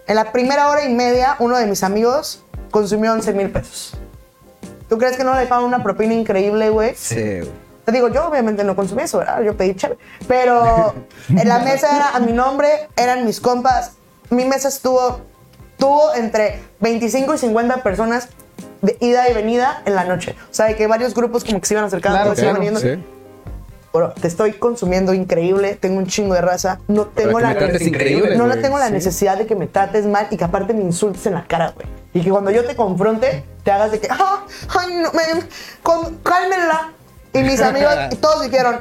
en la primera hora y media, uno de mis amigos consumió 11 mil pesos. ¿Tú crees que no le pagan una propina increíble, güey? Sí, güey. Te digo, yo obviamente no consumí eso, ¿verdad? Yo pedí chévere. Pero en la mesa era a mi nombre, eran mis compas. Mi mesa estuvo, tuvo entre 25 y 50 personas de ida y venida en la noche. O sea, de que varios grupos como que se iban acercando, Claro, se iban claro, viniendo. Sí. Bro, te estoy consumiendo increíble, tengo un chingo de raza, no tengo la increíble, no la tengo la sí. necesidad de que me trates mal y que aparte me insultes en la cara, güey. Y que cuando yo te confronte, te hagas de que, ah, ay, no, me, con- cálmenla. Y mis amigos, y todos dijeron,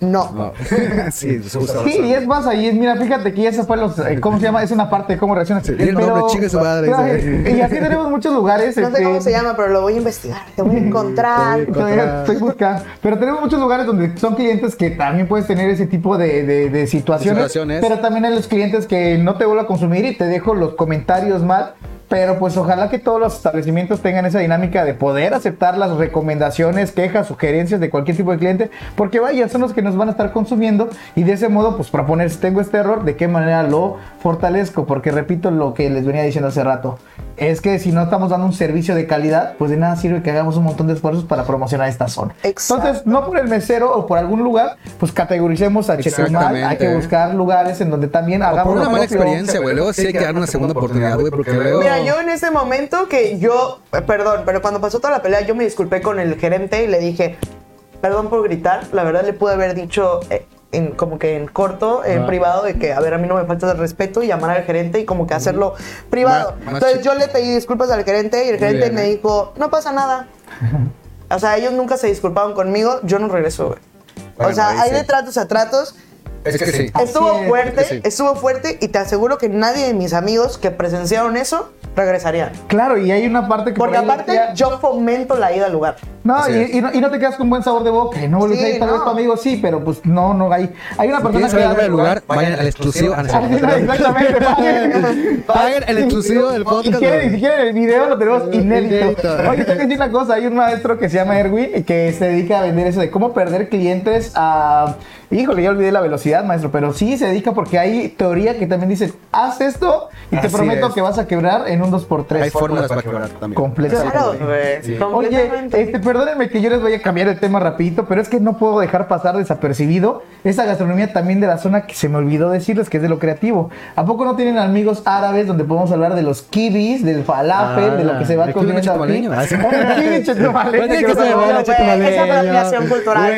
no. No. sí, Sí, y es más ahí, es, mira, fíjate que esa fue los, eh, ¿cómo se llama? Es una parte de cómo reaccionas. Sí, el nombre, chingue su madre, y así tenemos muchos lugares. No sé este, cómo se llama, pero lo voy a investigar. Te voy a encontrar. Todavía estoy buscando. Pero tenemos muchos lugares donde son clientes que también puedes tener ese tipo de, de- de situaciones, Situaciones. Pero también hay los clientes que no te vuelvo a consumir y te dejo los comentarios mal. Pero pues ojalá que todos los establecimientos tengan esa dinámica de poder aceptar las recomendaciones, quejas, sugerencias de cualquier tipo de cliente. Porque vaya, son los que nos van a estar consumiendo. Y de ese modo, pues proponer, si tengo este error, ¿de qué manera lo fortalezco? Porque repito lo que les venía diciendo hace rato. Es que si no estamos dando un servicio de calidad, pues de nada sirve que hagamos un montón de esfuerzos para promocionar esta zona. Exacto. Entonces, no por el mesero o por algún lugar, pues categoricemos a Chetumal. Exactamente. Hay que buscar lugares en donde también O hagamos por una mala propio. experiencia, güey. Luego sí hay que dar una segunda oportunidad, güey, porque luego. Mira, yo en ese momento que yo, eh, perdón, pero cuando pasó toda la pelea, yo me disculpé con el gerente y le dije, perdón por gritar, la verdad le pude haber dicho eh, en, como que en corto, en Ajá. privado, de que, a ver, a mí no me falta el respeto y llamar al gerente y como que hacerlo privado. Entonces yo le pedí disculpas al gerente y el gerente bien, me ¿eh? dijo, no pasa nada. O sea, ellos nunca se disculparon conmigo, yo no regreso, güey. o Bueno, sea, ahí hay sí. de tratos a tratos. Es que sí. Estuvo Así es. fuerte, Sí. estuvo fuerte y te aseguro que nadie de mis amigos que presenciaron eso regresarían. Claro, y hay una parte que. Porque por aparte decía- yo fomento la ida al lugar. No, y, es. y no, y no te quedas con buen sabor de boca. y No vuelves Sí, a ir, tal vez no. tu amigo sí, pero pues no, no hay. Hay una Si persona quieren del va- lugar, vayan al exclusivo. Exactamente, paguen. Paguen el exclusivo del Y podcast. quieren, y si quieren el video, lo tenemos inédito. Oye, te decir una cosa: hay un maestro que se llama Erwin y que se dedica a vender eso de cómo perder clientes a. Híjole, ya olvidé la velocidad, maestro, pero sí se dedica porque hay teoría que también dice: haz esto y te Así prometo es. que vas a quebrar en un 2x3. Hay fórmulas para quebrar también. completamente. Claro, güey. Oye, completamente. este, perdónenme que yo les voy a cambiar el tema rapidito, pero es que no puedo dejar pasar desapercibido esa gastronomía también de la zona que se me olvidó decirles que es de lo creativo. ¿A poco no tienen amigos árabes donde podemos hablar de los kibis, del falafel, Ah, de lo que se va kibi comiendo aquí? chetumaleño, ah, sí. El kibi chetumaleño, Oye, que que lo se sabemos. va, güey, chetumaleño. es apropiación cultural.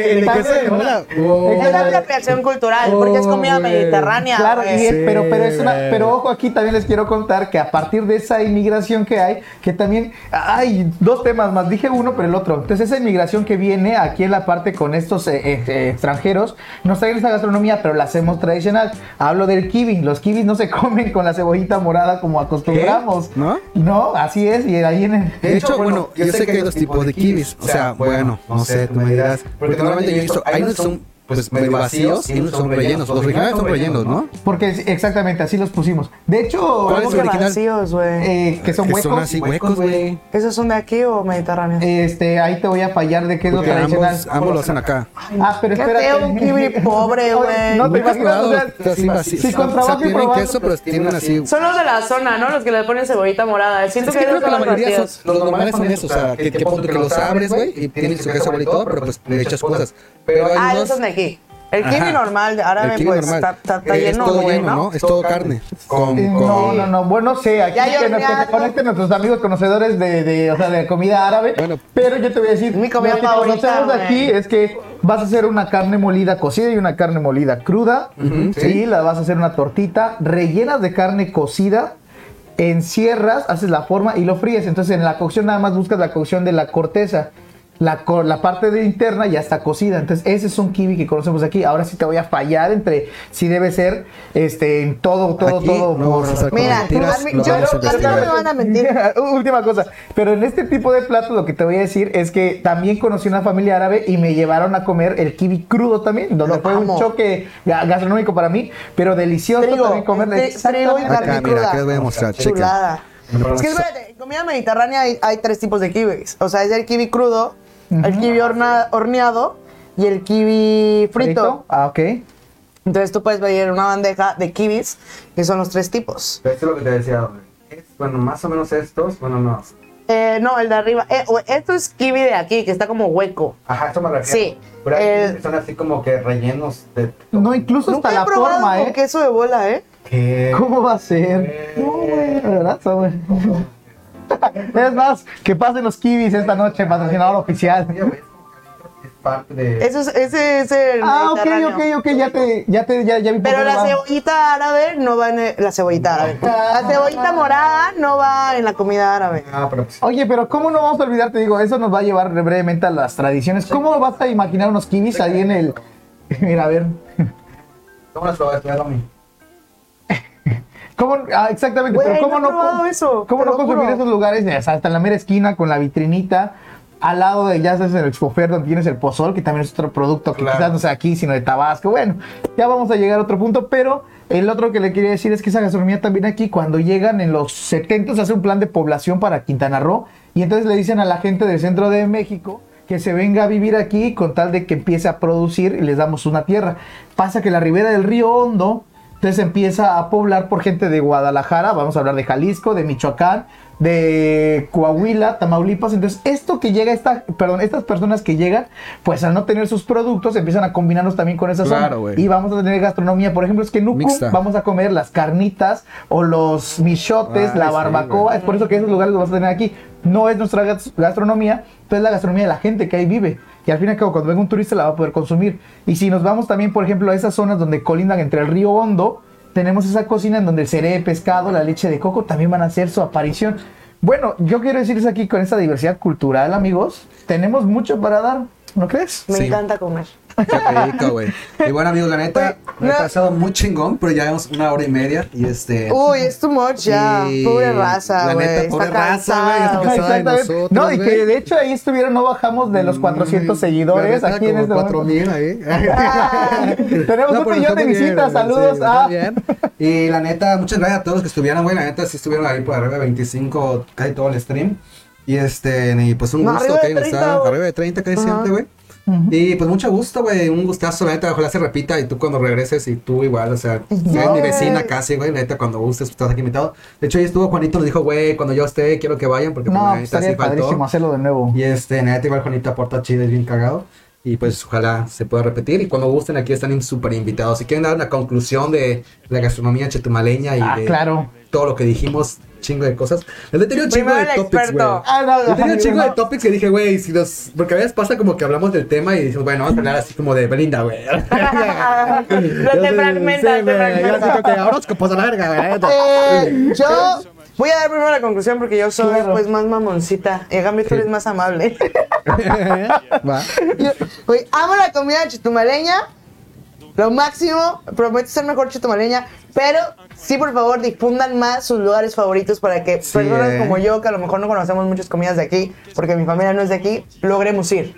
La apropiación cultural, porque es comida Oh, mediterránea. Claro, y es- pero, pero, es una, pero ojo, aquí también les quiero contar que a partir de esa inmigración que hay, que también hay dos temas más, dije uno, pero el otro. Entonces, esa inmigración que viene aquí en la parte con estos eh, eh, eh, extranjeros, nos traen esa gastronomía, pero la hacemos tradicional. Hablo del kiwi. Los kiwis no se comen con la cebollita morada como acostumbramos. ¿No? No, así es, y ahí en el- De hecho, bueno, yo sé que hay dos tipos de kibis. O sea, bueno, no sé, tú me dirás. Porque normalmente yo he visto, hay unos que son pues medio vacíos y unos que son rellenos. Los originales son rellenos, ¿no? Porque es- exactamente así los pusimos. De hecho, ¿Cuál es ¿Cómo el original? vacíos, güey? eh, que son Que huecos. son así huecos, güey. ¿Esos son de aquí o mediterráneos? Este, ahí te voy a fallar de qué es lo Porque tradicional. ambos, ambos lo hacen acá. Ah, pero Qué espérate. feo, un kiwi pobre, güey. No te Muy imaginas, o sea, así vacío. si con O sea, trabajo y tienen probando- queso, pero tienen así. Son los de la zona, ¿no? Los que le ponen cebollita morada. Siento Es que que creo esos que son la los mayoría son, vacíos. los normales son esos, o sea, que, que, los abres, güey, y tienen su queso y todo, pero pues le echas cosas. Pero hay Ah, unos... esos son de aquí. El kiwi Ajá. normal de árabe, El kiwi pues, normal. está, está- está Eh, lleno, Es todo lleno, ¿no? Es todo carne. Con, Eh, con... No, no, no, bueno, sé, aquí que, nos, que se conecten nuestros amigos conocedores de, de, o sea, de comida árabe. Bueno. pero yo te voy a decir, Mi comida lo que favorita, conocemos güey. aquí es que vas a hacer una carne molida cocida y una carne molida cruda. Ujú, sí. sí. la vas a hacer una tortita rellenas de carne cocida. Encierras, haces la forma y lo fríes. Entonces en la cocción nada más buscas la cocción de la corteza. La, la parte de interna ya está cocida. Entonces, ese es un kiwi que conocemos aquí. Ahora sí te voy a fallar entre si debe ser este en todo, todo, Aquí todo. no a con Mira, mentiras, a mí- yo no- me van a mentir. Última cosa. Pero en este tipo de platos lo que te voy a decir es que también conocí una familia árabe y me llevaron a comer el kiwi crudo también, donde Lo fue amo. un choque ga- gastronómico para mí, pero delicioso Trigo, también comerle. carne Acá, mira, acá les voy a mostrar. Chulada. Es que espérate, en comida mediterránea hay, hay tres tipos de kiwis. O sea, es el kiwi crudo, el kiwi horna- horneado y el kiwi frito. Ah, ok. Entonces tú puedes pedir una bandeja de kiwis, que son los tres tipos. Esto es lo que te decía, güey. Es, bueno, más o menos estos, bueno, no. Eh, no, el de arriba. Eh, o- esto es kiwi de aquí, que está como hueco. Ajá, eso me refiero. Sí, Pero hay que son así como que rellenos de... No, incluso Nunca hasta he la probado forma, con ¿eh? queso de bola, ¿eh? ¿Qué? ¿Cómo va a ser? No, güey, de verdad, está bueno. Es más, que pasen los kiwis esta noche, patrocinador oficial. Parte de... Eso es, ese es el Ah, ok, ok, ok, ya te, ya te, ya, ya vi Pero la cebollita árabe no va en el- la cebollita árabe. La cebollita morada no va en la comida árabe. Ah, pero pues, Oye, pero ¿cómo no vamos a olvidar? Te digo, eso nos va a llevar brevemente a las tradiciones. ¿Cómo vas a imaginar unos kiwis ahí en el... Mira, a ver. ¿cómo las probaste, Domi? ¿Cómo? Ah, exactamente, pero ¿cómo no no, eso, ¿cómo no consumir juro. esos lugares? O sea, hasta en la mera esquina con la vitrinita, al lado de, ya sabes, el Expofer, donde tienes el pozol, que también es otro producto que Claro. quizás no sea aquí, sino de Tabasco. Bueno, ya vamos a llegar a otro punto, pero el otro que le quería decir es que esa gastronomía también aquí, cuando llegan en los 70 se hace un plan de población para Quintana Roo, y entonces le dicen a la gente del centro de México que se venga a vivir aquí con tal de que empiece a producir y les damos una tierra. Pasa que la ribera del río Hondo entonces empieza a poblar por gente de Guadalajara, vamos a hablar de Jalisco, de Michoacán, de Coahuila, Tamaulipas. Entonces, esto que llega, esta, perdón, estas personas que llegan, pues al no tener sus productos, empiezan a combinarlos también con esa Claro. Y vamos a tener gastronomía, por ejemplo, es que Mixta. vamos a comer las carnitas o los michotes, Ay, la barbacoa. es por eso que esos lugares los vas a tener aquí. No es nuestra gas- gastronomía, pero es la gastronomía de la gente que ahí vive. Y al fin y al cabo, cuando venga un turista la va a poder consumir. Y si nos vamos también, por ejemplo, a esas zonas donde colindan entre el río Hondo, tenemos esa cocina en donde el ceré de pescado, la leche de coco también van a hacer su aparición. Bueno, yo quiero decirles aquí con esta diversidad cultural, amigos, tenemos mucho para dar, ¿no crees? Me Sí. encanta comer. Qué rico, güey. Y bueno, amigos, la neta, me no. ha pasado muy chingón, pero ya llevamos una hora y media y este... Uy, es too much ya. Y Pobre raza, la güey. neta, Está pobre raza, güey, está de Exactamente. nosotros, no, y que de hecho ahí estuvieron, no bajamos de los 400 seguidores. Aquí en este cuatro momento. mil ahí. Ah, tenemos un millón de visitas, saludos. sí, ah. bien. Y la neta, muchas gracias a todos los que estuvieron, güey. La neta, sí estuvieron ahí por arriba de 25, casi todo el stream. Y este, y pues un No, gusto arriba que de hayan 30, estado. Arriba de 30, casi siempre, güey. Y pues mucho gusto, güey. Un gustazo, la neta. Ojalá se repita. Y tú cuando regreses, y tú igual, o sea, Ya, eres mi vecina casi, güey. Neta, cuando gustes, estás aquí invitado. De hecho, ahí estuvo Juanito, nos dijo, güey, cuando yo esté, quiero que vayan, porque pues, No, pues, neta sí faltó. padrísimo hacerlo de nuevo. Y este, neta, igual Juanito aporta chido, es bien cagado. Y pues ojalá se pueda repetir. Y cuando gusten, aquí están súper invitados. Si quieren dar una conclusión de la gastronomía chetumaleña y Ah, de claro. todo lo que dijimos, chingo de cosas. Les he tenido un chingo de topics, güey. Ah, no, Yo tenía un chingo de no. topics que dije, güey, si los. Porque a veces pasa como que hablamos del tema y decimos, bueno, vamos a hablar así como de Belinda, güey. Lo te fragmenta, te fragmenta. horóscopos a la verga, güey. Eh, yo voy a dar primero la conclusión porque yo soy Claro. pues más mamoncita. Y en cambio tú eres más amable. Va. Yo, amo la comida chetumaleña. Lo máximo, prometo ser mejor chetumaleña, pero sí, por favor, difundan más sus lugares favoritos para que Sí, personas eh. como yo, que a lo mejor no conocemos muchas comidas de aquí, porque mi familia no es de aquí, logremos ir.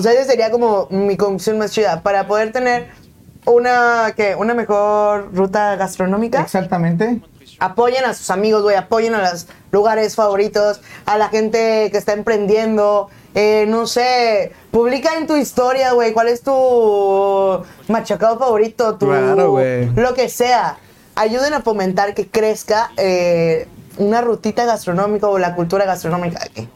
Sea, esa sería como mi conclusión más chida, para poder tener una, ¿qué? una mejor ruta gastronómica. Exactamente. Apoyen a sus amigos, güey, apoyen a los lugares favoritos, a la gente que está emprendiendo. Eh, no sé, publica en tu historia, güey, cuál es tu machacado favorito, tu Claro, lo que sea. Ayuden a fomentar que crezca eh, una rutita gastronómica o la cultura gastronómica aquí.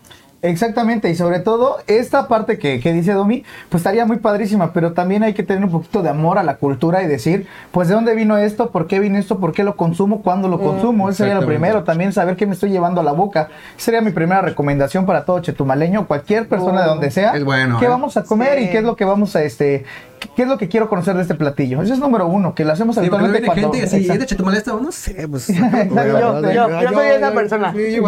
Exactamente, y sobre todo esta parte que, que dice Domi, pues estaría muy padrísima, pero también hay que tener un poquito de amor a la cultura y decir, pues de dónde vino esto, por qué vino esto, por qué lo consumo, cuándo lo consumo, eso sería lo primero, también saber qué me estoy llevando a la boca, sería mi primera recomendación para todo chetumaleño, cualquier persona de donde sea, Es bueno, qué ¿eh? vamos a comer Sí. y qué es lo que vamos a, este, qué es lo que quiero conocer de este platillo, eso es número uno, que lo hacemos Sí, habitualmente viene cuando... gente y así, Exacto. ¿es de Chetumal esta? No sé, pues. Yo, yo, yo soy esa persona. Sí,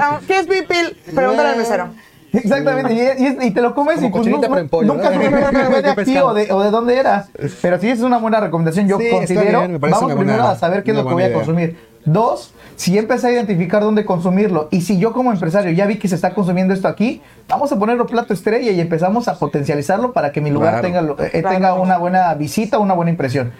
ah, ¿Qué es pipil? Pregúntale al mesero. Exactamente, y, y- y te lo comes Como y pues cochinita, nu- pero en pollo, nunca ¿no? de aquí o de, o de dónde era. Pero sí es una buena recomendación, yo Sí, considero. bien, vamos una buena- primero a saber qué es lo que voy buena a idea. consumir. Dos, si ya empecé a identificar dónde consumirlo y si yo como empresario ya vi que se está consumiendo esto aquí, vamos a ponerlo plato estrella y empezamos a potencializarlo para que mi lugar Claro. tenga, eh, Claro. tenga una buena visita, una buena impresión.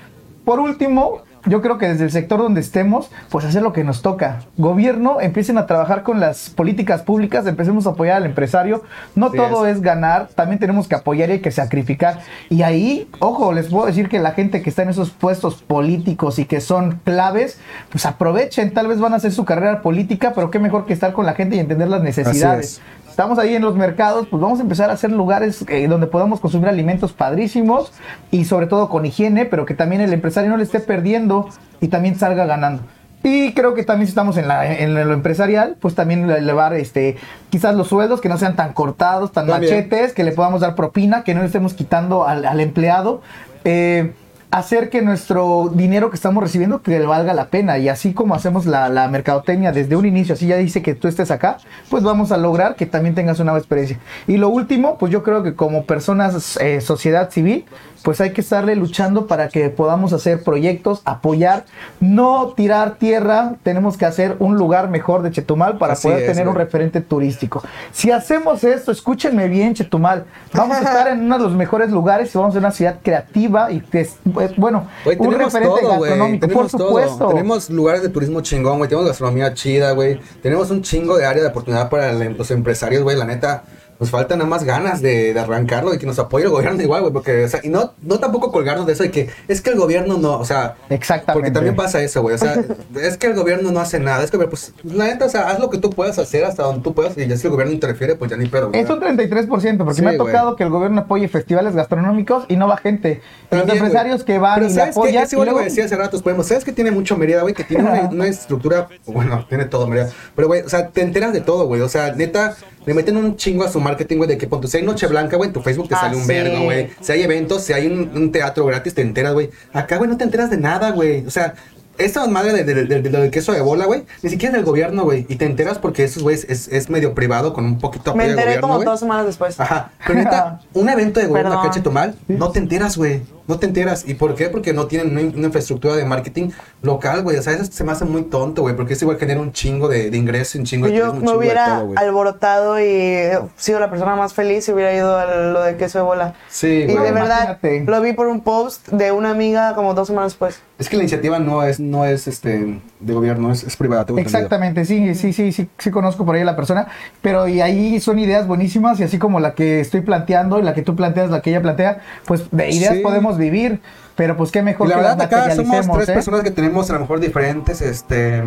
Por último, yo creo que desde el sector donde estemos, pues hacer lo que nos toca. Gobierno, empiecen a trabajar con las políticas públicas, empecemos a apoyar al empresario. No todo es. ganar, también tenemos que apoyar y hay que sacrificar. Y ahí, ojo, les puedo decir que la gente que está en esos puestos políticos y que son claves, pues aprovechen, tal vez van a hacer su carrera política, pero qué mejor que estar con la gente y entender las necesidades. Es. Estamos ahí en los mercados, pues vamos a empezar a hacer lugares eh, donde podamos consumir alimentos padrísimos y sobre todo con higiene, pero que también el empresario no le esté perdiendo y también salga ganando. Y creo que también si estamos en, la, en lo empresarial, pues también elevar este, quizás los sueldos, que no sean tan cortados, tan También. machetes, que le podamos dar propina, que no le estemos quitando al, al empleado. Eh, hacer que nuestro dinero que estamos recibiendo que le valga la pena y así como hacemos la, la mercadotecnia desde un inicio, así ya dice que tú estés acá, pues vamos a lograr que también tengas una buena experiencia. Y lo último, pues yo creo que como personas, eh, sociedad civil, pues hay que estarle luchando para que podamos hacer proyectos, apoyar, no tirar tierra, tenemos que hacer un lugar mejor de Chetumal para Así poder es, tener un referente turístico. Si hacemos esto, escúchenme bien, Chetumal, vamos a estar en uno de los mejores lugares y vamos a ser una ciudad creativa y que es, bueno, Güey, un tenemos referente todo, gastronómico, por supuesto. todo. Tenemos lugares de turismo chingón, güey. Tenemos gastronomía chida, güey. Tenemos un chingo de área de oportunidad para el- los empresarios, güey. La neta, nos faltan nada más ganas de, de arrancarlo y que nos apoye el gobierno igual, güey. Porque, o sea, y no, no tampoco colgarnos de eso de que es que el gobierno no, o sea. Exactamente. Porque también pasa eso, güey. O sea, es que el gobierno no hace nada. Es que, pues, la neta, o sea, haz lo que tú puedas hacer hasta donde tú puedas. Y ya si el gobierno interfiere, pues ya ni pedo, güey. Es un 33%, porque Sí, me ha güey. tocado que el gobierno apoye festivales gastronómicos y no va gente. los También, empresarios güey. que van Pero y ¿sabes apoyan. Es igual y lo que luego- decía hace rato, podemos. ¿Sabes que tiene mucho Mérida, güey? Que tiene una, una estructura, bueno, tiene todo Mérida. Pero, güey, o sea, te enteras de todo, güey. O sea, neta, le meten un chingo a su marketing, güey, de que punto, si hay Noche Blanca, güey, en tu Facebook te Ah, sale un sí. vergo, güey. Si hay eventos, si hay un, un teatro gratis, te enteras, güey. Acá, güey, no te enteras de nada, güey. O sea, esta madre de, de- de- de del queso de bola, güey, ni siquiera es del gobierno, güey. Y te enteras porque esos güeyes es, es medio privado con un poquito Me apoyo del enteré gobierno, como güey. dos semanas después. Ajá, pero neta, un evento de gobierno acá en Chetumal, no te enteras, güey. No te enteras. ¿Y por qué? Porque no tienen una, una infraestructura de marketing local, güey. O sea, eso se me hace muy tonto, güey. Porque eso igual genera un chingo de, de ingreso, un chingo de Yo turismo, me hubiera todo, alborotado y sido la persona más feliz si hubiera ido a lo de queso de bola. Sí, Y güey. de verdad, Imagínate. lo vi por un post de una amiga como dos semanas después. Es que la iniciativa no es, no es este de gobierno, es, es privada, tengo entendido. Exactamente, sí, sí, sí, sí, sí conozco por ahí a la persona, pero y ahí son ideas buenísimas y así como la que estoy planteando y la que tú planteas, la que ella plantea, pues de ideas Sí. Vivir, pero pues qué mejor Y la que las verdad, acá somos tres ¿eh? personas que tenemos a lo mejor diferentes este,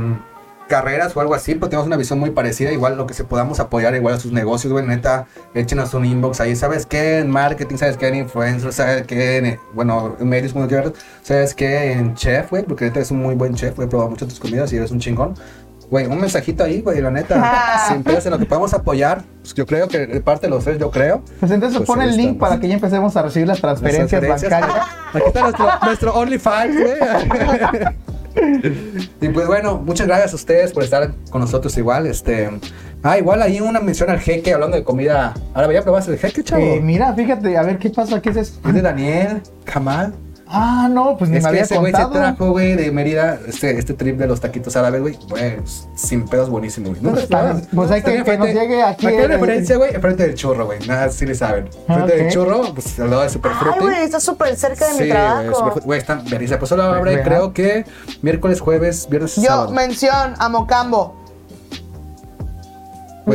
carreras o algo así, pero tenemos una visión muy parecida. Igual lo que se podamos apoyar, igual a sus negocios, güey, neta, échenos un inbox ahí. ¿Sabes qué? En marketing, ¿sabes qué? En influencer, ¿sabes qué? En, bueno, en medios ¿sabes qué? En chef, güey, porque neta es un muy buen chef, güey, he probado mucho tus comidas y eres un chingón. Güey, un mensajito ahí, güey, la neta, sin pedos en lo que podamos apoyar. Pues yo creo que de parte de los tres, yo creo. Pues entonces Pues pon ahí el link estamos. para que ya empecemos a recibir las transferencias, Las transferencias. bancarias. Aquí está nuestro, nuestro OnlyFans, güey. y pues bueno, muchas gracias a ustedes por estar con nosotros igual. Este, ah, igual ahí una mención al jeque hablando de comida. Ahora, ¿ya probaste el jeque, chavo? Eh, mira, fíjate, a ver qué pasa, qué es eso. es de Daniel Kamal. Ah, no, pues ni es me que había ese güey se trajo, güey, de Mérida, este, este trip de los taquitos árabes, güey. Güey, sin pedos buenísimo, güey. Pues está- pues hay que- Está que nos llegue aquí Aquí hay referencia, güey, enfrente del churro, güey. Nada, sí le saben. Enfrente Ah, del ok. churro, pues al lado de Superfruti. Ay, güey, está súper cerca de mi Sí, trabajo. Superfood. Güey, están vergüenza. Pues solo abre, Real. creo que miércoles, jueves, viernes y Yo, sábado. mención a Mocambo.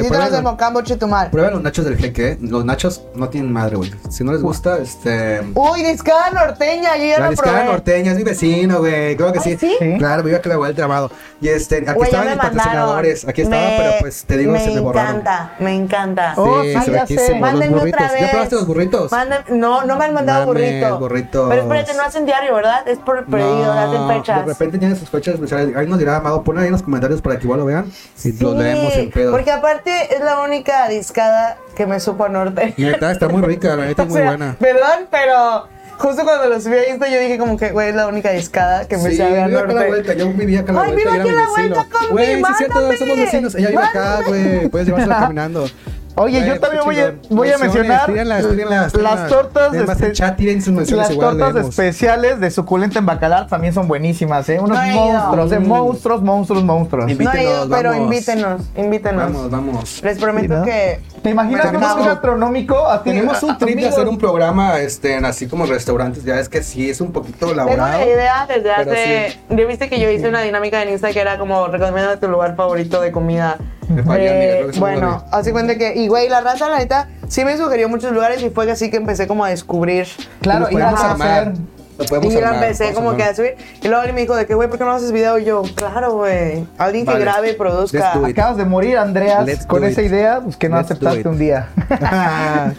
Güey, pruébalo. de Mocambo, Chetumal. Prueba los nachos del jeque, ¿eh? Los nachos no tienen madre, güey. Si no les gusta, este... Uy, discada norteña, yo ya La lo discada probé. norteña es mi vecino, güey. Creo que sí. ¿Ah, sí? Sí. Claro, viva que la vuelta amado. Y este, aquí Güey, ya estaban me los mandaron. patrocinadores. Aquí estaban, Me- pero pues te digo, me se me borraron. encanta, me encanta. Oh, sí, sí, se ya riquísimo. sé. Los Mándenme burritos. otra vez. ¿Ya probaste los burritos? Manden- no, no me han mandado Mames, burrito. burritos. Pero espérate, no hacen diario, ¿verdad? Es por pedido, hacen fechas. De repente tienen sus fechas especiales. Ahí nos dirá Amado, ponlo ahí en los comentarios para que igual lo vean. Y lo Sí, leemos en pedo. Porque aparte es la única discada que me supo a norte. Neta, está muy rica, la neta es muy sea, buena. Perdón, pero justo cuando lo subí a Insta yo dije como que, güey, es la única discada que me Sí, sabe a vivo acá la norte. vuelta, yo vivía acá a la Ay, vuelta. vive y era aquí a la vecino. vuelta con Güey, sí es cierto, somos vecinos. Ella vive acá, güey. Puedes llevársela caminando. Oye, yo también voy a, voy a mencionar tírenlas, tírenlas, las tortas, Además, en espe- chat tiren sus menciones las igual, tortas especiales de suculenta en bacalar también son buenísimas, ¿eh? Unos No he ido. monstruos, ¿eh? Monstruos, monstruos, monstruos. Invi- No ido, Invítenos, pero vamos. invítenos, invítenos. Vamos, vamos. Les prometo ¿no? que. ¿Te imaginas me un gastronómico? Tenemos un trip de hacer un programa este, en así como restaurantes. Ya es que sí, es un poquito Tengo elaborado. la idea desde hace. Ya viste que yo hice una dinámica en Insta que era como recomienda tu lugar favorito de comida. Me fallé, Eh, que bueno, así cuenta que. Y güey, la raza, la neta, sí me sugirió muchos lugares y fue así que empecé como a descubrir. Claro, y a hacer. Y yo empecé podemos como que a subir. Y luego alguien me dijo de que, güey, ¿por qué no haces video? Y yo, claro, güey. Alguien que grabe y produzca. Acabas de morir, Andreas, Let's con esa idea, pues que no Let's aceptaste un día.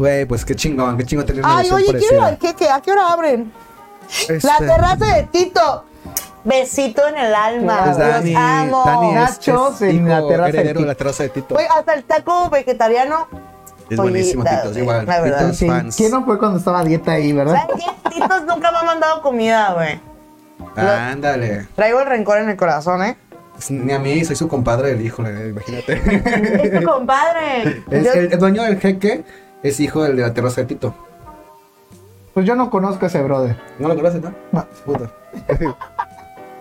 Güey, pues qué chingón, qué chingón tener Ay, oye, quiero ir al queque. ¿A qué hora abren? Este, La terraza de Tito. Besito en el alma. es Dani, Los amo. Dani es- Nachos es en la hijo terraza de heredero de Tito. la terraza de Tito. Hasta el taco vegetariano. Es buenísimo, joyita, Tito, es güey, igual. La verdad. Sí, fans. ¿Quién no fue cuando estaba a dieta ahí, verdad? ¿Sabes qué? Titos nunca me ha mandado comida, güey. Ándale. Traigo el rencor en el corazón, ¿eh? Pues, Ni a mí, soy su compadre del hijo, eh, imagínate. Es tu compadre. Es- Yo- el, el dueño del jeque es hijo del de la terraza de Tito. Pues yo no conozco a ese brother. ¿No lo conoces, no? No. Puta.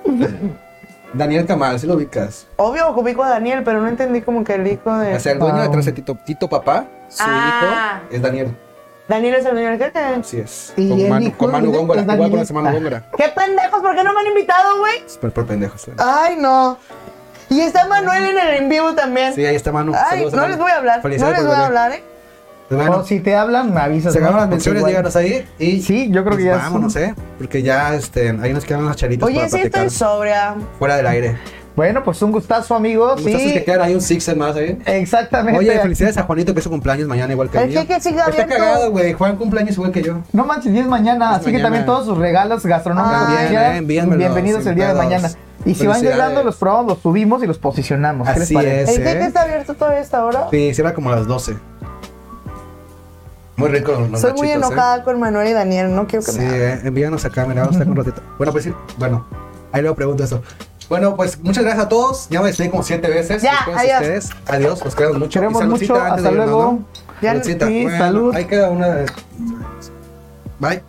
Daniel Camal, si lo ubicas. Obvio, ubico a Daniel, pero no entendí como que el hijo de. O sea, el dueño de la terraza de Tito, Tito papá, su Ah. hijo es Daniel. Daniel es el dueño del jeque. Así es. Y con el Manu, hijo con Manu Góngora. Igual Manu Ah. Góngora. ¿Qué pendejos? ¿Por qué no me han invitado, güey? Es por, por pendejos. güey. Ay, no. Y está Manuel en el en vivo también. Sí, ahí está Manu. Ay, Saludos no Manu. les voy a hablar. No les voy a hablar, ¿eh? Pues bueno, O si te hablan, me avisas. se ¿no? acabaron las menciones, igual- díganos ahí. Y Sí, yo creo que pues ya es Vámonos, un- ¿eh? Porque ya este, ahí nos quedan unas charitas Oye, para sí platicar. estoy sobria. Fuera del aire. Bueno, pues un gustazo, amigo. Muchas Sí, que quedan ahí un sixer más ahí. exactamente. Oye, felicidades a Juanito que es su cumpleaños mañana igual que El el mío. jeque sigue Está abierto. cagado, güey. Juan cumpleaños igual que yo. No manches, 10 mañana, Es así que también todos sus regalos gastronómicos Ah, que bien, eh, bienvenidos el día de mañana. Y si van llegando, los probamos, los subimos y los posicionamos. ¿Qué les Así parece? es. ¿El jeque ¿eh? está abierto todavía a esta hora? Sí, cierra como a las 12. Muy rico los, Soy muy ¿eh? enojada con Manuel y Daniel. No quiero que Sí, me hablen. eh, envíanos acá, mira, vamos a estar un ratito. Bueno, pues sí, bueno, Ahí luego pregunto eso. Bueno, pues muchas gracias a todos. Ya me despedí como siete veces. Ya, adiós. ustedes. Adiós, los queremos mucho. Queremos Y mucho, antes hasta luego. ¿no? Ya, sí, Bueno, salud. Ahí queda una. Bye.